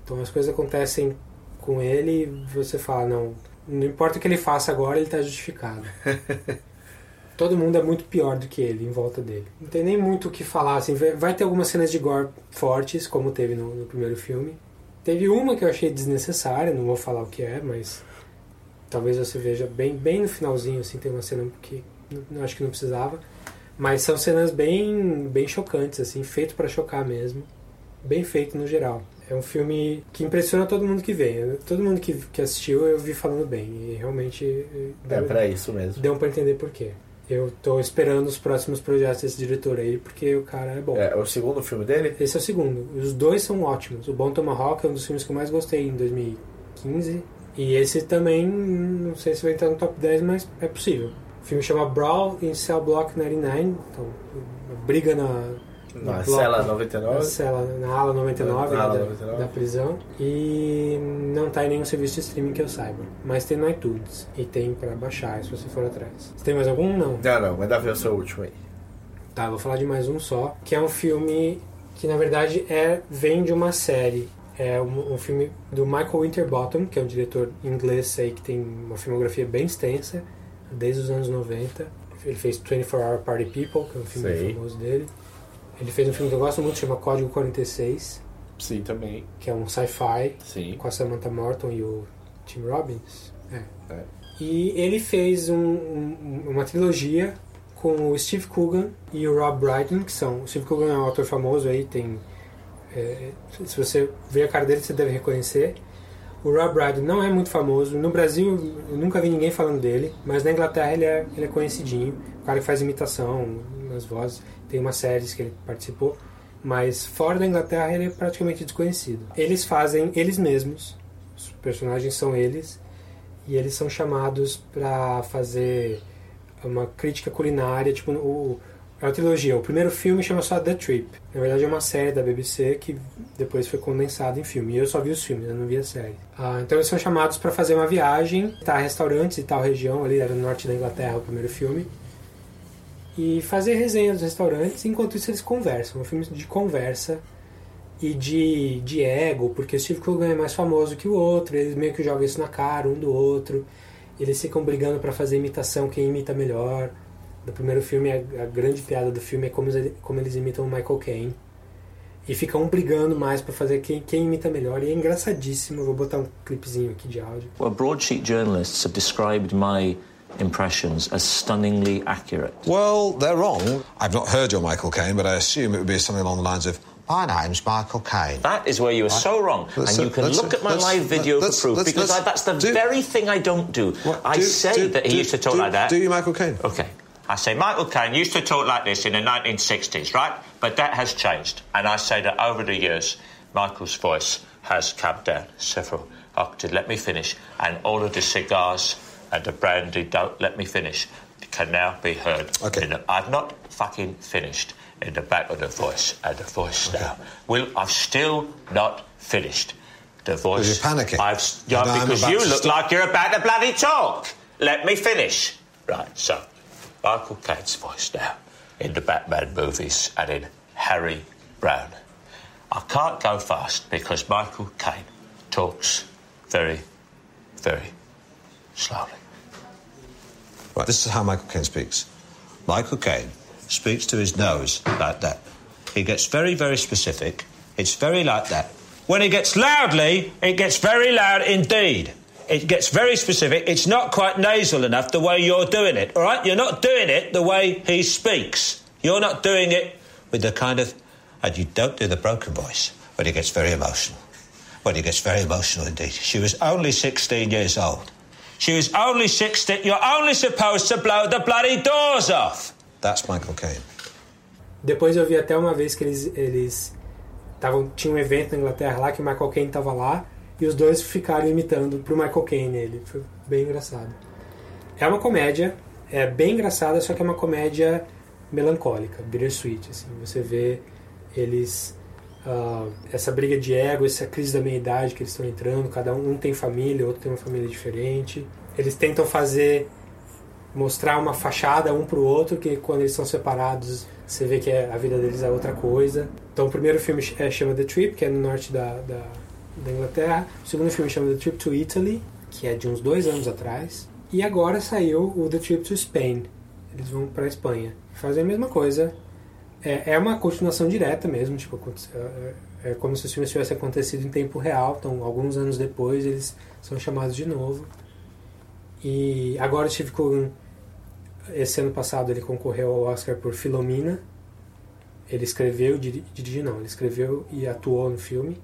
Então as coisas acontecem com ele e você fala, não, não importa o que ele faça agora, ele tá justificado. Todo mundo é muito pior do que ele em volta dele. Não tem nem muito o que falar, assim. vai- ter algumas cenas de gore fortes, como teve no, no primeiro filme. Teve uma que eu achei desnecessária, não vou falar o que é, mas talvez você veja bem, bem no finalzinho, assim, tem uma cena que não- acho que não precisava. Mas são cenas bem, bem chocantes, assim, feito para chocar mesmo. Bem feito no geral. É um filme que impressiona todo mundo que vê. Todo mundo que, que assistiu eu vi falando bem. E realmente. eh, É deu- pra isso mesmo. Deu pra entender por quê. Eu tô esperando os próximos projetos desse diretor aí, porque o cara é bom. É o segundo filme dele? Esse é o segundo. Os dois são ótimos. O Bom Tomahawk é um dos filmes que eu mais gostei em 2015. E esse também, não sei se vai entrar no top 10, mas é possível. O filme chama Brawl in Cell Block 99. Então, briga na... Na bloco- cela 99? Na, cela, na ala 99, Na ala da, 99. da prisão. E não tá em nenhum serviço de streaming que eu saiba. Mas tem no iTunes. E tem pra baixar, se você for atrás. Você tem mais algum? Não. Não, não, manda ver o seu último aí. Tá, vou falar de mais um só, que é um filme que na verdade é vem de uma série. É um, um filme do Michael Winterbottom, que é um diretor inglês aí que tem uma filmografia bem extensa, desde os anos 90. Ele fez 24 Hour Party People, que é um filme Sei. famoso dele. Ele fez um filme que eu gosto muito, chama Código 46, Sim, também. que é um sci-fi com a Samantha Morton e o Tim Robbins. É. É. E ele fez um- um- uma trilogia com o Steve Coogan e o Rob Brydon, que são... O Steve Coogan é um ator famoso aí, tem... é, se você ver a cara dele, você deve reconhecer. O Rob Brydon não é muito famoso. No Brasil, eu nunca vi ninguém falando dele, mas na Inglaterra ele é, ele é conhecidinho. O cara que faz imitação nas vozes. Tem umas séries que ele participou. Mas fora da Inglaterra ele é praticamente desconhecido. Eles fazem eles mesmos. Os personagens são eles. E eles são chamados para fazer uma crítica culinária. Tipo, o, é uma trilogia. O primeiro filme chama só The Trip. Na verdade é uma série da BBC que depois foi condensada em filme. E eu só vi os filmes, eu não vi a série. Ah, então eles são chamados para fazer uma viagem, tá restaurantes e tal região, ali era no norte da Inglaterra o primeiro filme. E fazer resenha dos restaurantes, enquanto isso eles conversam. É um filme de conversa e de, de ego, porque o Steve Coogan é mais famoso que o outro, eles meio que jogam isso na cara um do outro. Eles ficam brigando para fazer imitação, quem imita melhor. No primeiro filme, a, a grande piada do filme é como, eles- como eles imitam o Michael Caine. E ficam um brigando mais para fazer quem, quem imita melhor. E é engraçadíssimo. Vou botar um clipezinho aqui de áudio. Well, broadsheet journalists have described my impressions as stunningly accurate. Well, they're wrong. I've not heard your Michael Caine, but I assume it would be something along the lines of, My name's Michael Caine. That is where you are so wrong. And you can look at my live video for proof because I, that's the do- very thing I don't do. I do- say do- that he do- used to talk do- like that. do you, Michael Caine? Okay. I say Michael Caine used to talk like this in the 1960s, right? But that has changed. And I say that over the years, Michael's voice has come down several octaves. Let me finish. And all of the cigars and the brandy, don't let me finish, can now be heard. Okay. In the, I've not fucking finished in the back of the voice. And the voice now. Will, I've still not finished. The voice. Because you're panicking. I've, yeah, because you look stop. like you're about to bloody talk. Let me finish. Right, so Michael Caine's voice now in the Batman movies and in Harry Brown. I can't go fast because Michael Caine talks very, very slowly. Right, this is how Michael Caine speaks. Michael Caine speaks to his nose like that. He gets very, very specific. It's very like that. When he gets loudly, it gets very loud indeed. It gets very specific. It's not quite nasal enough the way you're doing it, all right? You're not doing it the way he speaks. You're not doing it with the kind of. And you don't do the broken voice when he gets very emotional. When he gets very emotional indeed. She was only 16 years old. She was only 16. You're only supposed to blow the bloody doors off. That's Michael Caine. Depois eu vi até uma vez que eles eles tavam, tinha um evento na Inglaterra lá que o Michael Caine tava lá e os dois ficaram imitando pro Michael Caine ele. Foi bem engraçado. É uma comédia, é bem engraçada, só que é uma comédia melancólica, bittersweet, assim. Você vê eles ah, essa briga de ego, essa crise da meia-idade que eles estão entrando, cada um, um tem família, outro tem uma família diferente. Eles tentam fazer mostrar uma fachada um pro outro, que quando eles são separados você vê que é- a vida deles é outra coisa. Então o primeiro filme é, chama The Trip, que é no norte da, da, da Inglaterra. O segundo filme chama The Trip to Italy, que é de uns dois anos atrás. E agora saiu o The Trip to Spain. Eles vão pra Espanha. Fazem a mesma coisa. É, é uma continuação direta mesmo, tipo, aconte- é, é como se os filmes tivessem acontecido em tempo real. Então, alguns anos depois, eles são chamados de novo. E agora Steve Coogan, esse ano passado, ele concorreu ao Oscar por Filomena. Ele escreveu, diri- dirigiu não, ele escreveu e atuou no filme.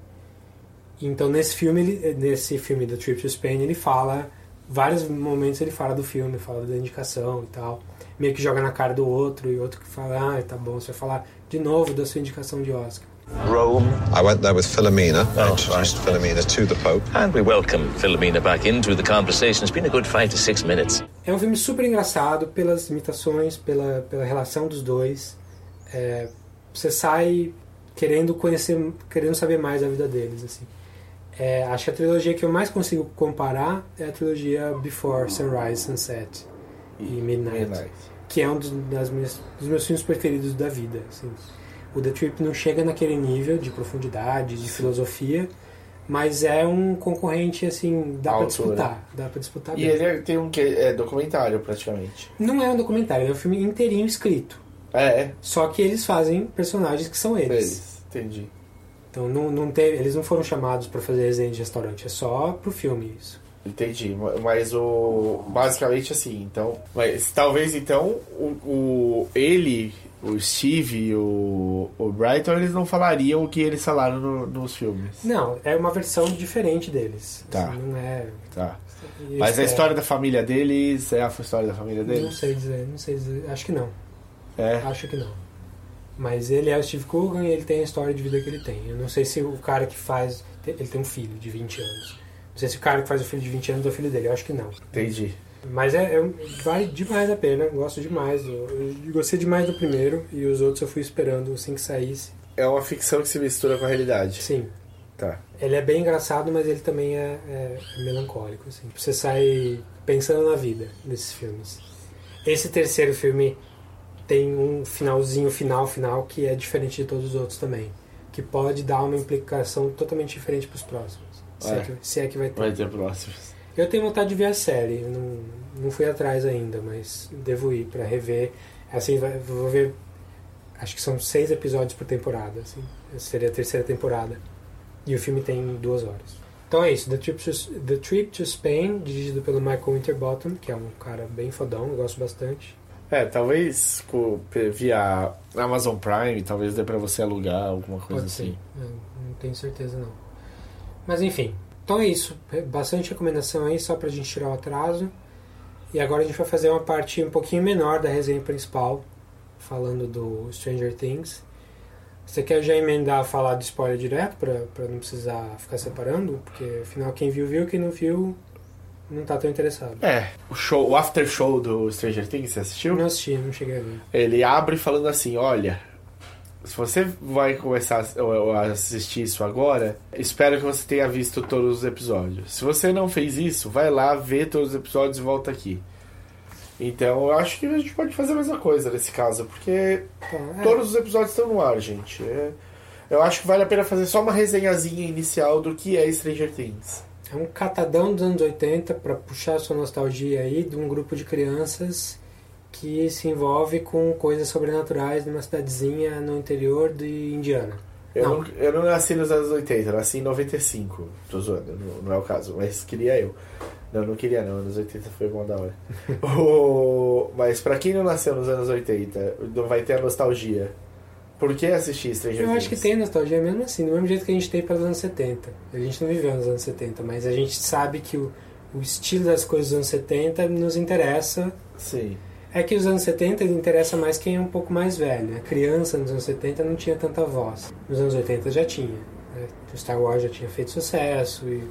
Então nesse filme, ele, nesse filme do Trip to Spain, ele fala, vários momentos ele fala do filme, fala da indicação e tal. Meio que joga na cara do outro e outro que fala, ah, tá bom, você vai falar de novo da sua indicação de Oscar. Rome. I went there with Philomena. I introduced Philomena to the Pope. And we welcome Philomena back into the conversation. It's been a good five to six minutes. É um filme super engraçado pelas imitações, pela, pela relação dos dois. É, você sai querendo conhecer, querendo saber mais da vida deles, assim. É, acho que a trilogia que eu mais consigo comparar é a trilogia Before Sunrise, Sunset e Midnight, Midnight. que é um dos, das minhas, dos meus filmes preferidos da vida. Assim. O The Trip não chega naquele nível de profundidade, de filosofia, Mas é um concorrente, assim, dá altura. disputar. Dá pra disputar E bem. ele é- tem um que é documentário praticamente. Não é um documentário, é um filme inteirinho escrito. É, Só que eles fazem personagens que são eles. eles. Entendi. Então não, não teve, eles não foram chamados pra fazer resenha de restaurante, é só pro filme isso. Entendi, ma- mas o basicamente assim, então, mas talvez então o, o- ele, o Steve e o, o Brighton eles não falariam o que eles falaram no- nos filmes. Não, é uma versão diferente deles. Tá. Assim, não é. Tá. Mas a espero. história da família deles é a história da família Não deles? sei dizer, não sei dizer. Acho que não. É. Acho que não. Mas ele é o Steve Coogan e ele tem a história de vida que ele tem. Eu não sei se o cara que faz. Ele tem um filho de 20 anos. Não sei se o cara que faz o filho de 20 anos é o filho dele. Eu acho que não. Entendi. Mas é, é- vale demais a pena. Gosto demais. Eu, eu gostei demais do primeiro e os outros eu fui esperando assim que saísse. É uma ficção que se mistura com a realidade. Sim. Tá. Ele é bem engraçado, mas ele também é, é melancólico. Assim. Você sai pensando na vida desses filmes. Esse terceiro filme tem um finalzinho, final, final, que é diferente de todos os outros também. Que pode dar uma implicação totalmente diferente para os próximos. Se é. É. que, se é que vai ter. Vai ter próximos. Eu tenho vontade de ver a série. Não, não fui atrás ainda, mas devo ir para rever. Assim, vai- vou ver. Acho que são seis episódios por temporada. Assim. Essa seria a terceira temporada. E o filme tem duas horas. Então é isso. The Trip to, The Trip to Spain, dirigido pelo Michael Winterbottom, que é um cara bem fodão, eu gosto bastante. É, talvez co- via Amazon Prime, talvez dê pra você alugar alguma coisa Pode assim. ser. Eu não tenho certeza não. Mas enfim. Então é isso. Bastante recomendação aí, só pra gente tirar o atraso. E agora a gente vai fazer uma parte um pouquinho menor da resenha principal, falando do Stranger Things. Você quer já emendar falar de spoiler direto, pra, pra não precisar ficar separando? Porque afinal quem viu, viu, quem não viu, não tá tão interessado. É, o show, o after show do Stranger Things, você assistiu? Não assisti, não cheguei a ver. Ele abre falando assim, olha, se você vai começar a assistir isso agora, espero que você tenha visto todos os episódios. Se você não fez isso, vai lá, vê todos os episódios e volta aqui. Então, eu acho que a gente pode fazer a mesma coisa nesse caso, porque Tá, é. todos os episódios estão no ar, gente. É- eu acho que vale a pena fazer só uma resenhazinha inicial do que é Stranger Things. É um catadão dos anos 80 para puxar sua nostalgia aí de um grupo de crianças que se envolve com coisas sobrenaturais numa cidadezinha no interior de Indiana. Eu Não. não, eu não nasci nos anos 80, eu nasci em 95. Tô zoando, não, não é o caso, mas queria eu. Não, não queria não, anos 80 foi bom da hora. O- mas pra quem não nasceu nos anos 80, não vai ter a nostalgia. Por que assistir Stranger Eu Things? acho que tem nostalgia mesmo assim, do mesmo jeito que a gente tem para os anos 70. A gente não viveu nos anos 70, mas a gente sabe que o, o estilo das coisas dos anos 70 nos interessa. Sim. É que os anos 70 interessa mais quem é um pouco mais velho. A criança nos anos 70 não tinha tanta voz. Nos anos 80 já tinha. né? O Star Wars já tinha feito sucesso e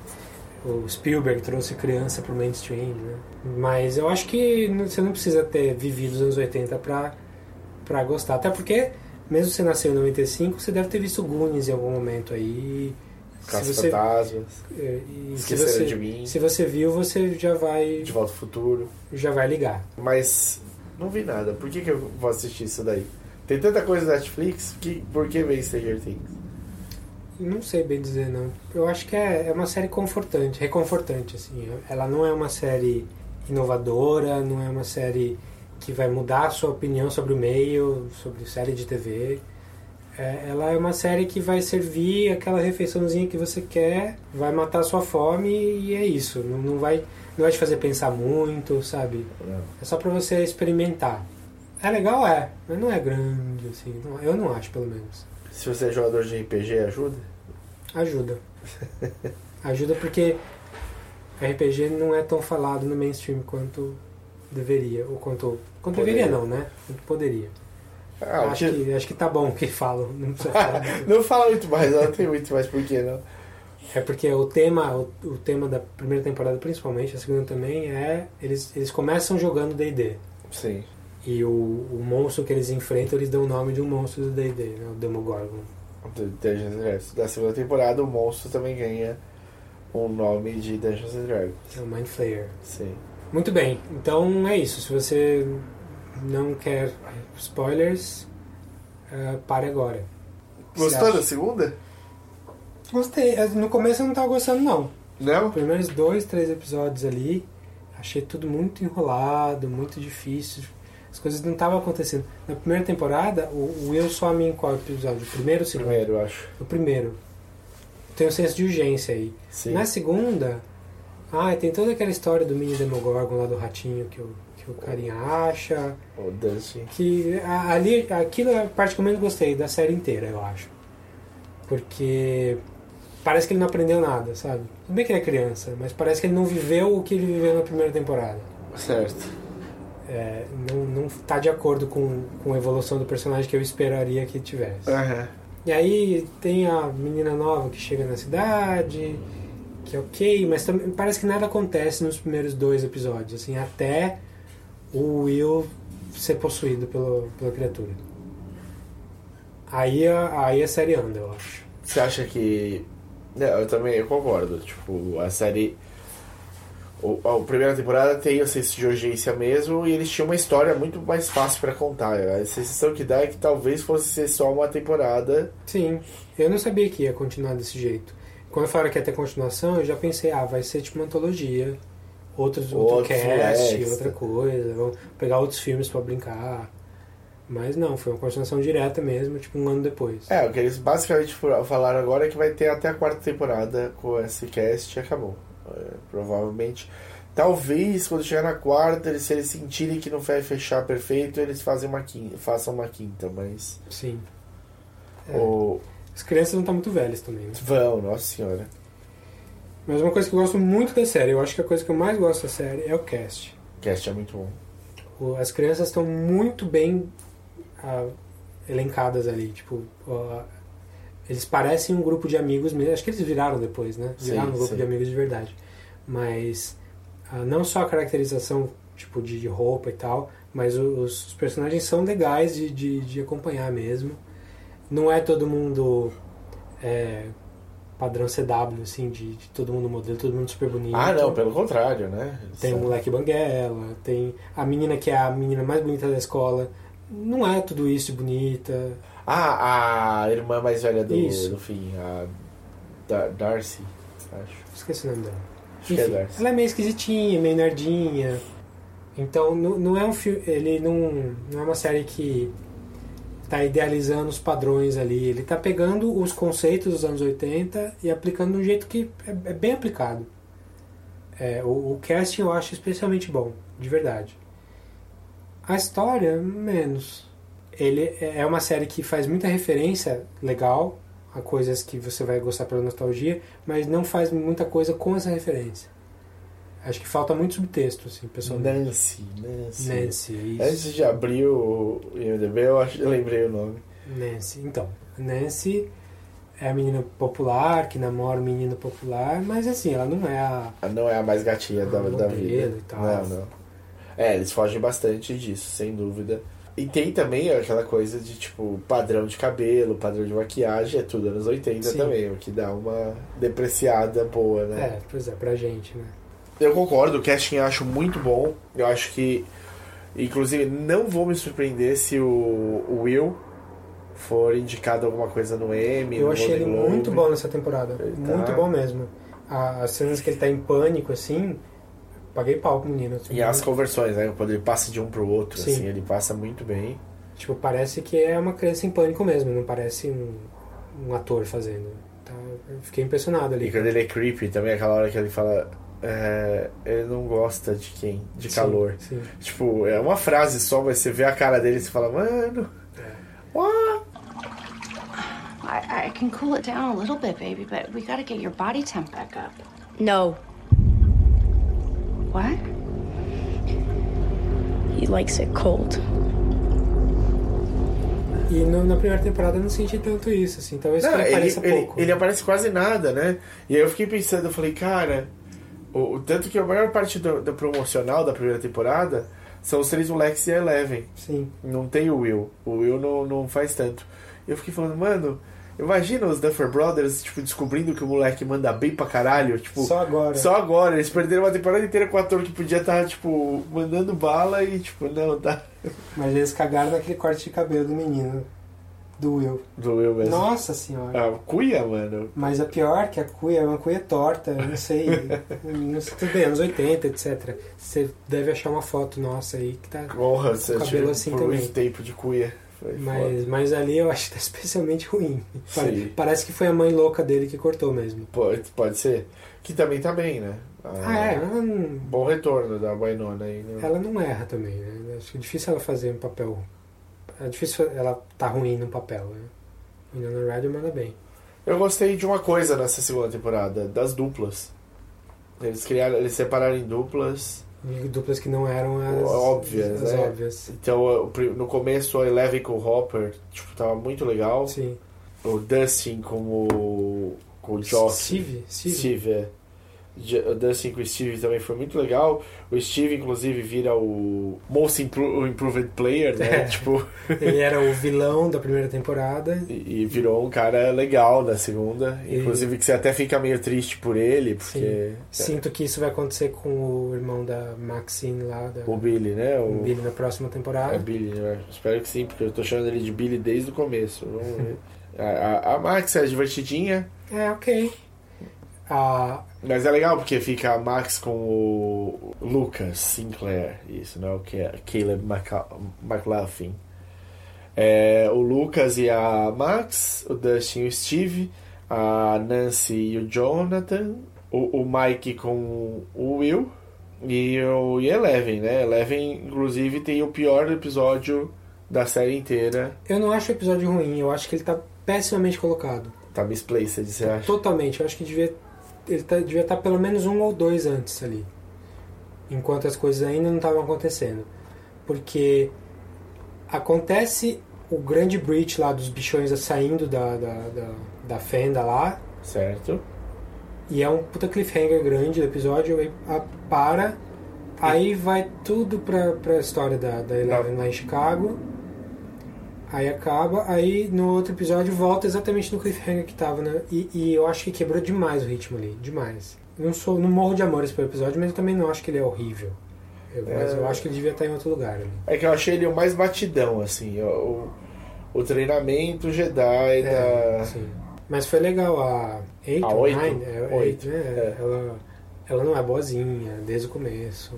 o Spielberg trouxe criança pro mainstream, né? Mas eu acho que você não precisa ter vivido os anos 80 pra, pra gostar. Até porque, mesmo você nasceu em 95, você deve ter visto Goonies em algum momento aí. Caça Se você- Fantasmas. é, e se Esqueceram você, de mim. se você viu, você já vai. De Volta ao Futuro. Já vai ligar. Mas não vi nada. Por que, que eu vou assistir isso daí? Tem tanta coisa na Netflix, que, por que vem Stranger Things? Não sei bem dizer, não. Eu acho que é, é uma série confortante, reconfortante, assim. Ela não é uma série inovadora, não é uma série que vai mudar a sua opinião sobre o meio, sobre série de TV. É, ela é uma série que vai servir aquela refeiçãozinha que você quer, vai matar a sua fome e é isso. Não, não vai, não vai te fazer pensar muito, sabe? É só pra você experimentar. É legal, é, mas não é grande, assim. não- eu não acho, pelo menos. Se você é jogador de RPG, ajuda? Ajuda. Ajuda porque RPG não é tão falado no mainstream quanto deveria. Ou quanto. Quanto Poderia. deveria não, né? Quanto poderia. Ah, acho, que- que, acho que tá bom que falam. Não precisa falar. não fala muito mais, não tem muito mais por que não. É porque o tema, o, o tema da primeira temporada principalmente, a segunda também, é. Eles, eles começam jogando DD. Sim. E o, o monstro que eles enfrentam, eles dão o nome de um monstro do DD, né? O Demogorgon. Dungeons and Dragons. Da segunda temporada, o monstro também ganha o nome de Dungeons and Dragons. É o Mind Flayer. Sim. Muito bem, então é isso. Se você não quer spoilers, eh, pare agora. Gostou da segunda? Gostei. No começo eu não tava gostando, não. Não? Os primeiros dois, três episódios ali, achei tudo muito enrolado, muito difícil. As coisas não estavam acontecendo. Na primeira temporada, o Will some em qual episódio? O primeiro ou o segundo? Primeiro, eu acho. O primeiro. Tem um senso de urgência aí. Sim. Na segunda, ah, tem toda aquela história do mini Demogorgon lá do ratinho que o, que o carinha acha. O Dusty. Que a- ali, aquilo é a parte que eu menos gostei da série inteira, eu acho. Porque parece que ele não aprendeu nada, sabe? Tudo bem que ele é criança, mas parece que ele não viveu o que ele viveu na primeira temporada. Certo. É, não, não tá de acordo com, com a evolução do personagem que eu esperaria que tivesse. Aham. E aí tem a menina nova que chega na cidade, que é ok, mas também parece que nada acontece nos primeiros dois episódios, assim, até o Will ser possuído pelo, pela criatura. Aí a, aí a série anda, eu acho. Você acha que. Não, eu também eu concordo. Tipo, a série. O, a primeira temporada tem o senso de urgência mesmo e eles tinham uma história muito mais fácil pra contar. A sensação que dá é que talvez fosse ser só uma temporada. Sim, eu não sabia que ia continuar desse jeito. Quando falaram que ia ter continuação, eu já pensei, ah, vai ser tipo uma antologia, outros, outro Outro cast, extra. outra coisa, vão pegar outros filmes pra brincar. Mas não, foi uma continuação direta mesmo, tipo um ano depois. É, o que eles basicamente falaram agora é que vai ter até a quarta temporada com esse cast e acabou. É, provavelmente. Talvez quando chegar na quarta, eles, se eles sentirem que não vai fechar perfeito, eles fazem uma quinta, façam uma quinta, mas. Sim. É. O... As crianças não estão muito velhas também, né? Vão, nossa senhora. Mas uma coisa que eu gosto muito da série, eu acho que a coisa que eu mais gosto da série é o cast. O cast é muito bom. O- As crianças estão muito bem ah, elencadas ali. Tipo, ah, eles parecem um grupo de amigos mesmo. Acho que eles viraram depois, né? Sim, Viraram um grupo sim. de amigos de verdade. Mas ah, não só a caracterização tipo de roupa e tal, mas os, os personagens são legais de, de, de acompanhar mesmo. Não é todo mundo é, padrão CW, assim, de, de todo mundo modelo, todo mundo super bonito. Ah, não, pelo contrário, né? Tem o são- moleque banguela, tem a menina que é a menina mais bonita da escola. Não é tudo isso bonita. Ah, a irmã mais velha do, Isso. do fim, a Da- Darcy, acho. Esqueci o nome dela. É Enfim, Darcy. ela é meio esquisitinha, meio nerdinha. Então não, não é um filme. Ele não, não é uma série que tá idealizando os padrões ali. Ele tá pegando os conceitos dos anos 80 e aplicando de um jeito que é, é bem aplicado. É, o, o casting eu acho especialmente bom, de verdade. A história, menos. Ele é é uma série que faz muita referência legal a coisas que você vai gostar pela nostalgia, mas não faz muita coisa com essa referência. Acho que falta muito subtexto, assim, pessoalmente. Nancy, Nancy. Nancy, isso. Antes de abrir o IMDB, eu, acho, eu lembrei o nome. Nancy. Então, Nancy é a menina popular, que namora um menino popular, mas assim, ela não é a. Ela Não é a mais gatinha da, Ah, da modelo vida. e tal. Não, não. É, eles fogem bastante disso, sem dúvida. E tem também aquela coisa de, tipo, padrão de cabelo, padrão de maquiagem, é tudo anos 80 Sim. também, o que dá uma depreciada boa, né? É, pois é, pra gente, né? Eu concordo, o casting eu acho muito bom. Eu acho que, inclusive, não vou me surpreender se o, o Will for indicado alguma coisa no Emmy. Eu no achei ele Globe. muito bom nessa temporada. tá- Muito bom mesmo. As cenas que ele tá em pânico, assim, paguei pau pro menino. assim, E as conversões, né? Quando ele passa de um pro outro, Sim. assim, ele passa muito bem. Tipo, parece que é uma criança em pânico mesmo, não parece um, um ator fazendo. Tá, eu fiquei impressionado ali. E quando ele é creepy, também aquela hora que ele fala. É, ele não gosta de quem? De Sim, calor. sim. Tipo, é uma frase só, mas você vê a cara dele e você fala, mano. What? I, I can cool it down a little bit, baby, but we gotta get your body temp back up. No. What? He likes it cold. E no- na primeira temporada eu não senti tanto isso, assim. Talvez Não, ele ele, apareça ele, pouco. ele aparece quase nada, né? E aí eu fiquei pensando, eu falei, cara, o, o tanto que a maior parte do, do promocional da primeira temporada são os três moleques e a Eleven. Sim. Não tem o Will. O Will não, não faz tanto. E eu fiquei falando, mano, imagina os Duffer Brothers, tipo, descobrindo que o moleque manda bem pra caralho. Tipo, Só agora. Só agora. Eles perderam uma temporada inteira com o ator que podia estar, tipo, mandando bala e, tipo, não, tá. Mas eles cagaram naquele corte de cabelo do menino. Do Will. Do Will mesmo. Nossa senhora. A cuia, mano. Mas a pior que a cuia é uma cuia torta, eu não sei. não sei tudo bem, anos 80, etc. Você deve achar uma foto nossa aí que tá com você o cabelo assim por também. muito tempo de cuia. Foi Mas, foda. mas ali eu acho que tá especialmente ruim. Sim. Parece que foi a mãe louca dele que cortou mesmo. Pode, pode ser. Que também tá bem, né? Ah, é, ela não, Bom retorno da Bainona aí. Né? ela não erra também, né? Acho que é difícil ela fazer um papel. É difícil ela tá ruim no papel, né? Winona Ryder manda bem. Eu gostei de uma coisa nessa segunda temporada, das duplas. Eles criaram, eles separaram em duplas E duplas que não eram as óbvias, as né? óbvias. Então, o no começo a Eleven com o Hopper, tipo, tava muito legal. Sim. O Dustin com o com o Jock. Steve? Steve? Steve, é. O Dustin com o Steve também foi muito legal. O Steve, inclusive, vira o Most Impro- Improved Player, né? É. tipo, Ele era o vilão da primeira temporada. e e virou um cara legal na segunda. E- Inclusive que você até fica meio triste por ele, porque Sinto que isso vai acontecer com o irmão da Maxine lá, da, o Billy, né? o O, Billy na próxima temporada. É Billy, né? Espero que sim, porque eu tô chamando ele de Billy desde o começo. Vamos ver. a, a, a Max é divertidinha, É, ok. Ah, mas é legal porque fica a Max com o Lucas Sinclair, isso, não é o que é Caleb Maca- McLaughlin. É, o Lucas e a Max, o Dustin e o Steve, a Nancy e o Jonathan, o, o Mike com o Will e o e Eleven, né? Eleven, inclusive, tem o pior episódio da série inteira. eu não acho o episódio ruim, eu acho que ele tá pessimamente colocado. Tá misplaced, você acha? Totalmente, eu acho que devia, ele tá, devia estar pelo menos um ou dois antes ali. Enquanto as coisas ainda não estavam acontecendo. Porque acontece o grande breach lá dos bichões saindo da, da, da, da fenda lá. Certo. E é um puta cliffhanger grande do episódio, aí a- para, aí vai tudo pra, pra história da, da Eleven lá em Chicago. Aí acaba, aí no outro episódio volta exatamente no cliffhanger que tava, né? E, e eu acho que quebrou demais o ritmo ali, demais. Eu não sou, não morro de amores pelo episódio, mas eu também não acho que ele é horrível. Eu- mas É. eu acho que ele devia estar em outro lugar ali. É que eu achei ele o mais batidão, assim. O, o treinamento Jedi É, da. sim. Mas foi legal a 8 A ou oito? 9, é, Oito, eight, né? Ela, ela não é boazinha desde o começo.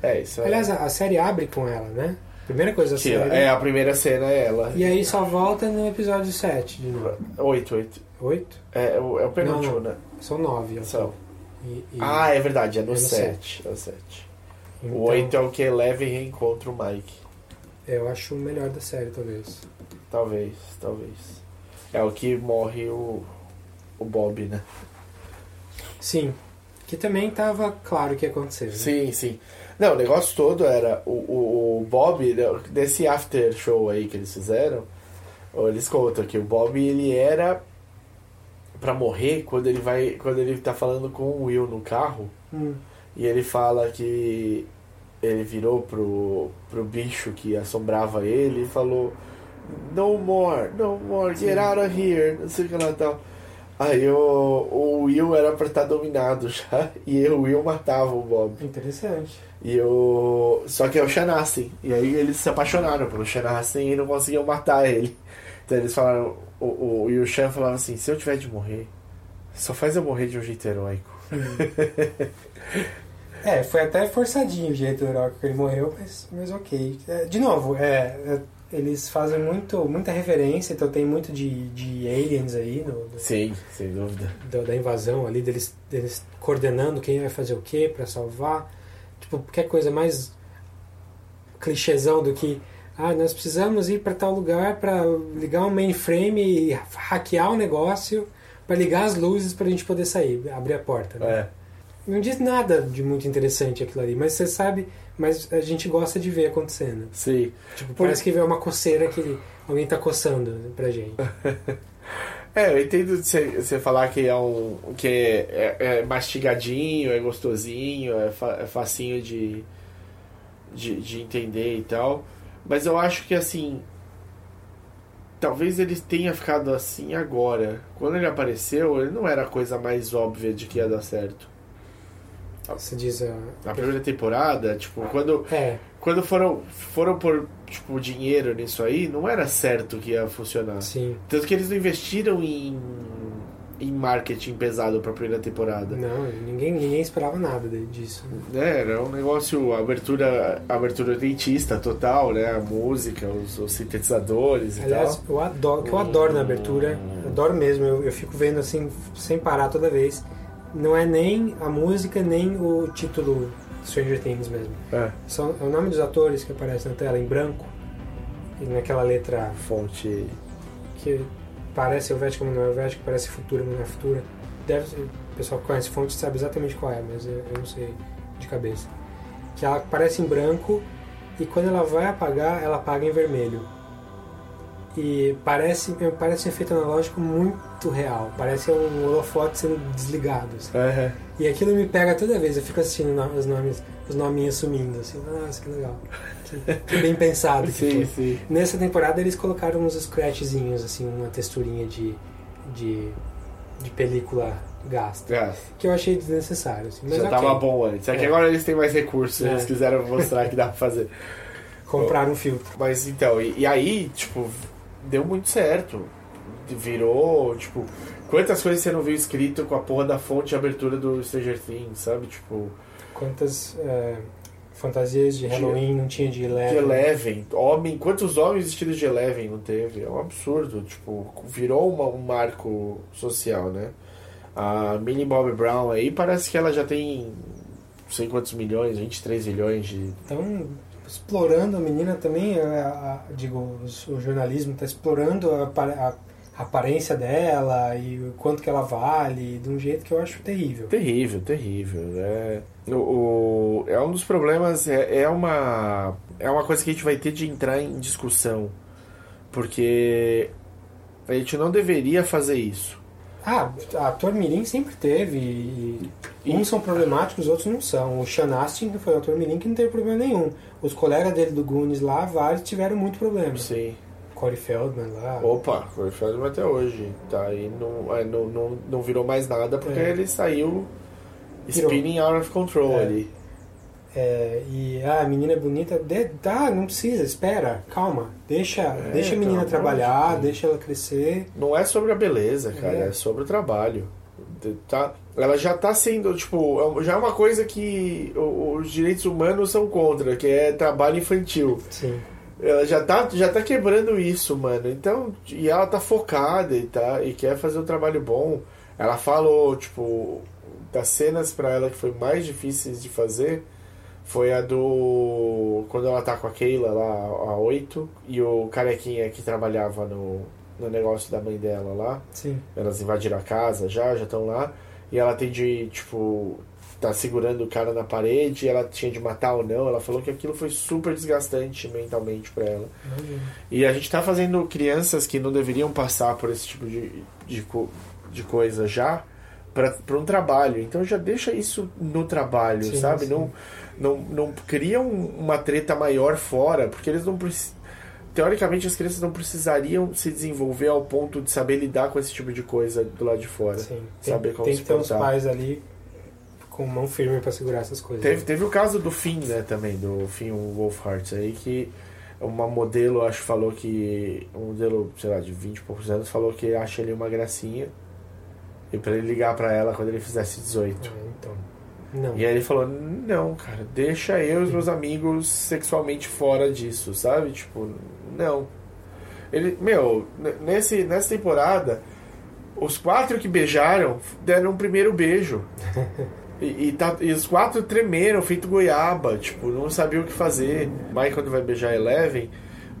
É, isso é. Aliás, a, a série abre com ela, né? Primeira coisa Que série. é, a primeira cena é ela. E aí só volta no episódio 7 de novo. Oito, oito. 8? É, o- é o penúltimo, Não, né? São 9. São. E, e- Ah, é verdade, é no é no 7. É o 7. Então- O 8 é o que Eleven reencontra o Mike. Eu acho o melhor da série, talvez. Talvez, talvez. É o que morre o, o Bob, né? Sim. Que também tava claro o que ia acontecer. Né? Sim, sim. Não, o negócio todo era o, o, o Bob, né, desse after show aí que eles fizeram, eles contam que o Bob ele era pra morrer quando ele vai. Quando ele tá falando com o Will no carro Hum. e ele fala que ele virou pro, pro bicho que assombrava ele e falou No more, no more, get out of here, não sei o que lá e tal. Aí o, o Will era pra estar dominado já, e o Will matava o Bob. Interessante. E o. Só que é o Shanassin. E aí eles se apaixonaram pelo Shanassin e não conseguiam matar ele. Então eles falaram. O, o, e o Shan falava assim: se eu tiver de morrer, só faz eu morrer de um jeito heróico. É, foi até forçadinho o jeito heróico que ele morreu, mas, mas ok. É, de novo, é, é, eles fazem muito, muita referência, então tem muito de, de aliens aí, no, do- Sim, sem dúvida. da, da invasão ali, deles, deles coordenando quem vai fazer o que pra salvar. Tipo, qualquer coisa mais clichêzão do que ah, nós precisamos ir para tal lugar para ligar um mainframe e hackear o negócio para ligar as luzes pra gente poder sair, abrir a porta. Né? É. Não diz nada de muito interessante aquilo ali, mas você sabe, mas a gente gosta de ver acontecendo. Sim. Tipo, Por- parece que é uma coceira que alguém tá coçando pra gente. É, eu entendo você falar que é um. que é, é- é mastigadinho, é gostosinho, é, fa- é facinho de, de, de entender e tal. Mas eu acho que assim. Talvez ele tenha ficado assim agora. Quando ele apareceu, ele não era a coisa mais óbvia de que ia dar certo. Você diz a. Na primeira temporada, tipo, quando. É. quando foram, foram por tipo, dinheiro nisso aí, não era certo que ia funcionar. Sim. Tanto que eles não investiram em, em marketing pesado pra primeira temporada. Não, ninguém, ninguém esperava nada disso. É, era um negócio, abertura, abertura dentista total, né? A música, os, os sintetizadores e Aliás, tal. eu adoro, que eu adoro na abertura, adoro mesmo, eu, eu fico vendo assim, sem parar toda vez. Não é nem a música, nem o título Stranger Things mesmo. É. São, é o nome dos atores que aparece na tela em branco, e naquela letra Fonte. que parece Helvética, mas não é Helvética, parece Futura, mas não é Futura. Deve ser, o pessoal que conhece fonte sabe exatamente qual é, mas eu, eu não sei de cabeça. Que ela aparece em branco e quando ela vai apagar, ela apaga em vermelho. E parece, parece um efeito analógico muito real. Parece um holofote sendo desligado. assim. É. E aquilo me pega toda vez. Eu fico assistindo os nomes, os nominhos sumindo, assim. Nossa, que legal. Que, que bem pensado que Sim, foi. sim. Nessa temporada eles colocaram uns scratchzinhos, assim, uma texturinha de, de, de película gasta. Gasta. Que eu achei desnecessário. Assim. Mas Já ok. tava bom antes. É que É. agora eles têm mais recursos, É. eles quiseram mostrar que dá pra fazer. Compraram um filtro. Mas então, e, e aí, tipo, deu muito certo. Virou, tipo, quantas coisas você não viu escrito com a porra da fonte de abertura do Stranger Things, sabe? Tipo, Quantas é, fantasias de Halloween não tinha de de Eleven? Eleven, homem, quantos homens vestidos de Eleven não teve? É um absurdo, tipo, virou uma- um marco social, né? A Millie Bobby Brown aí parece que ela já tem não sei quantos milhões, 23 milhões de. Então, explorando a menina também, a- a- digo, o jornalismo está explorando a- a aparência dela e o quanto que ela vale, de um jeito que eu acho terrível. Terrível, terrível. É, o, o- é um dos problemas, é, é uma é uma coisa que a gente vai ter de entrar em discussão. Porque a gente não deveria fazer isso. Ah, ator mirim sempre teve. E, uns são problemáticos, outros não são. O Sean Astin que foi um ator mirim que não teve problema nenhum. Os colegas dele do Goonies lá, vários tiveram muito problema. Sim. Corey Feldman lá. Opa, Corey Feldman até hoje. Tá aí, não, é, não, não, não virou mais nada porque É. ele saiu Virou. spinning out of control É. ali. É, e ah, a menina é bonita, de, tá, não precisa, espera, calma, deixa, É, deixa a pelo menina trabalhar, de deixa ela crescer. Não é sobre a beleza, cara, é, É. sobre o trabalho. Tá, ela já tá sendo, tipo, é- já é uma coisa que os direitos humanos são contra, que é trabalho infantil. Sim. Ela já tá, já tá quebrando isso, mano. Então, e ela tá focada e, tá, e quer fazer um trabalho bom. Ela falou, tipo, das cenas pra ela que foi mais difíceis de fazer foi a do. Quando ela tá com a Keila lá, a 8, e o carequinha que trabalhava no, no negócio da mãe dela lá. Sim. Elas invadiram a casa já, já estão lá. E ela tem de, tipo, tá segurando o cara na parede, ela tinha de matar ou não. Ela falou que aquilo foi super desgastante mentalmente pra ela. E a gente tá fazendo crianças que não deveriam passar por esse tipo de, de, de coisa já para um trabalho. Então já deixa isso no trabalho, Sim, sabe? sim. Não, não, não cria um- uma treta maior fora, porque eles não precisam. Teoricamente, as crianças não precisariam se desenvolver ao ponto de saber lidar com esse tipo de coisa do lado de fora. Sim. Tem, Saber como tem se que ter portar. pais ali com mão firme pra segurar essas coisas. Teve, teve o caso do Finn, né, também, do Finn Wolfhard aí, que uma modelo, acho falou que. Um modelo, sei lá, de 20 e poucos anos, falou que acha ele uma gracinha. E pra ele ligar pra ela quando ele fizesse 18. então. Não. E aí ele falou, não, cara, deixa eu e os meus amigos sexualmente fora disso, sabe? Tipo, não. Ele, meu, nesse, nessa temporada, os quatro que beijaram deram um primeiro beijo. E, e, tá- e os quatro tremeram, feito goiaba, tipo, não sabia o que fazer. Mas quando vai beijar Eleven,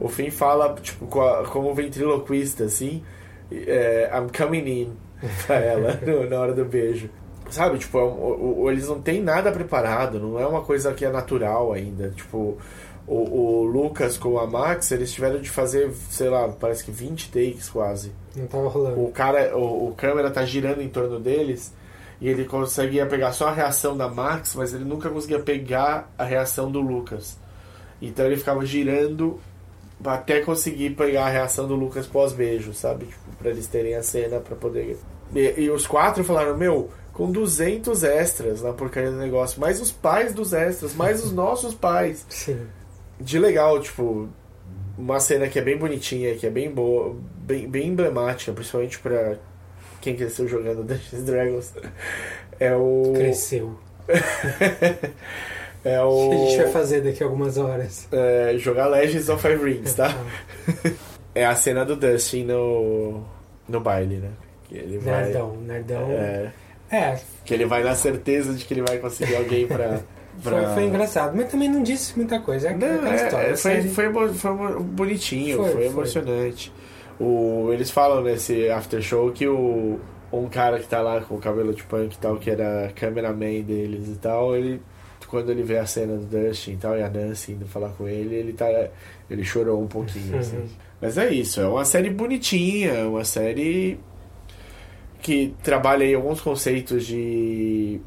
o Finn fala, tipo, co- como ventriloquista, assim, é, I'm coming in pra ela no- na hora do beijo. Sabe, tipo, é um- o- eles não têm nada preparado, não é uma coisa que é natural ainda. Tipo, o, o Lucas com a Max, eles tiveram de fazer, sei lá, parece que 20 takes quase. Não tava rolando. O cara, o, o câmera tá girando em torno deles e ele conseguia pegar só a reação da Max, mas ele nunca conseguia pegar a reação do Lucas. Então ele ficava girando até conseguir pegar a reação do Lucas pós-beijo, sabe? Tipo, pra eles terem a cena pra poder. E, e os quatro falaram: Meu, com 200 extras na porcaria do negócio, mais os pais dos extras, mais os nossos pais. Sim. de legal, tipo, uma cena que é bem bonitinha, que é bem boa, bem, bem emblemática, principalmente pra quem cresceu jogando Dungeons Dragons, é o. Cresceu. é o. Que a gente vai fazer daqui a algumas horas? É, jogar Legends of Five Rings, tá? é a cena do Dustin no, no baile, né? Que ele vai, Nerdão, nerdão. É, É, que ele vai na certeza de que ele vai conseguir alguém pra. foi, pra... foi engraçado, mas também não disse muita coisa. É Não, aquela é, história. é, foi, série- foi, foi emo- bonitinho, Foi, foi, foi. emocionante. O, eles falam nesse after show que o um cara que tá lá com o cabelo de punk e tal, que era cameraman deles e tal, ele quando ele vê a cena do Dustin e tal, e a Nancy indo falar com ele, ele tá ele chorou um pouquinho, assim. Uhum. Mas é isso, é uma série bonitinha, uma série que trabalha aí alguns conceitos de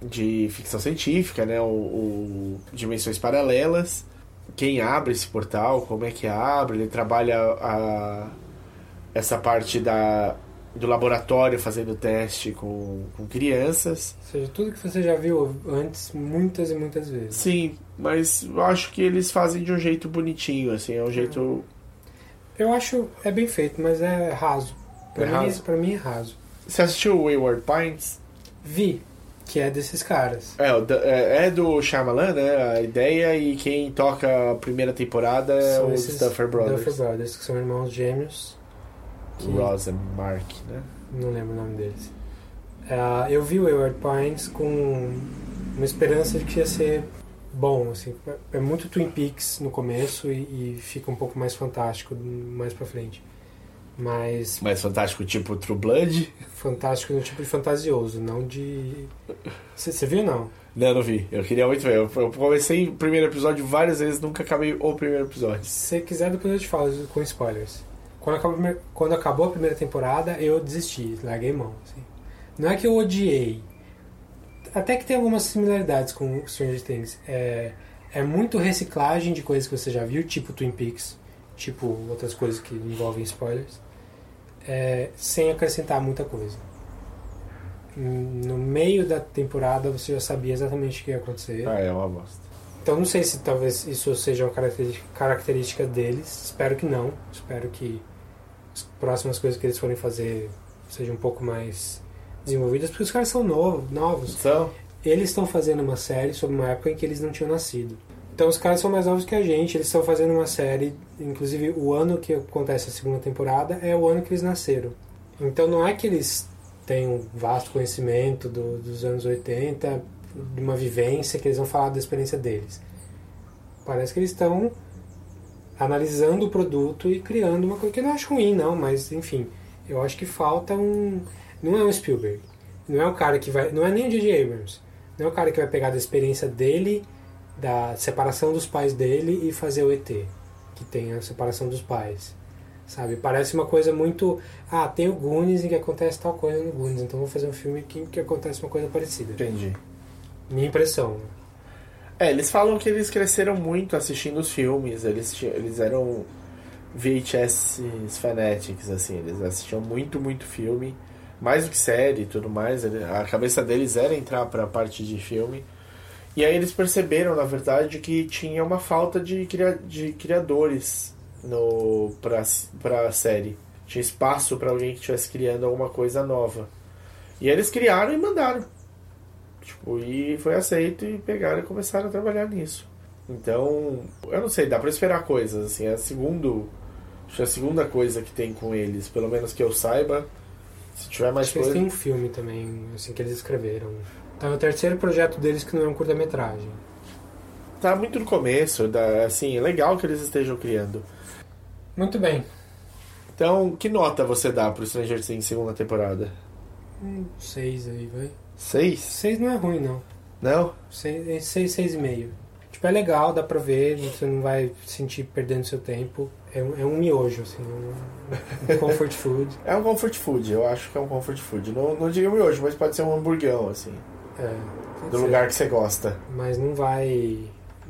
de ficção científica, né? O, o- dimensões paralelas. Quem abre esse portal, como é que abre? Ele trabalha a, essa parte da, do laboratório fazendo teste com, com crianças. Ou seja, tudo que você já viu antes, muitas e muitas vezes. Sim, mas eu acho que eles fazem de um jeito bonitinho, assim, é um jeito. Eu acho é bem feito, mas é raso. Pra, É mim, raso? pra mim é raso. Você assistiu Wayward Pines? Vi, que é desses caras. É, é, é do Shyamalan, né? A ideia e quem toca a primeira temporada é São os Duffer Brothers. Duffer Brothers, que são irmãos gêmeos. que- Ross e Mark, né? Não lembro o nome deles. Ah, eu vi o Wayward Pines com uma esperança de que ia ser bom, assim. É muito Twin Peaks no começo e, e fica um pouco mais fantástico mais pra frente. Mas Mais fantástico, tipo True Blood? fantástico no tipo de fantasioso, não de... Você viu não? Não, não vi. Eu queria muito ver. Eu, eu comecei o primeiro episódio várias vezes, nunca acabei o primeiro episódio. Se você quiser, depois eu te falo com spoilers. Quando acabou, a primeira- quando acabou a primeira temporada, eu desisti, larguei mão. assim. Não é que eu odiei. Até que tem algumas similaridades com Stranger Things. É, é muito reciclagem de coisas que você já viu, tipo Twin Peaks, tipo outras coisas que envolvem spoilers, é, sem acrescentar muita coisa. No meio da temporada você já sabia exatamente o que ia acontecer. Ah, é uma bosta. Então não sei se talvez isso seja uma característica, deles. Espero que não. Espero que as próximas coisas que eles forem fazer sejam um pouco mais desenvolvidas, porque os caras são novos, novos. São. Eles estão fazendo uma série sobre uma época em que eles não tinham nascido. Então os caras são mais novos que a gente, eles estão fazendo uma série, inclusive o ano que acontece a segunda temporada é o ano que eles nasceram. Então não é que eles têm um vasto conhecimento do- dos anos 80, de uma vivência, que eles vão falar da experiência deles. Parece que eles estão analisando o produto e criando uma coisa que eu não acho ruim, não, mas enfim, eu acho que falta um. Não é um Spielberg, não é o cara que vai. Não é nem o J.J. Abrams, não é o cara que vai pegar da experiência dele, da separação dos pais dele e fazer o ET, que tem a separação dos pais. Sabe? Parece uma coisa muito. Ah, tem o Goonies em que acontece tal coisa no Goonies, então vou fazer um filme que, que acontece uma coisa parecida. Entendi. Minha impressão. É, eles falam que eles cresceram muito assistindo os filmes, eles, eles eram VHS fanatics, assim, eles assistiam muito, muito filme, mais do que série e tudo mais, a cabeça deles era entrar pra parte de filme, e aí eles perceberam, na verdade, que tinha uma falta de, cria, de criadores no, pra, pra série, tinha espaço pra alguém que estivesse criando alguma coisa nova. E aí eles criaram e mandaram. Tipo, e foi aceito e pegaram e começaram a trabalhar nisso. Então, eu não sei, dá pra esperar coisas, assim, é a segundo, acho que é a segunda coisa que tem com eles, pelo menos que eu saiba. Se tiver mais Acho eles coisa. têm um filme também, assim, que eles escreveram. Então é o terceiro projeto deles que não é um curta-metragem. Tá muito no começo, dá, assim, é legal que eles estejam criando. Muito bem. Então, que nota você dá pro Stranger Things segunda temporada? Um seis aí, vai. Seis? Seis não é ruim, não. Não? Seis, é seis, seis e meio. Tipo, é legal, dá pra ver, você não vai sentir perdendo seu tempo. É um, é um miojo, assim, um, um comfort food. É um comfort food, eu acho que é um comfort food. Não, não diria hoje, mas pode ser um hamburgão, assim. É, Do lugar que você gosta. Mas não vai...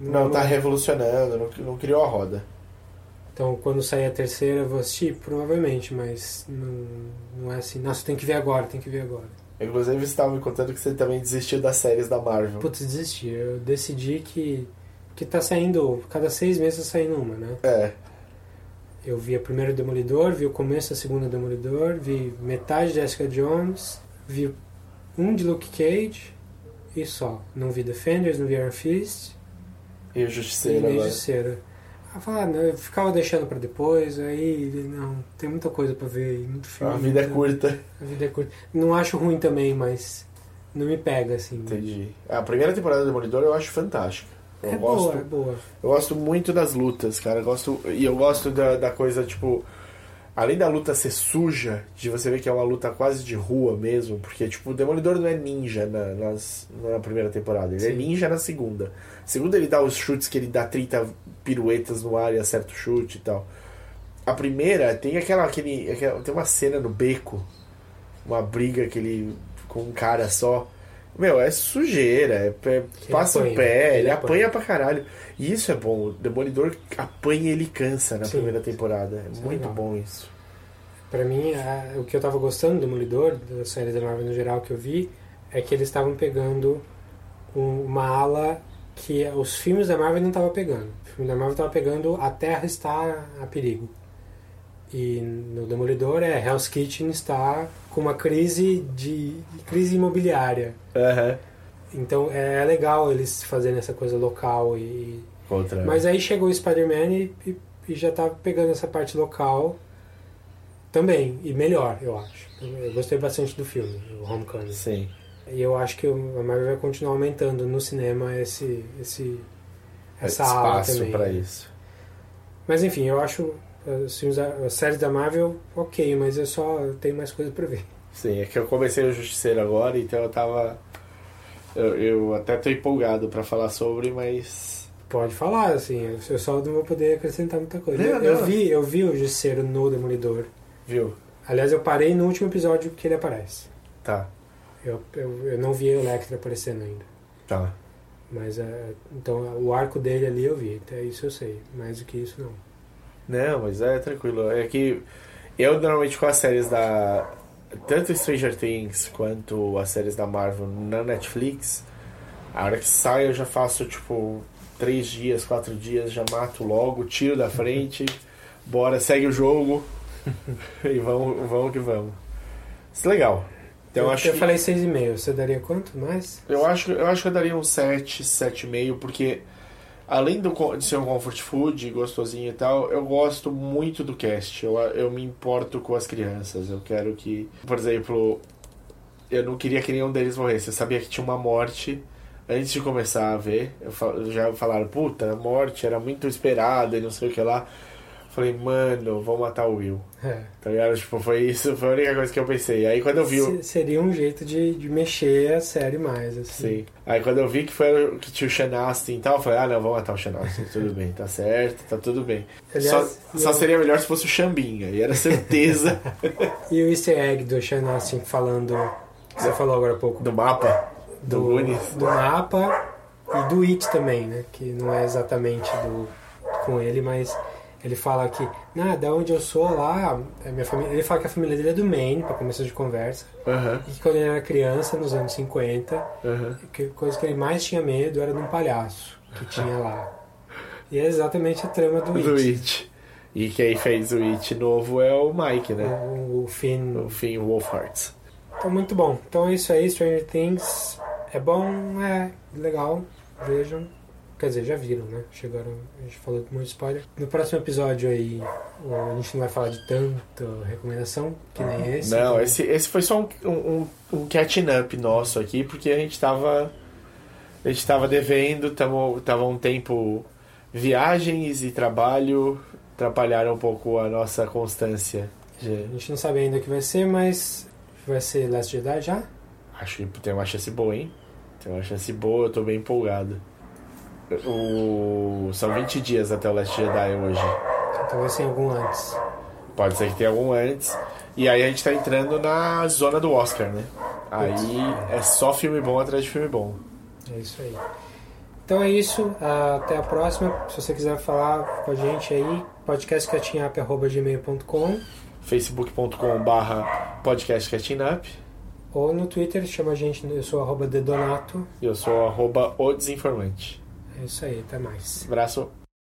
Não, tá revolucionando, não, não criou a roda. Então, quando sair a terceira, eu vou assistir? Provavelmente, mas não, não é assim. Nossa, tem que ver agora, tem que ver agora. Inclusive, você estava me contando que você também desistiu das séries da Marvel. Putz, desisti. Eu decidi que que tá saindo, cada seis meses tá saindo uma, né? É. Eu vi a primeira Demolidor, vi o começo da segunda Demolidor, vi metade de Jessica Jones, vi um de Luke Cage e só. Não vi Defenders, não vi Iron Fist E o e Justiceiro nem agora. Justiceiro. Ah, fala, ah, eu ficava deixando pra depois, aí não, tem muita coisa pra ver, muito filme. A vida é né? curta. A vida é curta. Não acho ruim também, mas não me pega assim. Entendi. A primeira temporada do Demolidor eu acho fantástica. Eu É gosto, boa, é boa. Eu gosto muito das lutas, cara. Eu gosto, e eu gosto da, da coisa, tipo. Além da luta ser suja, de você ver que é uma luta quase de rua mesmo, porque, tipo, o Demolidor não é ninja na, nas, na primeira temporada, ele é Sim. ninja na segunda. Segunda ele dá os chutes que ele dá 30 piruetas no ar e acerta o chute e tal. A primeira tem aquela, aquele, aquela- tem uma cena no beco, uma briga que ele com um cara só. Meu, é sujeira, é, é- passa o apanha, pé, ele, ele apanha. apanha. pra caralho. E isso é bom, o Demolidor apanha e ele cansa na Sim. primeira temporada. É é muito legal. bom isso. Pra mim, a- o que eu tava gostando do Demolidor, da série da Marvel no geral que eu vi, é que eles estavam pegando um- uma ala que os filmes da Marvel não estavam pegando. O filme da Marvel tava pegando a Terra está a perigo. E no Demolidor é Hell's Kitchen está com uma crise de crise imobiliária. Então é legal eles fazerem essa coisa local e Contra. mas aí chegou o Spider-Man e, e- e já tá pegando essa parte local também, e melhor, eu acho. Eu gostei bastante do filme, o Homecoming. Sim. E eu acho que a Marvel vai continuar aumentando no cinema esse, esse essa ala espaço também. pra isso. Mas enfim, eu acho os filmes da- as séries da Marvel ok, mas eu só tenho mais coisa pra ver. Sim, é que eu comecei o Justiceiro agora, então eu tava. Eu, eu até tô empolgado pra falar sobre, mas. Pode falar, assim, eu só não vou poder acrescentar muita coisa. Não, eu, eu não. vi, eu vi o Justiceiro no Demolidor. Viu? Aliás, eu parei no último episódio que ele aparece. Tá, Eu, eu, eu não vi o Electra aparecendo ainda. tá. Mas é, então o arco dele ali eu vi, até isso eu sei. Mais do que isso não. Não, mas é tranquilo. É que eu normalmente com as séries da. Tanto Stranger Things quanto as séries da Marvel na Netflix, a hora que sai eu já faço tipo três dias, quatro dias, já mato logo, tiro da frente, bora, segue o jogo e vamos, vamos que vamos. Isso é legal. Então eu, acho eu que- falei 6,5, você daria quanto mais? Eu acho, eu acho que eu daria um 7, 7,5, porque além do, de ser um comfort food, gostosinho e tal, eu gosto muito do cast. Eu, eu me importo com as crianças. Eu quero que, por exemplo, eu não queria que nenhum deles morresse. Eu sabia que tinha uma morte antes de começar a ver. Eu, já falaram, puta, a morte era muito esperada e não sei o que lá. Falei, mano, vou matar o Will. É. Tá ligado? Tipo, foi isso, foi a única coisa que eu pensei. Aí quando eu vi. Se- seria um jeito de, de mexer a série mais, assim. Sim. Aí quando eu vi que foi que tinha o Sean Astin e tal, eu falei, ah não, vamos matar o Sean Astin, tudo bem, tá certo, tá tudo bem. Aliás, só só eu- seria melhor se fosse o Xambinha, e era certeza E o easter egg do Sean Astin falando, você falou agora há pouco. do mapa, do, do, Goonies. do mapa e do It também, né? Que não é exatamente do, com ele, mas ele fala que, nah, da onde eu sou lá, a minha família. Ele fala que a família dele é do Maine, pra começo de conversa. Aham. E que quando ele era criança, nos anos 50, Aham. que a coisa que ele mais tinha medo era de um palhaço que tinha lá. E é exatamente a trama do, Do It. It. E quem fez o It novo é o Mike, né? O, o Finn. O Finn Wolfhard. Então, muito bom. Então é isso aí, Stranger Things. É bom, é legal. Vejam. Quer dizer, já viram, né? Chegaram, a gente falou de muito spoiler. No próximo episódio aí, a gente não vai falar de tanta recomendação que nem esse. Não, esse, esse foi só um, um, um catching up nosso aqui, porque a gente tava. A gente tava devendo, tamo, tava um tempo. Viagens e trabalho atrapalharam um pouco a nossa constância. A gente não sabe ainda o que vai ser, mas vai ser Last Jedi já? Acho que tem uma chance boa, hein? Tem uma chance boa, eu tô bem empolgado. O... São 20 dias até o Last Jedi hoje. Talvez tenha algum antes. Pode ser que tenha algum antes. E aí a gente tá entrando na zona do Oscar, né? Aí é só filme bom atrás de filme bom. É isso aí. Então é isso. Até a próxima. Se você quiser falar com a gente aí, podcastcatinhap.gmail.com facebook.com barra podcast catching up. ou no Twitter, chama a gente, eu sou arroba dedonato. E eu sou arroba o desinformante. É isso aí, até mais. Abraço.